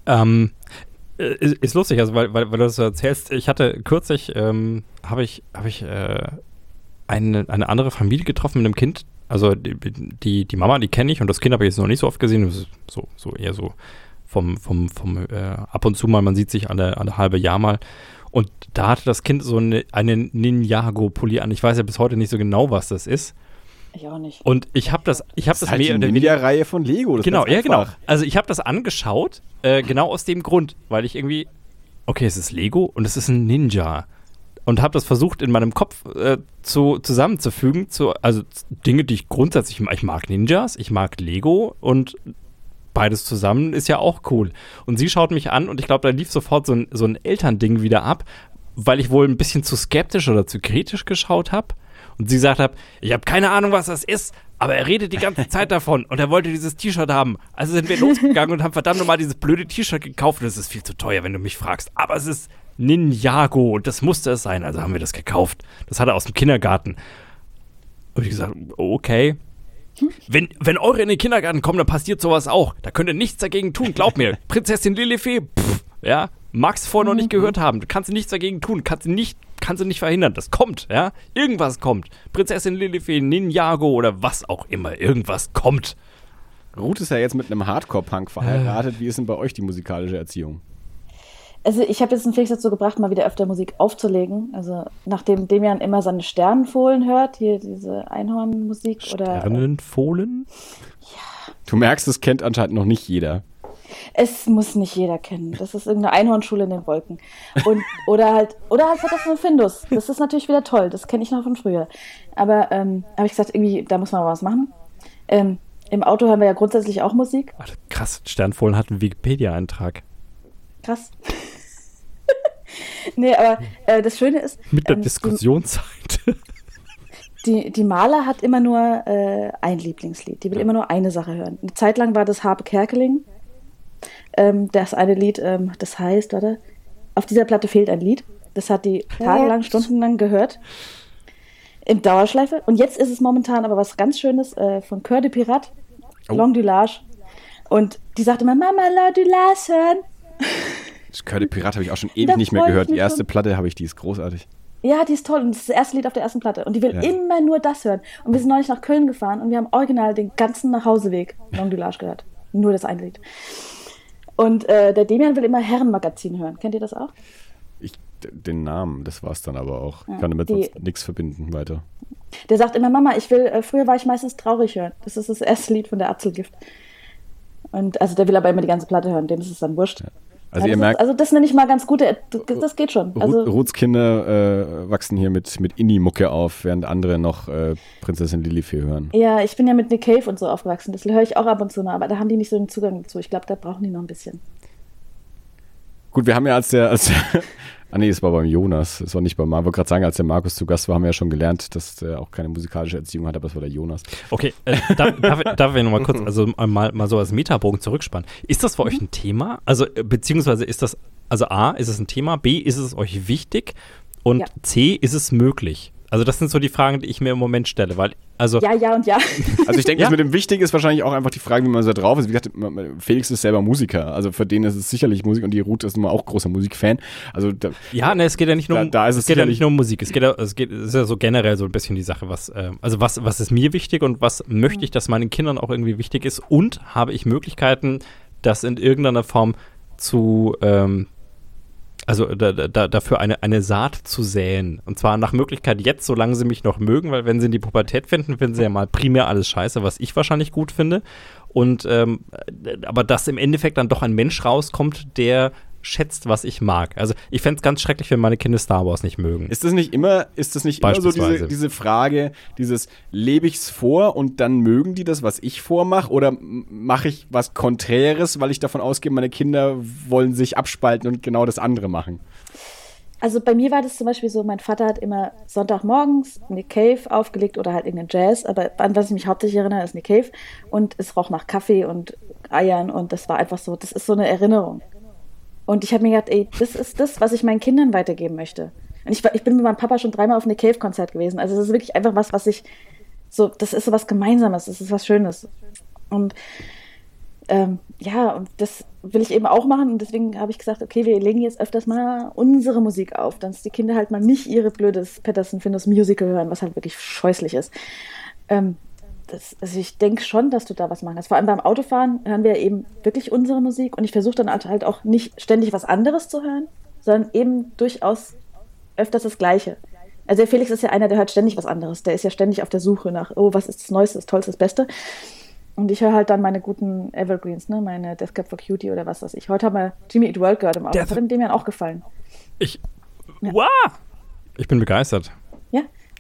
Ähm, äh, ist, ist lustig, also weil, weil, weil du das erzählst, ich hatte kürzlich, ähm, habe ich, habe ich äh, eine, eine andere Familie getroffen mit einem Kind. Also die, die, die Mama, die kenne ich und das Kind habe ich jetzt noch nicht so oft gesehen. So, so eher so vom, vom, vom äh, ab und zu mal, man sieht sich alle, alle halbe Jahr mal. Und da hatte das Kind so eine, eine Ninjago-Pulli an. Ich weiß ja bis heute nicht so genau, was das ist. Ich auch nicht. Und ich habe das, ich habe das das ist halt mehr die oder weniger Ninja-Reihe von Lego. Das genau, ja, genau. Also ich habe das angeschaut, äh, genau aus dem Grund, weil ich irgendwie, okay, es ist Lego und es ist ein Ninja. Und habe das versucht in meinem Kopf äh, zu, zusammenzufügen, zu, also Dinge, die ich grundsätzlich mag. Ich mag Ninjas, ich mag Lego und beides zusammen ist ja auch cool. Und sie schaut mich an und ich glaube, da lief sofort so ein, so ein Elternding wieder ab, weil ich wohl ein bisschen zu skeptisch oder zu kritisch geschaut habe. Und sie sagt hab, ich habe keine Ahnung, was das ist, aber er redet die ganze Zeit davon und er wollte dieses T-Shirt haben. Also sind wir losgegangen und haben verdammt nochmal dieses blöde T-Shirt gekauft. Das ist viel zu teuer, wenn du mich fragst. Aber es ist Ninjago und das musste es sein. Also haben wir das gekauft. Das hat er aus dem Kindergarten. Und ich gesagt, okay. Wenn, wenn eure in den Kindergarten kommen, dann passiert sowas auch. Da könnt ihr nichts dagegen tun. Glaub mir. Prinzessin Lilifee, pff, ja, magst vorher noch nicht gehört haben. Du kannst nichts dagegen tun. Kannst du nicht, kannst du nicht verhindern. Das kommt, ja. Irgendwas kommt. Prinzessin Lilifee, Ninjago oder was auch immer. Irgendwas kommt. Ruth ist ja jetzt mit einem Hardcore-Punk verheiratet. Wie ist denn bei euch die musikalische Erziehung? Also ich habe jetzt einen Felix dazu gebracht, mal wieder öfter Musik aufzulegen. Also nachdem Demian immer seine Sternenfohlen hört, hier diese Einhornmusik oder Sternenfohlen? Du merkst, es kennt anscheinend noch nicht jeder. es muss nicht jeder kennen. Das ist irgendeine Einhornschule in den Wolken. Und, oder halt, oder halt das nur Findus. Das ist natürlich wieder toll. Das kenne ich noch von früher. Aber ähm, habe ich gesagt, irgendwie, da muss man mal was machen. Ähm, Im Auto hören wir ja grundsätzlich auch Musik. Ach, krass, Sternfohlen hat einen Wikipedia-Eintrag. Krass. nee, aber äh, das Schöne ist, Mit der ähm, die- Diskussionsseite. Die, die Maler hat immer nur äh, ein Lieblingslied. Die will immer nur eine Sache hören. Eine Zeit lang war das Harpe Kerkeling. Ähm, das eine Lied, ähm, das heißt, warte, auf dieser Platte fehlt ein Lied. Das hat die tagelang, stundenlang gehört. In Dauerschleife. Und jetzt ist es momentan aber was ganz Schönes äh, von Coeur de Pirat, Oh. Long du Large. Und die sagte immer, Mama, Long du Large hören. Das Curly Pirat habe ich auch schon ewig nicht mehr gehört. Die erste schon. Platte habe ich, die ist großartig. Ja, die ist toll und das ist das erste Lied auf der ersten Platte. Und die will Ja. immer nur das hören. Und wir sind neulich nach Köln gefahren und wir haben original den ganzen Nachhauseweg Long du Large gehört. Nur das eine Lied. Und äh, der Demian will immer Herrenmagazin hören. Kennt ihr das auch? Ich, den Namen, das war es dann aber auch. Ich Ja, kann damit nichts verbinden weiter. Der sagt immer, Mama, ich will, äh, früher war ich meistens traurig hören. Das ist das erste Lied von der Atzelgift. Und also der will aber immer die ganze Platte hören, dem ist es dann wurscht. Also Ja, ihr das merkt, ist, also das nenne ich mal ganz gut, äh, das geht schon. Also, Ruths Kinder äh, wachsen hier mit, mit Indie-Mucke auf, während andere noch äh, Prinzessin Lilifee hören. ja, ich bin ja mit Nick Cave und so aufgewachsen. Das höre ich auch ab und zu noch, aber da haben die nicht so den Zugang dazu. Ich glaube, da brauchen die noch ein bisschen. Gut, wir haben ja als der, als der ah nee, es war beim Jonas, es war nicht beim Markus, ich wollte gerade sagen, als der Markus zu Gast war, haben wir ja schon gelernt, dass er auch keine musikalische Erziehung hat, aber es war der Jonas. Okay, äh, darf, darf, darf ich nochmal kurz, also mal, mal so als Metabogen zurückspannen. Ist das für euch ein Thema? Also, äh, beziehungsweise ist das, also A, ist es ein Thema, B, ist es euch wichtig und Ja. C, ist es möglich? Also, das sind so die Fragen, die ich mir im Moment stelle, weil, also, Ja, ja und ja. Also ich denke, Ja. das mit dem Wichtigen ist wahrscheinlich auch einfach die Frage, wie man so drauf ist. Wie gesagt, Felix ist selber Musiker, also für den ist es sicherlich Musik und die Ruth ist nun mal auch großer Musikfan. Also da, Ja, ne, es geht ja nicht nur Da- um, da ist es geht ja nicht nur um Musik. Es geht ja, es geht, es ist ja so generell so ein bisschen die Sache, was, äh, also was, was ist mir wichtig und was möchte ich, dass meinen Kindern auch irgendwie wichtig ist und habe ich Möglichkeiten, das in irgendeiner Form zu, ähm, also da, da, dafür eine, eine Saat zu säen. Und zwar nach Möglichkeit jetzt, solange sie mich noch mögen, weil wenn sie in die Pubertät finden, finden sie ja mal primär alles scheiße, was ich wahrscheinlich gut finde. Und ähm, aber dass im Endeffekt dann doch ein Mensch rauskommt, der schätzt, was ich mag. Also ich fände es ganz schrecklich, wenn meine Kinder Star Wars nicht mögen. Ist das nicht immer, ist das nicht immer so diese, diese Frage, dieses lebe ich's vor und dann mögen die das, was ich vormache, oder mache ich was Konträres, weil ich davon ausgehe, meine Kinder wollen sich abspalten und genau das andere machen? Also bei mir war das zum Beispiel so, mein Vater hat immer Sonntagmorgens Nick Cave aufgelegt oder halt irgendeinen Jazz, aber an was ich mich hauptsächlich erinnere, ist Nick Cave und es roch nach Kaffee und Eiern und das war einfach so, das ist so eine Erinnerung. Und ich habe mir gedacht, ey, das ist das, was ich meinen Kindern weitergeben möchte. Und ich, ich bin mit meinem Papa schon dreimal auf Nick Cave Konzert gewesen, also das ist wirklich einfach was, was ich so, das ist so was Gemeinsames, das ist was Schönes. Und ähm, ja, und das will ich eben auch machen und deswegen habe ich gesagt, okay, wir legen jetzt öfters mal unsere Musik auf, dass die Kinder halt mal nicht ihre blödes Patterson Findus Musical hören, was halt wirklich scheußlich ist. Ähm, das, also ich denke schon, dass du da was machen kannst. Vor allem beim Autofahren hören wir eben wirklich unsere Musik und ich versuche dann halt halt auch nicht ständig was anderes zu hören, sondern eben durchaus öfters das Gleiche. Also der Felix ist ja einer, der hört ständig was anderes. Der ist ja ständig auf der Suche nach, oh, was ist das Neueste, das Tollste, das Beste. Und ich höre halt dann meine guten Evergreens, ne, meine Death Cab for Cutie oder was weiß ich. Heute haben wir Jimmy Eat World gehört im Auto. Das hat dem ja auch gefallen. Ich. Wow! Ich bin begeistert.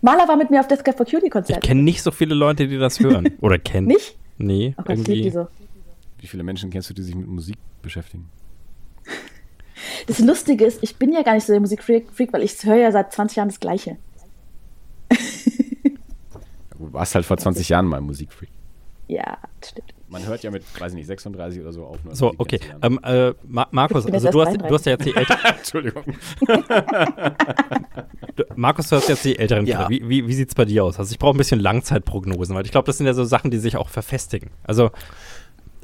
Maler war mit mir auf Death Cab for Cutie Ich kenne nicht so viele Leute, die das hören. Oder kennen. Nicht? Nee, Oh Gott, ich lieb die irgendwie. so. Wie viele Menschen kennst du, die sich mit Musik beschäftigen? Das Lustige ist, ich bin ja gar nicht so der Musikfreak, Freak, weil ich höre ja seit 20 Jahren das Gleiche. Du warst halt vor 20 Jahren mal Musikfreak. Ja, das stimmt. Man hört ja mit, weiß ich nicht, 36 oder so auf. So, Musik okay. Ähm, äh, Ma Markus, also du hast, du hast ja jetzt die älteren. Entschuldigung. Markus, du hast jetzt die älteren Ja. Kinder. Wie, wie, wie sieht es bei dir aus? Also ich brauche ein bisschen Langzeitprognosen, weil ich glaube, das sind ja so Sachen, die sich auch verfestigen. Also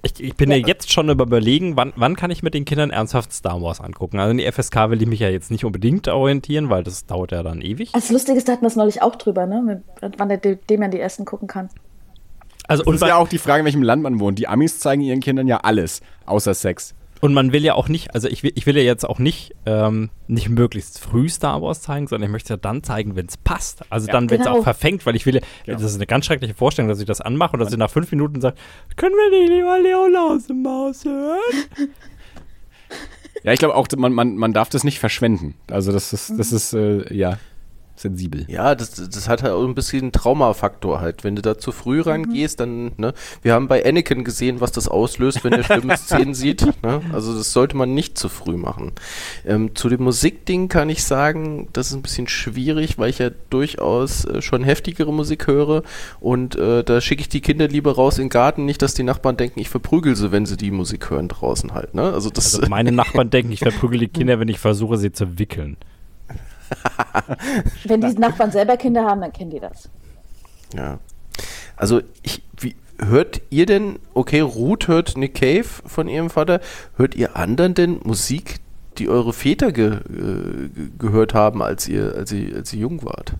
ich, ich bin ja. jetzt schon über überlegen, wann, wann kann ich mit den Kindern ernsthaft Star Wars angucken? Also in die FSK will ich mich ja jetzt nicht unbedingt orientieren, weil das dauert ja dann ewig. Das Lustige ist, da hatten wir es neulich auch drüber, ne? Mit, wann der, dem man die ersten gucken kann. Also es ist ja auch die Frage, in welchem Land man wohnt. Die Amis zeigen ihren Kindern ja alles, außer Sex. Und man will ja auch nicht, also ich will, ich will ja jetzt auch nicht, ähm, nicht möglichst früh Star Wars zeigen, sondern ich möchte ja dann zeigen, wenn es passt. Also dann, wenn es Genau. auch verfängt, weil ich will ja, Genau. das ist eine ganz schreckliche Vorstellung, dass ich das anmache und dass ich nach fünf Minuten sage, können wir nicht lieber Leolaus im Maus hören? Ja, ich glaube auch, man, man, man darf das nicht verschwenden. Also das ist, das ist äh, ja sensibel. Ja, das, das hat halt auch ein bisschen einen Traumafaktor halt. Wenn du da zu früh rangehst, dann, ne, wir haben bei Anakin gesehen, was das auslöst, wenn er schlimme Szenen sieht. Ne? Also das sollte man nicht zu früh machen. Ähm, zu dem Musikding kann ich sagen, das ist ein bisschen schwierig, weil ich ja durchaus äh, schon heftigere Musik höre und äh, da schicke ich die Kinder lieber raus in den Garten, nicht, dass die Nachbarn denken, ich verprügel sie, wenn sie die Musik hören draußen halt. Ne? Also das Also meine Nachbarn denken, ich verprügel die Kinder, wenn ich versuche, sie zu wickeln. Wenn die Nachbarn selber Kinder haben, dann kennen die das. Ja. Also, ich, wie, hört ihr denn, okay, Ruth hört Nick Cave von ihrem Vater, hört ihr anderen denn Musik, die eure Väter ge, äh, ge- gehört haben, als ihr, als ihr, als ihr jung wart?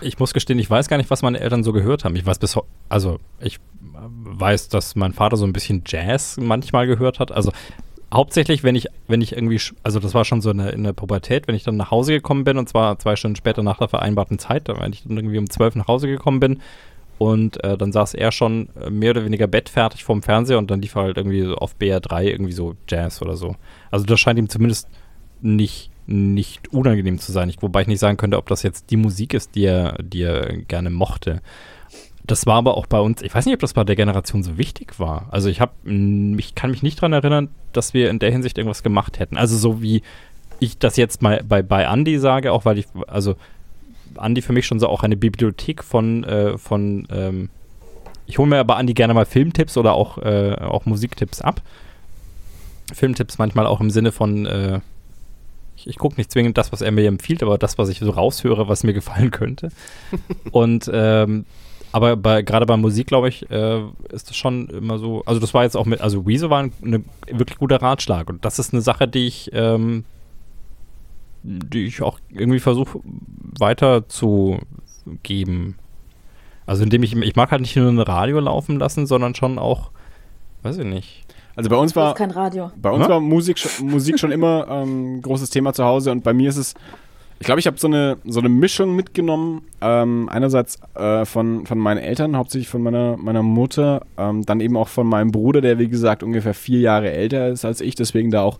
Ich muss gestehen, ich weiß gar nicht, was meine Eltern so gehört haben. Ich weiß bis also ich weiß, dass mein Vater so ein bisschen Jazz manchmal gehört hat. Also hauptsächlich, wenn ich, wenn ich irgendwie, also das war schon so eine, in der Pubertät, wenn ich dann nach Hause gekommen bin und zwar zwei Stunden später nach der vereinbarten Zeit, wenn ich dann irgendwie um zwölf nach Hause gekommen bin und äh, dann saß er schon äh, mehr oder weniger bettfertig vorm Fernseher und dann lief halt irgendwie so auf BR3 irgendwie so Jazz oder so. Also das scheint ihm zumindest nicht, nicht unangenehm zu sein. Ich, wobei ich nicht sagen könnte, ob das jetzt die Musik ist, die er, die er gerne mochte. Das war aber auch bei uns, ich weiß nicht, ob das bei der Generation so wichtig war. Also ich habe, ich kann mich nicht daran erinnern, dass wir in der Hinsicht irgendwas gemacht hätten. Also so wie ich das jetzt mal bei, bei Andy sage, auch weil ich, also Andy für mich schon so auch eine Bibliothek von, äh, von ähm, ich hole mir aber Andy gerne mal Filmtipps oder auch, äh, auch Musiktipps ab. Filmtipps manchmal auch im Sinne von, äh, ich, ich gucke nicht zwingend das, was er mir empfiehlt, aber das, was ich so raushöre, was mir gefallen könnte. Und ähm, aber bei, gerade bei Musik, glaube ich, äh, ist das schon immer so. Also, das war jetzt auch mit, also Weezer war ein ne, wirklich guter Ratschlag. Und das ist eine Sache, die ich, ähm, die ich auch irgendwie versuche weiterzugeben. Also, indem ich, ich mag halt nicht nur ein Radio laufen lassen, sondern schon auch, weiß ich nicht. Also bei uns Das war ist kein Radio. Bei uns Ja? war Musik, Musik schon immer ähm, ein großes Thema zu Hause und bei mir ist es, Ich glaube, ich habe so eine, so eine Mischung mitgenommen. Ähm, einerseits äh, von, von meinen Eltern, hauptsächlich von meiner, meiner Mutter, ähm, dann eben auch von meinem Bruder, der wie gesagt ungefähr vier Jahre älter ist als ich, deswegen da auch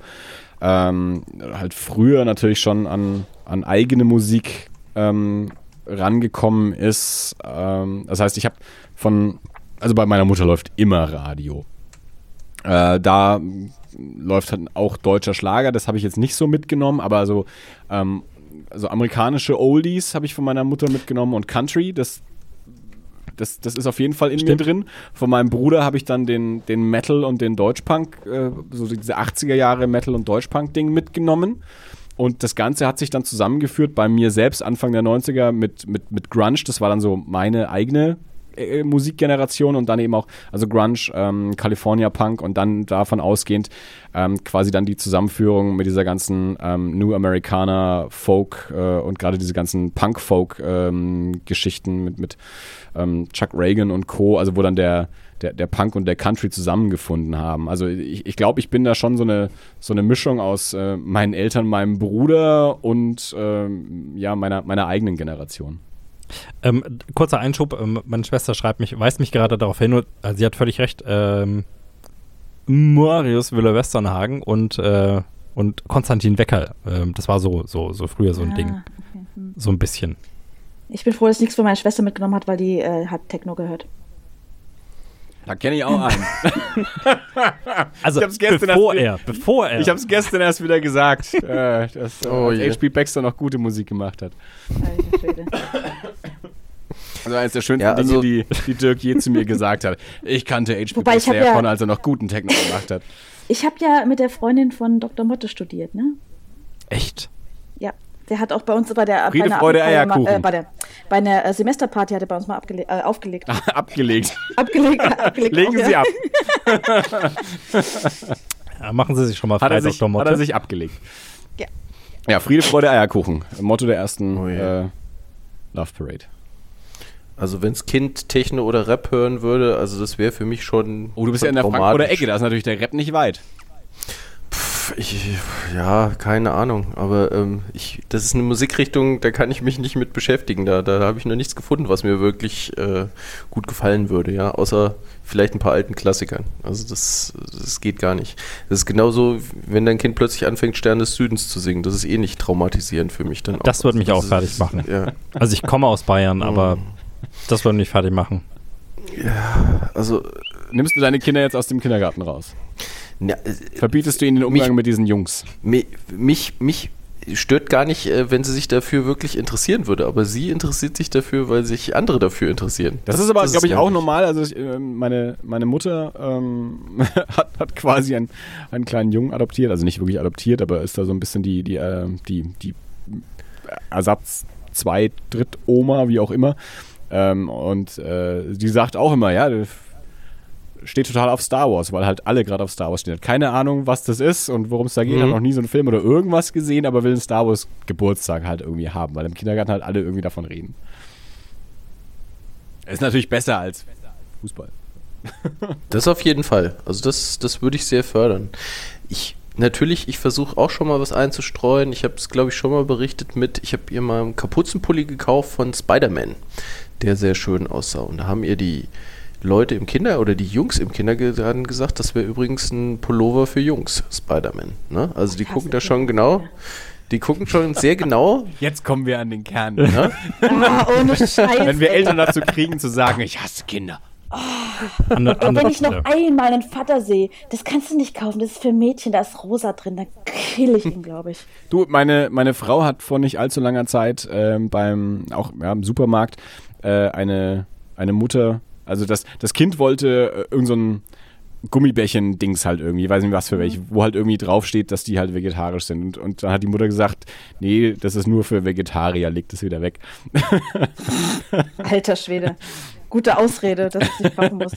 ähm, halt früher natürlich schon an, an eigene Musik ähm, rangekommen ist. Ähm, das heißt, ich habe von, also bei meiner Mutter läuft immer Radio. Äh, da läuft halt auch deutscher Schlager, das habe ich jetzt nicht so mitgenommen, aber so ähm, also amerikanische Oldies habe ich von meiner Mutter mitgenommen und Country, das, das, das ist auf jeden Fall in Stimmt. mir drin. Von meinem Bruder habe ich dann den, den Metal und den Deutschpunk, äh, so diese 80er Jahre Metal und Deutschpunk-Ding mitgenommen. Und das Ganze hat sich dann zusammengeführt bei mir selbst Anfang der 90er mit, mit, mit Grunge. Das war dann so meine eigene äh, Musikgeneration und dann eben auch, also Grunge, ähm, California Punk und dann davon ausgehend ähm, quasi dann die Zusammenführung mit dieser ganzen ähm, New Americana Folk äh, und gerade diese ganzen Punk-Folk-Geschichten mit, mit ähm, Chuck Reagan und Co., also wo dann der, der, der Punk und der Country zusammengefunden haben. Also ich, ich glaube, ich bin da schon so eine, so eine Mischung aus äh, meinen Eltern, meinem Bruder und ähm, ja, meiner, meiner eigenen Generation. Ähm, kurzer Einschub, ähm, meine Schwester schreibt mich, weist mich gerade darauf hin, und, also sie hat völlig recht, ähm, Marius Müller-Westernhagen und, äh, und Konstantin Wecker, ähm, das war so, so, so früher so ein Ah, Ding, okay. Hm. so ein bisschen. Ich bin froh, dass nichts von meiner Schwester mitgenommen hat, weil die äh, hat Techno gehört. Da kenne ich auch einen. Also Ich hab's gestern bevor erst- er, bevor er, Ich habe es gestern erst wieder gesagt, äh, dass äh, Oh. H.P. Baxter noch gute Musik gemacht hat. Also eines der schönsten Ja, also- Dinge, die, die Dirk je zu mir gesagt hat. Ich kannte H.P. Baxter ja- von, als er noch guten Techno gemacht hat. Ich habe ja mit der Freundin von Dr. Motte studiert, ne? echt? Ja. Der hat auch bei uns bei der Friede, bei einer Freude, Eierkuchen. Äh, bei, der, bei einer äh, Semesterparty hat er bei uns mal abgele äh, aufgelegt. Abgelegt. abgelegt, abgelegt. Legen auch, Sie ja. ab. Ja, machen Sie sich schon mal Hat frei, er, sich, Dr. hat Motte. er sich abgelegt. Ja. Ja, Friede, Freude, Eierkuchen. Motto der ersten Oh je. äh, Love Parade. Also wenns Kind Techno oder Rap hören würde, also das wäre für mich schon Oh, du bist ja in der. Frankfurter Ecke, da ist natürlich der Rap nicht weit. Ich, ja, keine Ahnung, aber ähm, ich, das ist eine Musikrichtung, da kann ich mich nicht mit beschäftigen. Da, da habe ich noch nichts gefunden, was mir wirklich äh, gut gefallen würde, ja, außer vielleicht ein paar alten Klassikern. Also das, das geht gar nicht. Das ist genauso, wenn dein Kind plötzlich anfängt, Stern des Südens zu singen. Das ist eh nicht traumatisierend für mich dann. Das wird mich Also auch fertig ist- machen. Ja, Also ich komme aus Bayern, aber Mm. das würde mich fertig machen. also Nimmst du deine Kinder jetzt aus dem Kindergarten raus? Ja, äh, Verbietest du ihnen den Umgang Mich- mit diesen Jungs? Mi- mich, mich stört gar nicht, äh, wenn sie sich dafür wirklich interessieren würde, aber sie interessiert sich dafür, weil sich andere dafür interessieren. Das ist aber, glaube ich, auch normal. Also ich, äh, meine, meine Mutter ähm, hat, hat quasi einen, einen kleinen Jungen adoptiert, also nicht wirklich adoptiert, aber ist da so ein bisschen die, die, äh, die, die Ersatz zwei Drittoma, wie auch immer. Ähm, und äh, die sagt auch immer, ja, das steht total auf Star Wars, weil halt alle gerade auf Star Wars stehen. Hat keine Ahnung, was das ist und worum es da geht, Mhm. hat noch nie so einen Film oder irgendwas gesehen, aber will einen Star Wars Geburtstag halt irgendwie haben, weil im Kindergarten halt alle irgendwie davon reden. Ist natürlich besser als Fußball. Das auf jeden Fall. Also das, das würde ich sehr fördern. Ich natürlich, ich versuche auch schon mal was einzustreuen. Ich habe es, glaube ich, schon mal berichtet mit, ich habe ihr mal einen Kapuzenpulli gekauft von Spider-Man, der sehr schön aussah. Und da haben ihr die Leute im Kinder oder die Jungs im Kindergarten gesagt, das wäre übrigens ein Pullover für Jungs, Spider-Man. Ne? Also die gucken da schon genau, die gucken schon sehr genau. Jetzt kommen wir an den Kern. Ne? Ah, ohne Scheiß. Wenn wir. Eltern dazu kriegen, zu sagen, ich hasse Kinder. An, der- an Und wenn ich noch einmal einen Vater sehe, das kannst du nicht kaufen, das ist für Mädchen, da ist rosa drin, da kill ich ihn, glaube ich. Du, meine, meine Frau hat vor nicht allzu langer Zeit ähm, beim, auch ja, im Supermarkt, äh, eine, eine Mutter, also das, das Kind wollte äh, irgend so ein Gummibärchen-Dings halt irgendwie, ich weiß nicht was für welche, wo halt irgendwie draufsteht, dass die halt vegetarisch sind. Und, und dann hat die Mutter gesagt, nee, das ist nur für Vegetarier, legt es wieder weg. Alter Schwede. Gute Ausrede, dass ich nicht kaufen muss.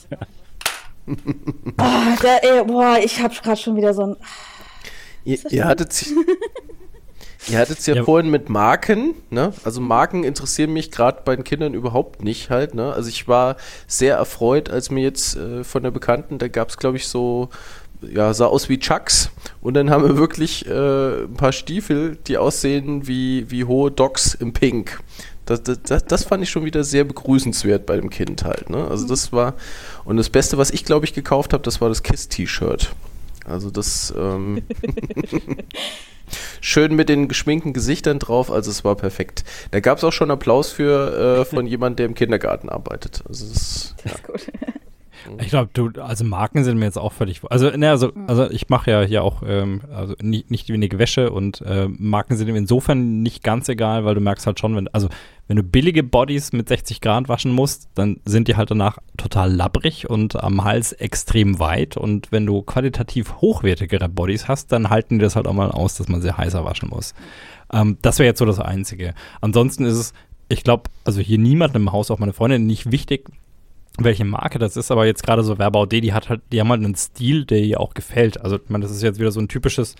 Boah, der, ey, boah, ich hab gerade schon wieder so ein. Ihr, ihr hattet Ihr hattet ja, Ja. vorhin mit Marken, ne? Also Marken interessieren mich gerade bei den Kindern überhaupt nicht halt, ne? Also ich war sehr erfreut, als mir jetzt äh, von der Bekannten, da gab es glaube ich so ja, sah aus wie Chucks. Und dann haben wir wirklich äh, ein paar Stiefel, die aussehen wie, wie hohe Docks im Pink. Das, das, das fand ich schon wieder sehr begrüßenswert bei dem Kind halt. Ne? Also das war, und das Beste, was ich glaube ich gekauft habe, das war das Kiss-T-Shirt. Also das ähm, schön mit den geschminkten Gesichtern drauf, also es war perfekt. Da gab es auch schon Applaus für äh, von jemandem, der im Kindergarten arbeitet. Also das, Das ist gut. Ich glaube, du, also Marken sind mir jetzt auch völlig. Also, ne, also, also ich mache ja hier auch ähm, also nicht, nicht wenig Wäsche und äh, Marken sind mir insofern nicht ganz egal, weil du merkst halt schon, wenn, also wenn du billige Bodies mit 60 Grad waschen musst, dann sind die halt danach total labbrig und am Hals extrem weit. Und wenn du qualitativ hochwertigere Bodies hast, dann halten die das halt auch mal aus, dass man sie heißer waschen muss. Ähm, das wäre jetzt so das Einzige. Ansonsten ist es, ich glaube, also hier niemand im Haus, auch meine Freundin, nicht wichtig, welche Marke das ist, aber jetzt gerade so Verbau D, die hat halt, die haben halt einen Stil, der ihr auch gefällt. Also, ich meine, das ist jetzt wieder so ein typisches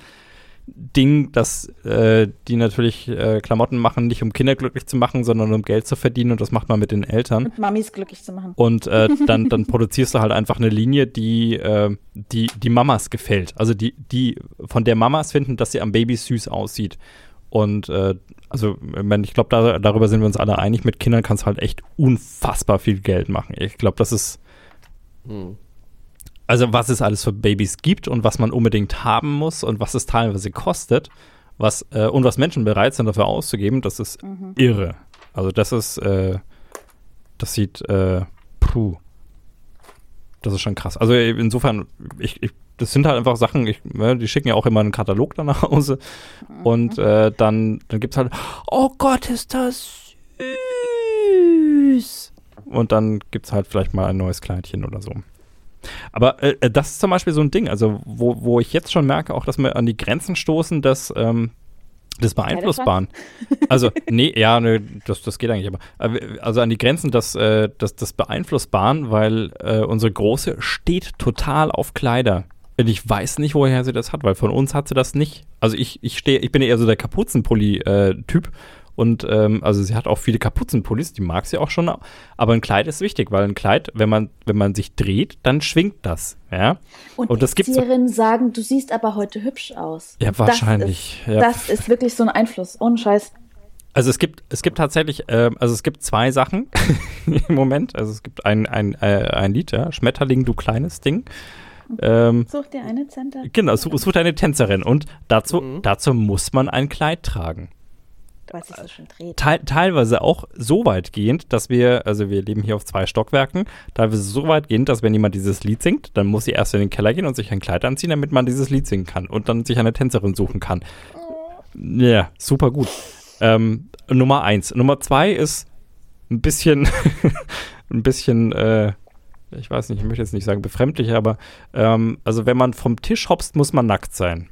Ding, dass äh, die natürlich äh, Klamotten machen, nicht um Kinder glücklich zu machen, sondern um Geld zu verdienen und das macht man mit den Eltern. Und Mamis glücklich zu machen. Und äh, dann, dann produzierst du halt einfach eine Linie, die, äh, die, die Mamas gefällt. Also die, die, von der Mamas finden, dass sie am Baby süß aussieht. Und äh, also, ich glaube, da, darüber sind wir uns alle einig. Mit Kindern kannst du halt echt unfassbar viel Geld machen. Ich glaube, das ist. hm. Also, was es alles für Babys gibt und was man unbedingt haben muss und was es teilweise kostet, was äh, und was Menschen bereit sind dafür auszugeben, das ist irre. Also, das ist, äh, das sieht, äh, puh. Das ist schon krass. Also, insofern, ich, ich das sind halt einfach Sachen, ich, ne, die schicken ja auch immer einen Katalog dann nach Hause. Und äh, dann, dann gibt es halt, oh Gott, ist das süß. Und dann gibt es halt vielleicht mal ein neues Kleidchen oder so. Aber äh, äh, das ist zum Beispiel so ein Ding, also wo, wo ich jetzt schon merke, auch, dass wir an die Grenzen stoßen, dass ähm, des Beeinflussbaren. Also, nee, ja, nee, das, das geht eigentlich aber. äh, Also an die Grenzen des, äh, des, des Beeinflussbaren, weil äh, unsere Große steht total auf Kleider. Und ich weiß nicht, woher sie das hat, weil von uns hat sie das nicht. Also ich, ich stehe, ich bin eher so der Kapuzenpulli-Typ. Und ähm, also sie hat auch viele Kapuzenpullis, die mag sie auch schon. Aber ein Kleid ist wichtig, weil ein Kleid, wenn man, wenn man sich dreht, dann schwingt das. Ja, Und, Und das gibt's- sagen, du siehst aber heute hübsch aus. Ja, Das wahrscheinlich, Ist, ja. Das ist wirklich so ein Einfluss. Ohne Scheiß. Also es gibt, es gibt tatsächlich, ähm, also es gibt zwei Sachen im Moment. Also es gibt ein, ein, äh, ein Lied, ja, Schmetterling, du kleines Ding. Ähm, Such dir eine Center. genau, such, such eine Tänzerin und dazu, Mhm. dazu muss man ein Kleid tragen. Weil sich so schön dreht. Teil, teilweise auch so weitgehend, dass wir, also wir leben hier auf zwei Stockwerken, teilweise so weitgehend, dass wenn jemand dieses Lied singt, dann muss sie erst in den Keller gehen und sich ein Kleid anziehen, damit man dieses Lied singen kann und dann sich eine Tänzerin suchen kann. Ja, super gut. Ähm, Nummer eins. Nummer zwei ist ein bisschen, ein bisschen, äh, ich weiß nicht, ich möchte jetzt nicht sagen befremdlich, aber ähm, also wenn man vom Tisch hopst, muss man nackt sein.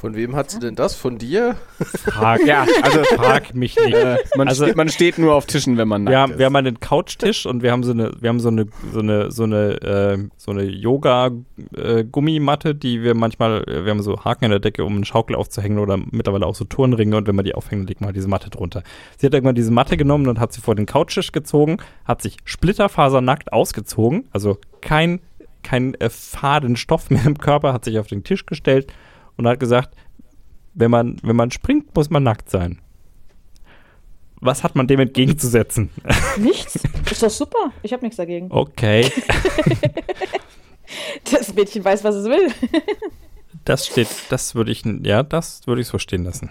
Von wem hat sie denn das? Von dir? Frag, ja, also frag mich nicht. Äh, man, Also- steht, man steht nur auf Tischen, wenn man nackt Wir haben, ist. wir haben einen Couchtisch und wir haben so eine, wir haben so eine, so eine, so eine, äh, so eine Yoga-Gummimatte, die wir manchmal, äh, wir haben so Haken in der Decke, um einen Schaukel aufzuhängen oder mittlerweile auch so Turnringe und wenn man die aufhängen, legt man halt diese Matte drunter. Sie hat irgendwann diese Matte genommen und hat sie vor den Couchtisch gezogen, hat sich splitterfasernackt ausgezogen, also kein, kein äh, faden Stoff mehr im Körper, hat sich auf den Tisch gestellt und hat gesagt, wenn man, wenn man springt, muss man nackt sein. Was hat man dem entgegenzusetzen? Nichts? Ist doch super. Ich habe nichts dagegen. Okay, Das Mädchen weiß, was es will. das steht, das würde ich, ja, das würde ich so stehen lassen.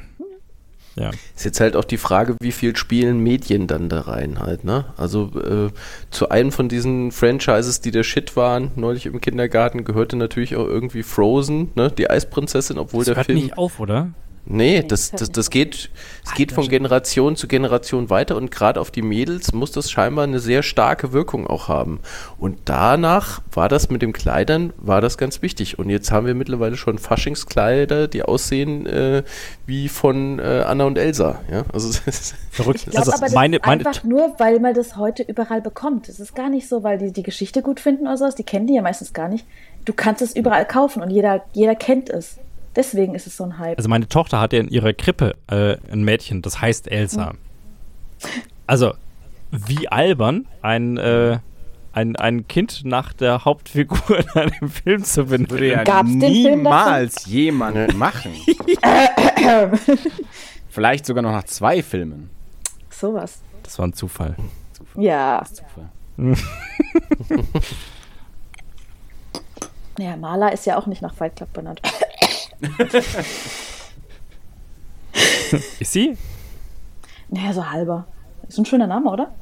Ja. Ist jetzt halt auch die Frage, wie viel spielen Medien dann da rein halt, ne? Also äh, zu einem von diesen Franchises, die der Shit waren, neulich im Kindergarten, gehörte natürlich auch irgendwie Frozen, ne? Die Eisprinzessin, obwohl Das der hört Film. nicht auf, oder? Nee, Nee, das, das, das geht, es geht von Generation zu Generation weiter und gerade auf die Mädels muss das scheinbar eine sehr starke Wirkung auch haben. Und danach war das mit den Kleidern, war das ganz wichtig. Und jetzt haben wir mittlerweile schon Faschingskleider, die aussehen äh, wie von äh, Anna und Elsa. Ja, also das ist- Verrückt. Ich glaube also aber, das meine, ist meine, einfach nur, weil man das heute überall bekommt. Es ist gar nicht so, weil die die Geschichte gut finden oder sowas. Die kennen die ja meistens gar nicht. Du kannst es überall kaufen und jeder, jeder kennt es. Deswegen ist es so ein Hype. also meine Tochter hat ja in ihrer Krippe äh, ein Mädchen, das heißt Elsa. Also, wie albern ein, äh, ein, ein Kind nach der Hauptfigur in einem Film zu benennen. Würde ja Gab's den Film niemals jemand machen. Vielleicht sogar noch nach zwei Filmen. Sowas. Das war ein Zufall. Ja. Zufall. Ja, Maler ist ja auch nicht nach Fight Club benannt. Ist sie? Naja, so halber. Ist ein schöner Name, oder?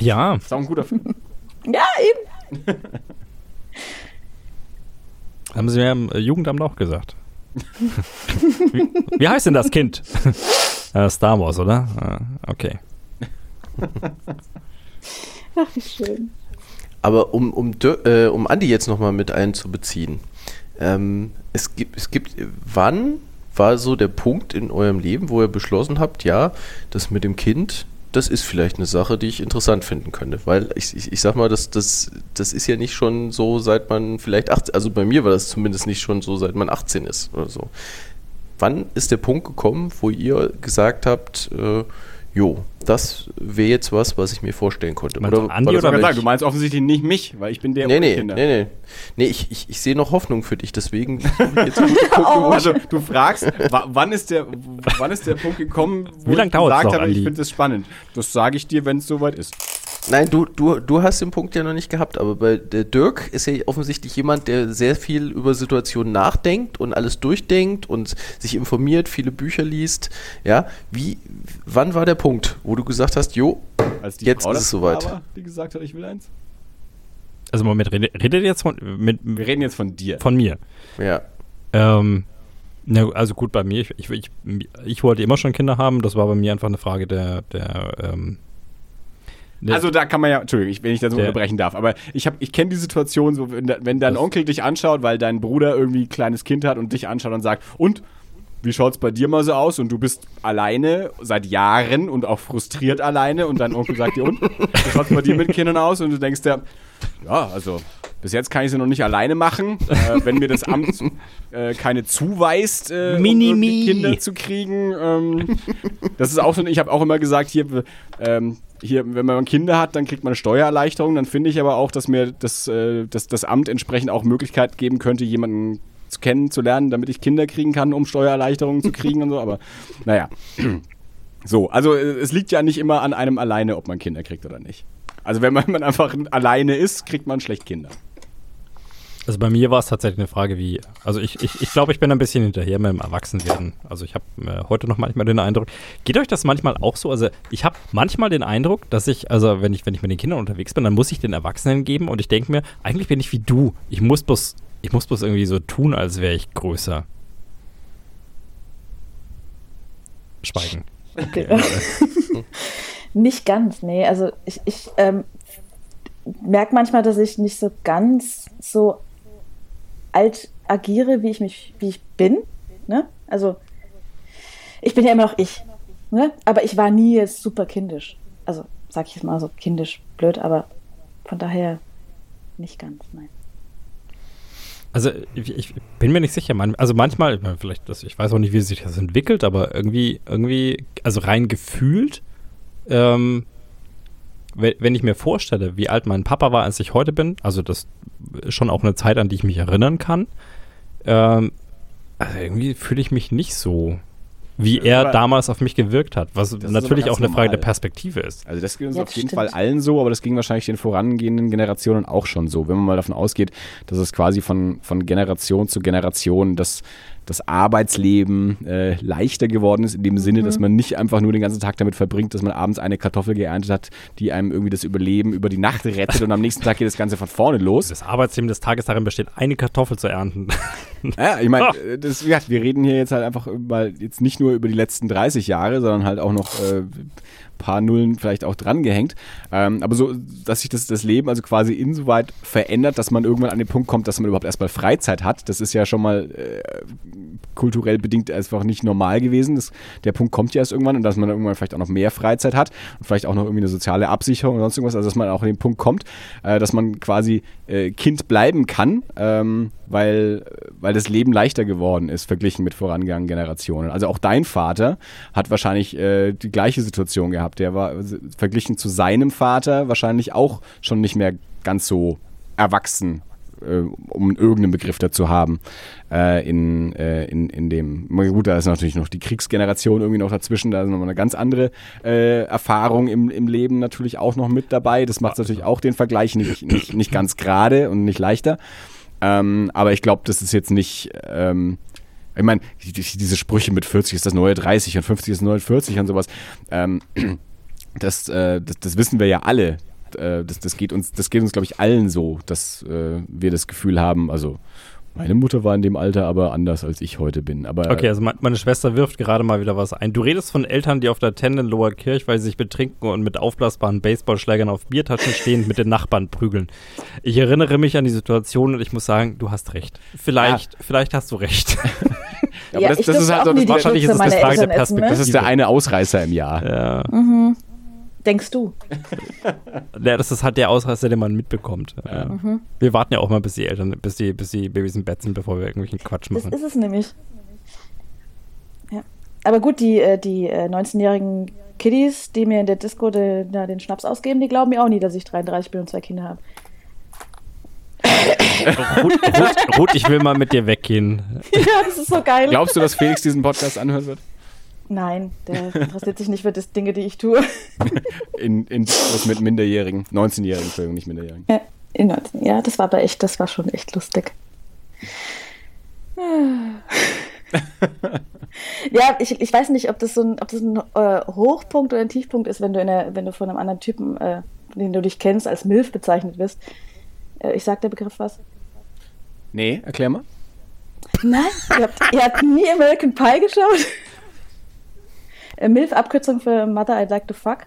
Ja. Ist auch ein guter Film. Ja, eben. Haben sie mir im äh, Jugendamt auch gesagt. wie, wie heißt denn das Kind? äh, Star Wars, oder? Ah, okay. Ach, wie schön. Aber um, um, äh, um Andi jetzt nochmal mit einzubeziehen. Ähm, es gibt, es gibt, wann war so der Punkt in eurem Leben, wo ihr beschlossen habt, ja, das mit dem Kind, das ist vielleicht eine Sache, die ich interessant finden könnte. Weil ich, ich, ich sag mal, das, das, das ist ja nicht schon so, seit man vielleicht 18, also bei mir war das zumindest nicht schon so, seit man 18 ist oder so. Wann ist der Punkt gekommen, wo ihr gesagt habt, äh, jo, das wäre jetzt was, was ich mir vorstellen konnte? Meinst du Andi oder sagen, du meinst offensichtlich nicht mich, weil ich bin der Nee, nee, Kinder. nee, nee. Nee, ich, ich, ich sehe noch Hoffnung für dich, deswegen jetzt wo ich- Also du fragst, wa- wann ist der, wann ist der Punkt gekommen, wo Wie lang ich gesagt noch, habe, ich finde das spannend. Das sage ich dir, wenn es soweit ist. Nein, du, du, du hast den Punkt ja noch nicht gehabt, aber bei der Dirk ist ja offensichtlich jemand, der sehr viel über Situationen nachdenkt und alles durchdenkt und sich informiert, viele Bücher liest. Ja, wie, wann war der Punkt, wo du gesagt hast, jo, Als die Jetzt Frau ist es soweit. war, die gesagt hat, ich will eins. Also Moment, redet, jetzt von, mit, Wir reden jetzt von dir. von mir? ja, Ähm, na, also gut, bei mir, ich, ich, ich, ich wollte immer schon Kinder haben, das war bei mir einfach eine Frage der, der, ähm, der Also da kann man ja, Entschuldigung, wenn ich das so Der- unterbrechen darf, aber ich habe, ich kenne die Situation so, wenn, wenn dein Onkel dich anschaut, weil dein Bruder irgendwie ein kleines Kind hat und dich anschaut und sagt, und wie schaut's bei dir mal so aus? Und du bist alleine seit Jahren und auch frustriert alleine und dein Onkel sagt dir, und wie schaut's bei dir mit Kindern aus? Und du denkst dir, ja, also bis jetzt kann ich sie noch nicht alleine machen, äh, wenn mir das Amt äh, keine zuweist, äh, um Mini-Mi. irgendwie Kinder zu kriegen. Ähm, das ist auch so, ich habe auch immer gesagt, hier, ähm, hier, wenn man Kinder hat, dann kriegt man eine Steuererleichterung. Dann finde ich aber auch, dass mir das, äh, das, das Amt entsprechend auch Möglichkeit geben könnte, jemanden zu kennenzulernen, damit ich Kinder kriegen kann, um Steuererleichterungen zu kriegen und so. Aber naja. So, also äh, es liegt ja nicht immer an einem alleine, ob man Kinder kriegt oder nicht. Also wenn man, man einfach alleine ist, kriegt man schlecht Kinder. Also bei mir war es tatsächlich eine Frage wie, also ich, ich, ich glaube, ich bin ein bisschen hinterher mit dem Erwachsenwerden. Also ich habe äh, heute noch manchmal den Eindruck, geht euch das manchmal auch so? Also ich habe manchmal den Eindruck, dass ich, also wenn ich, wenn ich mit den Kindern unterwegs bin, dann muss ich den Erwachsenen geben und ich denke mir, eigentlich bin ich wie du. Ich muss bloß, ich muss bloß irgendwie so tun, als wäre ich größer. Schweigen. Okay. nicht ganz, nee. Also ich, ich ähm, merke manchmal, dass ich nicht so ganz so alt agiere, wie ich mich, wie ich bin. Ne? Also ich bin ja immer noch ich. Ne? Aber ich war nie jetzt super kindisch. Also sag ich jetzt mal so kindisch blöd, aber von daher nicht ganz, nein. Also ich, bin mir nicht sicher. Also manchmal, vielleicht, ich weiß auch nicht, wie sich das entwickelt, aber irgendwie, irgendwie, also rein gefühlt, ähm, wenn, wenn ich mir vorstelle, wie alt mein Papa war, als ich heute bin, also das ist schon auch eine Zeit, an die ich mich erinnern kann, ähm, also irgendwie fühle ich mich nicht so, wie er aber- damals auf mich gewirkt hat, was natürlich auch eine Frage der normal. Perspektive ist. Also das geht uns Ja, auf jeden stimmt. Fall allen so, aber das ging wahrscheinlich den vorangehenden Generationen auch schon so. Wenn man mal davon ausgeht, dass es quasi von, von Generation zu Generation das, das Arbeitsleben äh, leichter geworden ist, in dem Sinne, dass man nicht einfach nur den ganzen Tag damit verbringt, dass man abends eine Kartoffel geerntet hat, die einem irgendwie das Überleben über die Nacht rettet und am nächsten Tag geht das Ganze von vorne los. Das Arbeitsleben des Tages darin besteht, eine Kartoffel zu ernten. Ja, ich meine, äh, das, ja, wir reden hier jetzt halt einfach mal jetzt nicht nur über die letzten 30 Jahre, sondern halt auch noch äh, paar Nullen vielleicht auch dran gehängt. Ähm, aber so, dass sich das, das Leben also quasi insoweit verändert, dass man irgendwann an den Punkt kommt, dass man überhaupt erstmal Freizeit hat. Das ist ja schon mal äh, kulturell bedingt einfach nicht normal gewesen. Das, der Punkt kommt ja erst irgendwann und dass man irgendwann vielleicht auch noch mehr Freizeit hat und vielleicht auch noch irgendwie eine soziale Absicherung oder sonst irgendwas. Also dass man auch an den Punkt kommt, äh, dass man quasi äh, Kind bleiben kann, ähm, weil, weil das Leben leichter geworden ist, verglichen mit vorangegangenen Generationen. Also auch dein Vater hat wahrscheinlich äh, die gleiche Situation gehabt gehabt. Der war äh, verglichen zu seinem Vater wahrscheinlich auch schon nicht mehr ganz so erwachsen, äh, um irgendeinen Begriff dazu haben. Äh, in, äh, in, in dem, gut, da ist natürlich noch die Kriegsgeneration irgendwie noch dazwischen, da ist nochmal eine ganz andere äh, Erfahrung im, im Leben natürlich auch noch mit dabei. Das macht natürlich auch den Vergleich nicht, nicht, nicht ganz gerade und nicht leichter. Ähm, aber ich glaube, das ist jetzt nicht. Ähm, ich meine, die, diese Sprüche mit 40 ist das neue 30 und 50 ist neue 40 und sowas. Ähm, das, äh, das, das wissen wir ja alle. Äh, das, das geht uns, das geht uns, glaube ich, allen so, dass äh, wir das Gefühl haben, also meine Mutter war in dem Alter aber anders, als ich heute bin. Aber okay, also meine Schwester wirft gerade mal wieder was ein. Du redest von Eltern, die auf der weil sie sich betrinken und mit aufblasbaren Baseballschlägern auf Biertaschen stehend mit den Nachbarn prügeln. Ich erinnere mich an die Situation und ich muss sagen, du hast recht. Vielleicht, ja. vielleicht hast du recht. ja, aber das, das ist halt so, das wahrscheinlich ist es eine Frage der Perspektive. Das ist der eine Ausreißer im Jahr. Ja. Mhm. Denkst du? ja, das ist halt der Ausreißer, den man mitbekommt. Ja. Mhm. Wir warten ja auch mal, bis die Eltern, bis die, bis die Babys im Bett sind, bevor wir irgendwelchen Quatsch machen. Das ist es nämlich. Ja. Aber gut, die, äh, die 19-jährigen äh, Kiddies, die mir in der Disco de, na, den Schnaps ausgeben, die glauben mir auch nie, dass ich 33 bin und zwei Kinder habe. Ruth, Ruth, Ruth, ich will mal mit dir weggehen. Ja, das ist so geil. Glaubst du, dass Felix diesen Podcast anhören wird? Nein, der interessiert sich nicht für das Dinge, die ich tue. in, in was mit Minderjährigen, 19-Jährigen, Entschuldigung, nicht Minderjährigen. Ja, in 19, ja, das war aber echt, das war schon echt lustig. ja, ich, ich weiß nicht, ob das so ein, ob das ein äh, Hochpunkt oder ein Tiefpunkt ist, wenn du, in der, wenn du von einem anderen Typen, äh, den du dich kennst, als MILF bezeichnet wirst. Äh, ich sag der Begriff was? Nee, erklär mal. Nein, ihr habt, ihr habt nie American Pie geschaut? Äh, MILF, Abkürzung für Mother I'd Like to Fuck.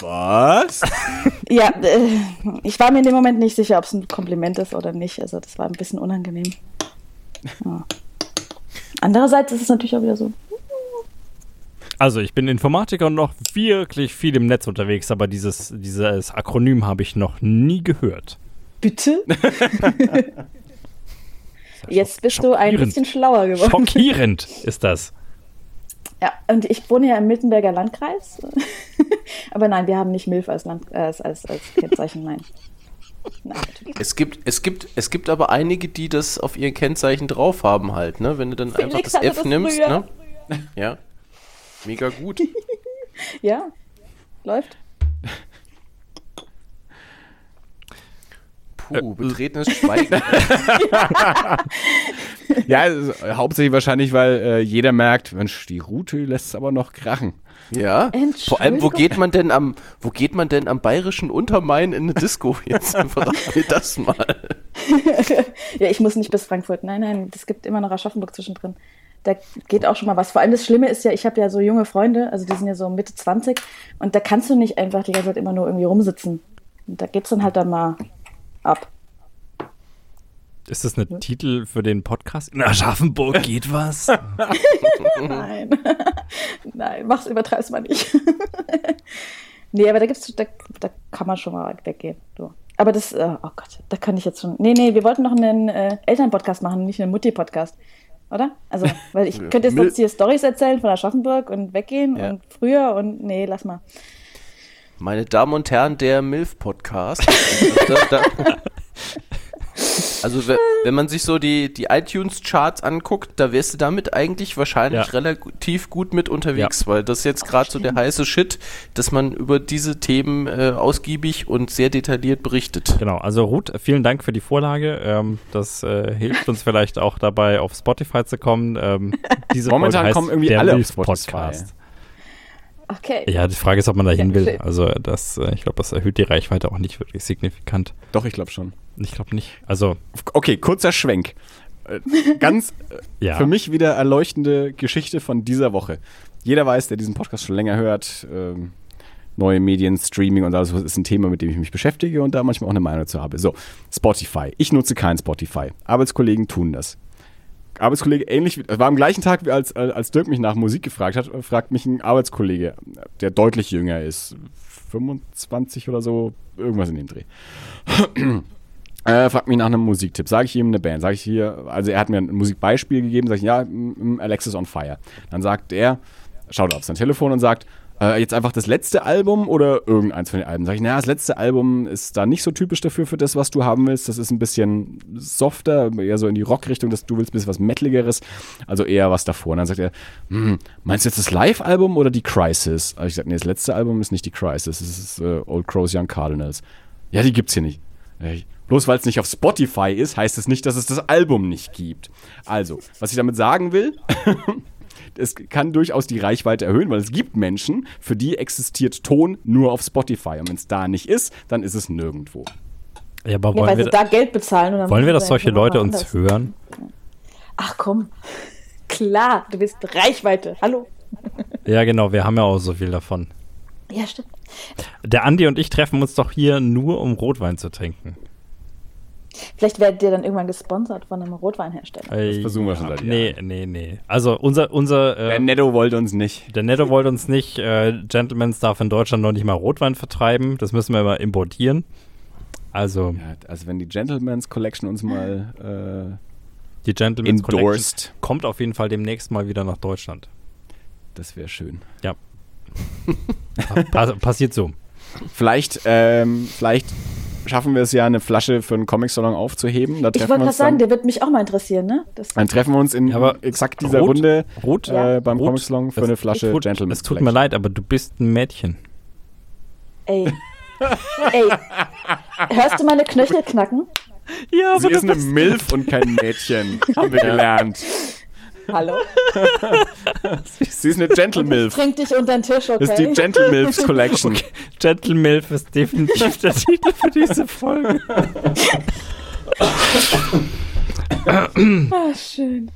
Was? ja, äh, ich war mir in dem Moment nicht sicher, ob es ein Kompliment ist oder nicht. Also das war ein bisschen unangenehm. Ja. Andererseits ist es natürlich auch wieder so. Also ich bin Informatiker und noch wirklich viel im Netz unterwegs, aber dieses, dieses Akronym habe ich noch nie gehört. Bitte? Jetzt bist du ein bisschen schlauer geworden. Schockierend ist das. Ja, und ich wohne ja im Miltenberger Landkreis. aber nein, wir haben nicht Milf als, Land, äh, als, als, als Kennzeichen, nein. nein es gibt, es, gibt, es gibt aber einige, die das auf ihr Kennzeichen drauf haben halt, ne? Wenn du dann Felix einfach das F das nimmst, früher. ne? Ja. Mega gut. ja, läuft. Puh, äh, betretenes Schweigen. ja, also, hauptsächlich wahrscheinlich, weil äh, jeder merkt, Mensch, die Route lässt es aber noch krachen. Ja. Vor allem, wo geht man denn am, wo geht man denn am bayerischen Untermain in eine Disco? Jetzt verrat mir das mal. ja, ich muss nicht bis Frankfurt. Nein, nein, es gibt immer noch Aschaffenburg zwischendrin. Da geht auch schon mal was. Vor allem das Schlimme ist ja, ich habe ja so junge Freunde, also die sind ja so Mitte 20 und da kannst du nicht einfach die ganze Zeit immer nur irgendwie rumsitzen. Und da geht's dann halt dann mal ab. Ist das ein hm? Titel für den Podcast? In Aschaffenburg geht was? Nein. Nein, mach's, übertreib's mal nicht. nee, aber da gibt's, da, da kann man schon mal weggehen. So. Aber das, äh, oh Gott, da kann ich jetzt schon. Nee, nee, wir wollten noch einen äh, Elternpodcast machen, nicht einen Mutti-Podcast. Oder? Also, weil ich könnte jetzt hier Stories erzählen von Aschaffenburg und weggehen ja. und früher und nee, lass mal. Meine Damen und Herren, der MILF-Podcast. also wenn man sich so die, die iTunes-Charts anguckt, da wärst du damit eigentlich wahrscheinlich ja. relativ gut mit unterwegs, ja. weil das ist jetzt gerade so der heiße Shit, dass man über diese Themen äh, ausgiebig und sehr detailliert berichtet. Genau, also Ruth, vielen Dank für die Vorlage. Ähm, das äh, hilft uns vielleicht auch dabei, auf Spotify zu kommen. Ähm, diese Momentan kommen irgendwie alle auf Spotify. Podcast. Okay. Ja, die Frage ist, ob man da hin will. Also das, äh, ich glaube, das erhöht die Reichweite auch nicht wirklich signifikant. Doch, ich glaube schon. Ich glaube nicht. Also. Okay, kurzer Schwenk. Äh, ganz äh, ja. für mich wieder erleuchtende Geschichte von dieser Woche. Jeder weiß, der diesen Podcast schon länger hört, ähm, neue Medien, Streaming und alles ist ein Thema, mit dem ich mich beschäftige und da manchmal auch eine Meinung zu habe. So, Spotify. Ich nutze kein Spotify. Arbeitskollegen tun das. Arbeitskollege ähnlich, war am gleichen Tag, wie als, als Dirk mich nach Musik gefragt hat, fragt mich ein Arbeitskollege, der deutlich jünger ist, 25 oder so, irgendwas in dem Dreh. äh, fragt mich nach einem Musiktipp. Sage ich ihm eine Band. Sage ich hier, also er hat mir ein Musikbeispiel gegeben, sage ich, ja, Alexis on Fire. Dann sagt er, schaut auf sein Telefon und sagt, äh, jetzt einfach das letzte Album oder irgendeins von den Alben? Sag ich, naja, das letzte Album ist da nicht so typisch dafür für das, was du haben willst. Das ist ein bisschen softer, eher so in die Rockrichtung, dass du willst ein bisschen was Mettligeres, also eher was davor. Und dann sagt er, hm, meinst du jetzt das Live-Album oder die Crisis? Also ich sag, nee, das letzte Album ist nicht die Crisis, es ist äh, Old Crows Young Cardinals. Ja, die gibt's hier nicht. Ich, Bloß weil es nicht auf Spotify ist, heißt es nicht, dass es das Album nicht gibt. Also, was ich damit sagen will, es kann durchaus die Reichweite erhöhen, weil es gibt Menschen, für die existiert Ton nur auf Spotify. Und wenn es da nicht ist, dann ist es nirgendwo. Ja, aber Ja, wollen weil wir, sie da Geld bezahlen. Und dann wollen wir, dass solche Leute uns hören? Ach komm. Klar, du bist Reichweite. Hallo. Ja, genau, wir haben ja auch so viel davon. Ja, stimmt. Der Andi und ich treffen uns doch hier nur, um Rotwein zu trinken. Vielleicht werdet ihr dann irgendwann gesponsert von einem Rotweinhersteller. Das versuchen wir schon seit Nee, nee, nee. Also unser, unser Der äh, Netto wollte uns nicht. der Netto wollte uns nicht, äh, Gentleman's darf in Deutschland noch nicht mal Rotwein vertreiben. Das müssen wir immer importieren. Also Ja, also wenn die Gentleman's Collection uns mal die äh, Gentleman's Collection endorsed, kommt auf jeden Fall demnächst mal wieder nach Deutschland. das wäre schön. Pa passiert so. Vielleicht, ähm, vielleicht schaffen wir es ja, eine Flasche für einen Comic-Salon aufzuheben. Da Ich wollte gerade sagen, der wird mich auch mal interessieren, ne? Das, dann treffen wir uns in Ja, aber exakt dieser Rot- Runde Rot, äh, beim Comic-Salon für eine Flasche Rot- Gentleman's Es tut mir leid, aber du bist ein Mädchen. ey. ey. Hörst du meine Knöchel knacken? Ja, Sie ist eine Milf und kein Mädchen, haben wir gelernt. Hallo? Sie ist eine Gentle-Milf. Trink dich unter den Tisch, okay? Das ist die Gentle Milfs Collection. Gentle Milf ist definitiv der Titel für diese Folge. Ah, schön.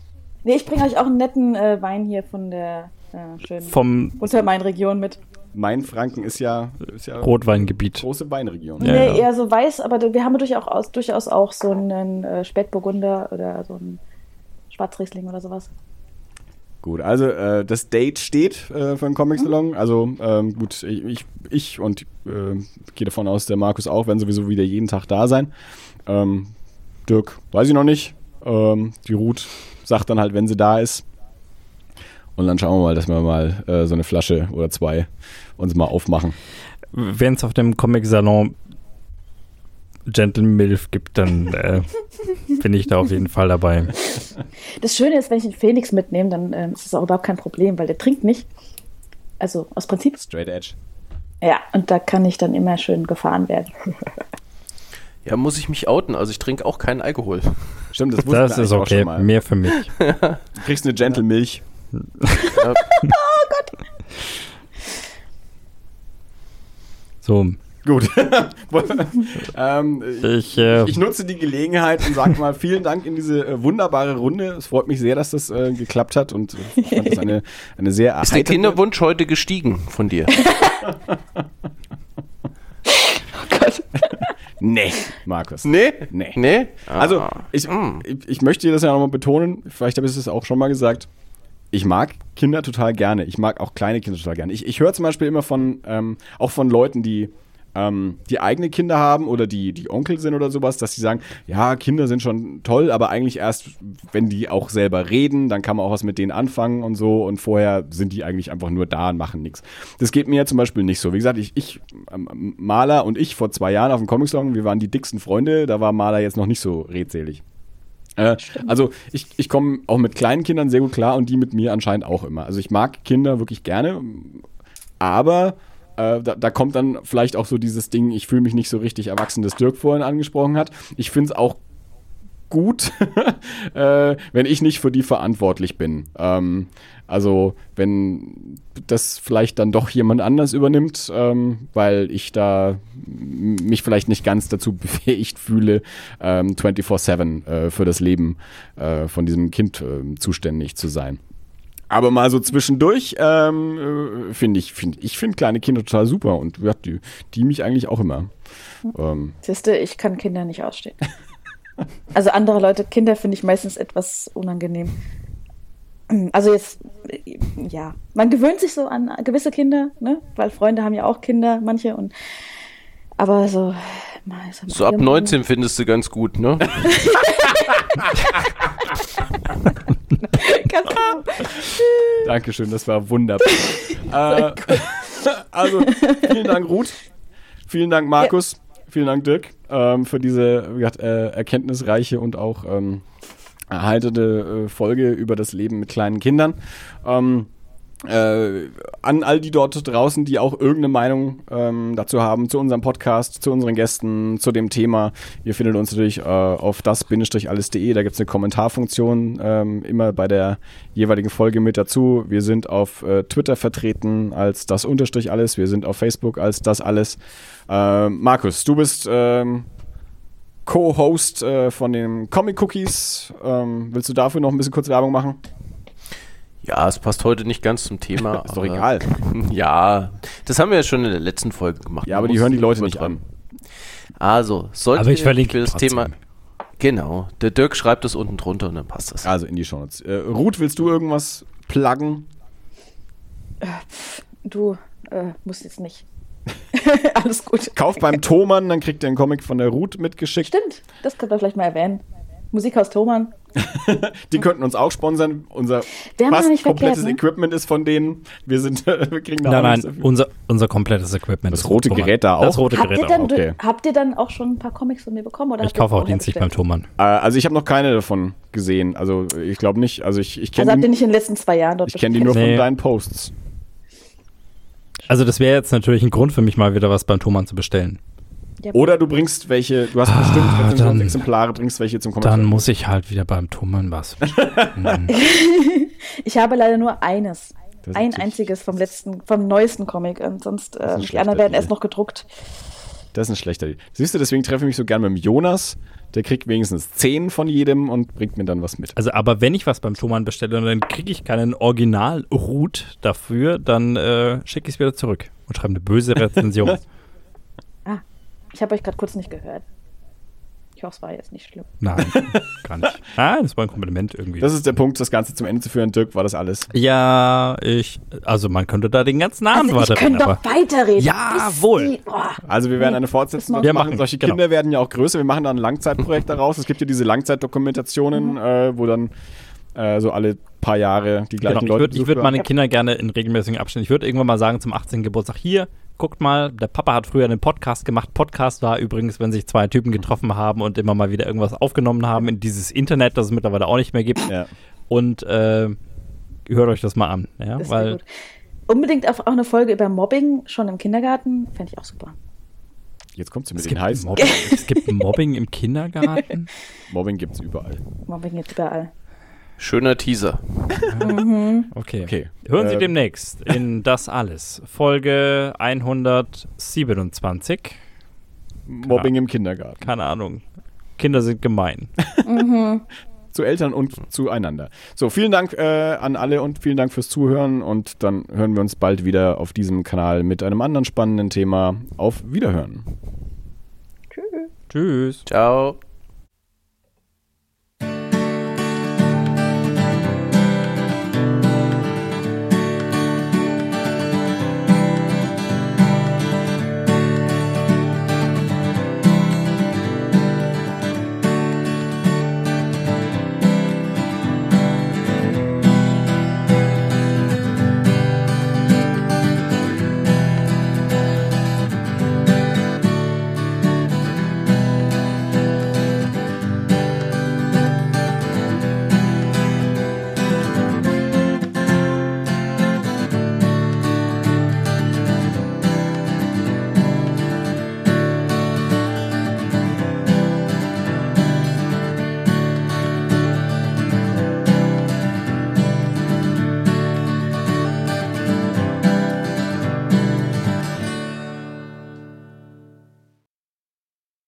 Nee, ich bringe euch auch einen netten äh, Wein hier von der äh, schönen Vom Untermain-Region mit. Mainfranken ist ja, ist ja Rotweingebiet. große Weinregion. Ja, nee, ja. eher so weiß, aber wir haben durchaus, durchaus auch so einen äh, Spätburgunder oder so einen Schwarzriesling oder sowas. Gut, also äh, das Date steht äh, für den Comic Salon. Also ähm, gut, ich, ich, ich und äh, gehe davon aus, der Markus auch, werden sowieso wieder jeden Tag da sein. Ähm, Dirk, weiß ich noch nicht. Ähm, die Ruth sagt dann halt, wenn sie da ist. Und dann schauen wir mal, dass wir mal äh, so eine Flasche oder zwei uns mal aufmachen. Wenn es auf dem Comic-Salon Gentle Milf gibt, dann äh, bin ich da auf jeden Fall dabei. Das Schöne ist, wenn ich den Felix mitnehme, dann ähm, ist das auch überhaupt kein Problem, weil der trinkt nicht. Also aus Prinzip. Straight Edge. Ja, und da kann ich dann immer schön gefahren werden. Ja, muss ich mich outen. Also ich trinke auch keinen Alkohol. Stimmt, das, Das ist okay. schon mal. Mehr für mich. Du kriegst eine Gentle Milch. So, Gut. ähm, ich, äh, Ich nutze die Gelegenheit und sage mal vielen Dank in diese äh, wunderbare Runde. Es freut mich sehr, dass das äh, geklappt hat und äh, ich fand das eine, eine sehr Ist der Kinderwunsch heute gestiegen von dir? Nee, Markus. Nee? Nee. Nee? Also, Ah. ich, Mm. ich, ich möchte dir das ja nochmal betonen, vielleicht habe ich es auch schon mal gesagt. Ich mag Kinder total gerne. Ich mag auch kleine Kinder total gerne. Ich, ich höre zum Beispiel immer von, ähm, auch von Leuten, die, ähm, die eigene Kinder haben oder die, die Onkel sind oder sowas, dass sie sagen, ja, Kinder sind schon toll, aber eigentlich erst, wenn die auch selber reden, dann kann man auch was mit denen anfangen und so und vorher sind die eigentlich einfach nur da und machen nichts. Das geht mir ja zum Beispiel nicht so. Wie gesagt, ich, ich ähm, Maler und ich vor zwei Jahren auf dem Comic-Salon, wir waren die dicksten Freunde, da war Maler jetzt noch nicht so redselig. Äh, also ich, ich komme auch mit kleinen Kindern sehr gut klar und die mit mir anscheinend auch immer. Also ich mag Kinder wirklich gerne, aber äh, da, da kommt dann vielleicht auch so dieses Ding, ich fühle mich nicht so richtig erwachsen, das Dirk vorhin angesprochen hat. Ich finde es auch gut, äh, wenn ich nicht für die verantwortlich bin. Ähm, also wenn das vielleicht dann doch jemand anders übernimmt, ähm, weil ich da mich vielleicht nicht ganz dazu befähigt fühle, ähm, 24-7 äh, für das Leben äh, von diesem Kind äh, zuständig zu sein. Aber mal so zwischendurch ähm, äh, finde ich, finde ich finde kleine Kinder total super und ja, die, die mich eigentlich auch immer. Ähm, Siehste, ich kann Kinder nicht ausstehen. Also andere Leute, Kinder finde ich meistens etwas unangenehm. Also jetzt, ja, man gewöhnt sich so an gewisse Kinder, ne? Weil Freunde haben ja auch Kinder, manche und aber so, mal so, So ab 19 findest du ganz gut, ne? Dankeschön, das war wunderbar. äh, also, vielen Dank, Ruth. Vielen Dank, Markus. Ja. Vielen Dank, Dirk, ähm, für diese wie gesagt, äh, erkenntnisreiche und auch ähm, erheiterte äh, Folge über das Leben mit kleinen Kindern. Ähm, äh, an all die dort draußen, die auch irgendeine Meinung ähm, dazu haben, zu unserem Podcast, zu unseren Gästen, zu dem Thema. Ihr findet uns natürlich äh, auf das-alles.de, da gibt es eine Kommentarfunktion ähm, immer bei der jeweiligen Folge mit dazu. Wir sind auf äh, Twitter vertreten als das-alles, wir sind auf Facebook als das alles. Äh, Markus, du bist ähm, Co-Host äh, von den Comic Cookies. Ähm, willst du dafür noch ein bisschen kurz Werbung machen? Ja, es passt heute nicht ganz zum Thema. ist doch egal. Ja, das haben wir ja schon in der letzten Folge gemacht. Ja, aber die hören die Leute nicht an. Also, sollte aber ich für das trotzdem. Thema. Genau, der Dirk schreibt es unten drunter und dann passt das. Also in die Show Notes. Äh, Ruth, willst du irgendwas pluggen? Äh, du äh, musst jetzt nicht. Alles gut. Kauf beim Thomann, dann kriegt ihr einen Comic von der Ruth mitgeschickt. Stimmt, das könnt ihr vielleicht mal erwähnen. Musikhaus Thomann. die könnten uns auch sponsern. Unser fast komplettes ne? Equipment ist von denen. Wir sind, wir kriegen da Nein, nein, unser, unser komplettes Equipment. Das rote Gerät da auch. Das rote habt, Gerät ihr dann, auch. Okay. habt ihr dann auch schon ein paar Comics von mir bekommen? Oder ich kaufe auch dienstlich beim Thomann. Äh, also ich habe noch keine davon gesehen. Also ich glaube nicht. Also ich, ich kenne. Also habt ihr nicht in den letzten zwei Jahren dort Ich kenne die nur nee. von deinen Posts. Also das wäre jetzt natürlich ein Grund für mich mal wieder was beim Thomann zu bestellen. Ja. Oder du bringst welche, du hast bestimmt ah, dann, Exemplare, bringst welche zum Comic. Dann muss ich halt wieder beim Thomann was. ich habe leider nur eines. Ein einziges vom letzten, vom neuesten Comic. Und sonst, äh, die anderen werden erst noch gedruckt. Das ist ein schlechter. Siehst du, deswegen treffe ich mich so gern mit dem Jonas. Der kriegt wenigstens zehn von jedem und bringt mir dann was mit. Also, aber wenn ich was beim Thomann bestelle und dann kriege ich keinen Original-Root dafür, dann äh, schicke ich es wieder zurück und schreibe eine böse Rezension. Ich habe euch gerade kurz nicht gehört. Ich hoffe, es war jetzt nicht schlimm. Nein, gar nicht. Ah, das war ein Kompliment irgendwie. Das ist der Punkt, das Ganze zum Ende zu führen. Dirk, war das alles? Ja, ich, also man könnte da den ganzen Abend also weiterreden. Wir können doch weiterreden. Jawohl. Oh. Also wir werden eine Fortsetzung wir machen. Solche Kinder genau. werden ja auch größer. Wir machen da ein Langzeitprojekt daraus. Es gibt ja diese Langzeitdokumentationen, mhm. äh, wo dann äh, so alle paar Jahre die gleichen genau, Leute. Ich würde würd meine Kinder gerne in regelmäßigen Abständen, ich würde irgendwann mal sagen zum 18. Geburtstag, hier, guckt mal, der Papa hat früher einen Podcast gemacht. Podcast war übrigens, wenn sich zwei Typen getroffen haben und immer mal wieder irgendwas aufgenommen haben in dieses Internet, das es mittlerweile auch nicht mehr gibt. Ja. Und äh, hört euch das mal an. Ja, das weil Unbedingt auch eine Folge über Mobbing schon im Kindergarten, fände ich auch super. Jetzt kommt sie mit es den heißen. Mobbing, es gibt Mobbing im Kindergarten. Mobbing gibt es überall. Mobbing gibt es überall. Schöner Teaser. Mhm. Okay. okay. Hören Sie äh, demnächst in Das Alles, Folge 127. Mobbing im Kindergarten. Keine Ahnung. Kinder sind gemein. Mhm. zu Eltern und zueinander. So, vielen Dank äh, an alle und vielen Dank fürs Zuhören und dann hören wir uns bald wieder auf diesem Kanal mit einem anderen spannenden Thema. Auf Wiederhören. Tschüss. Tschüss. Ciao.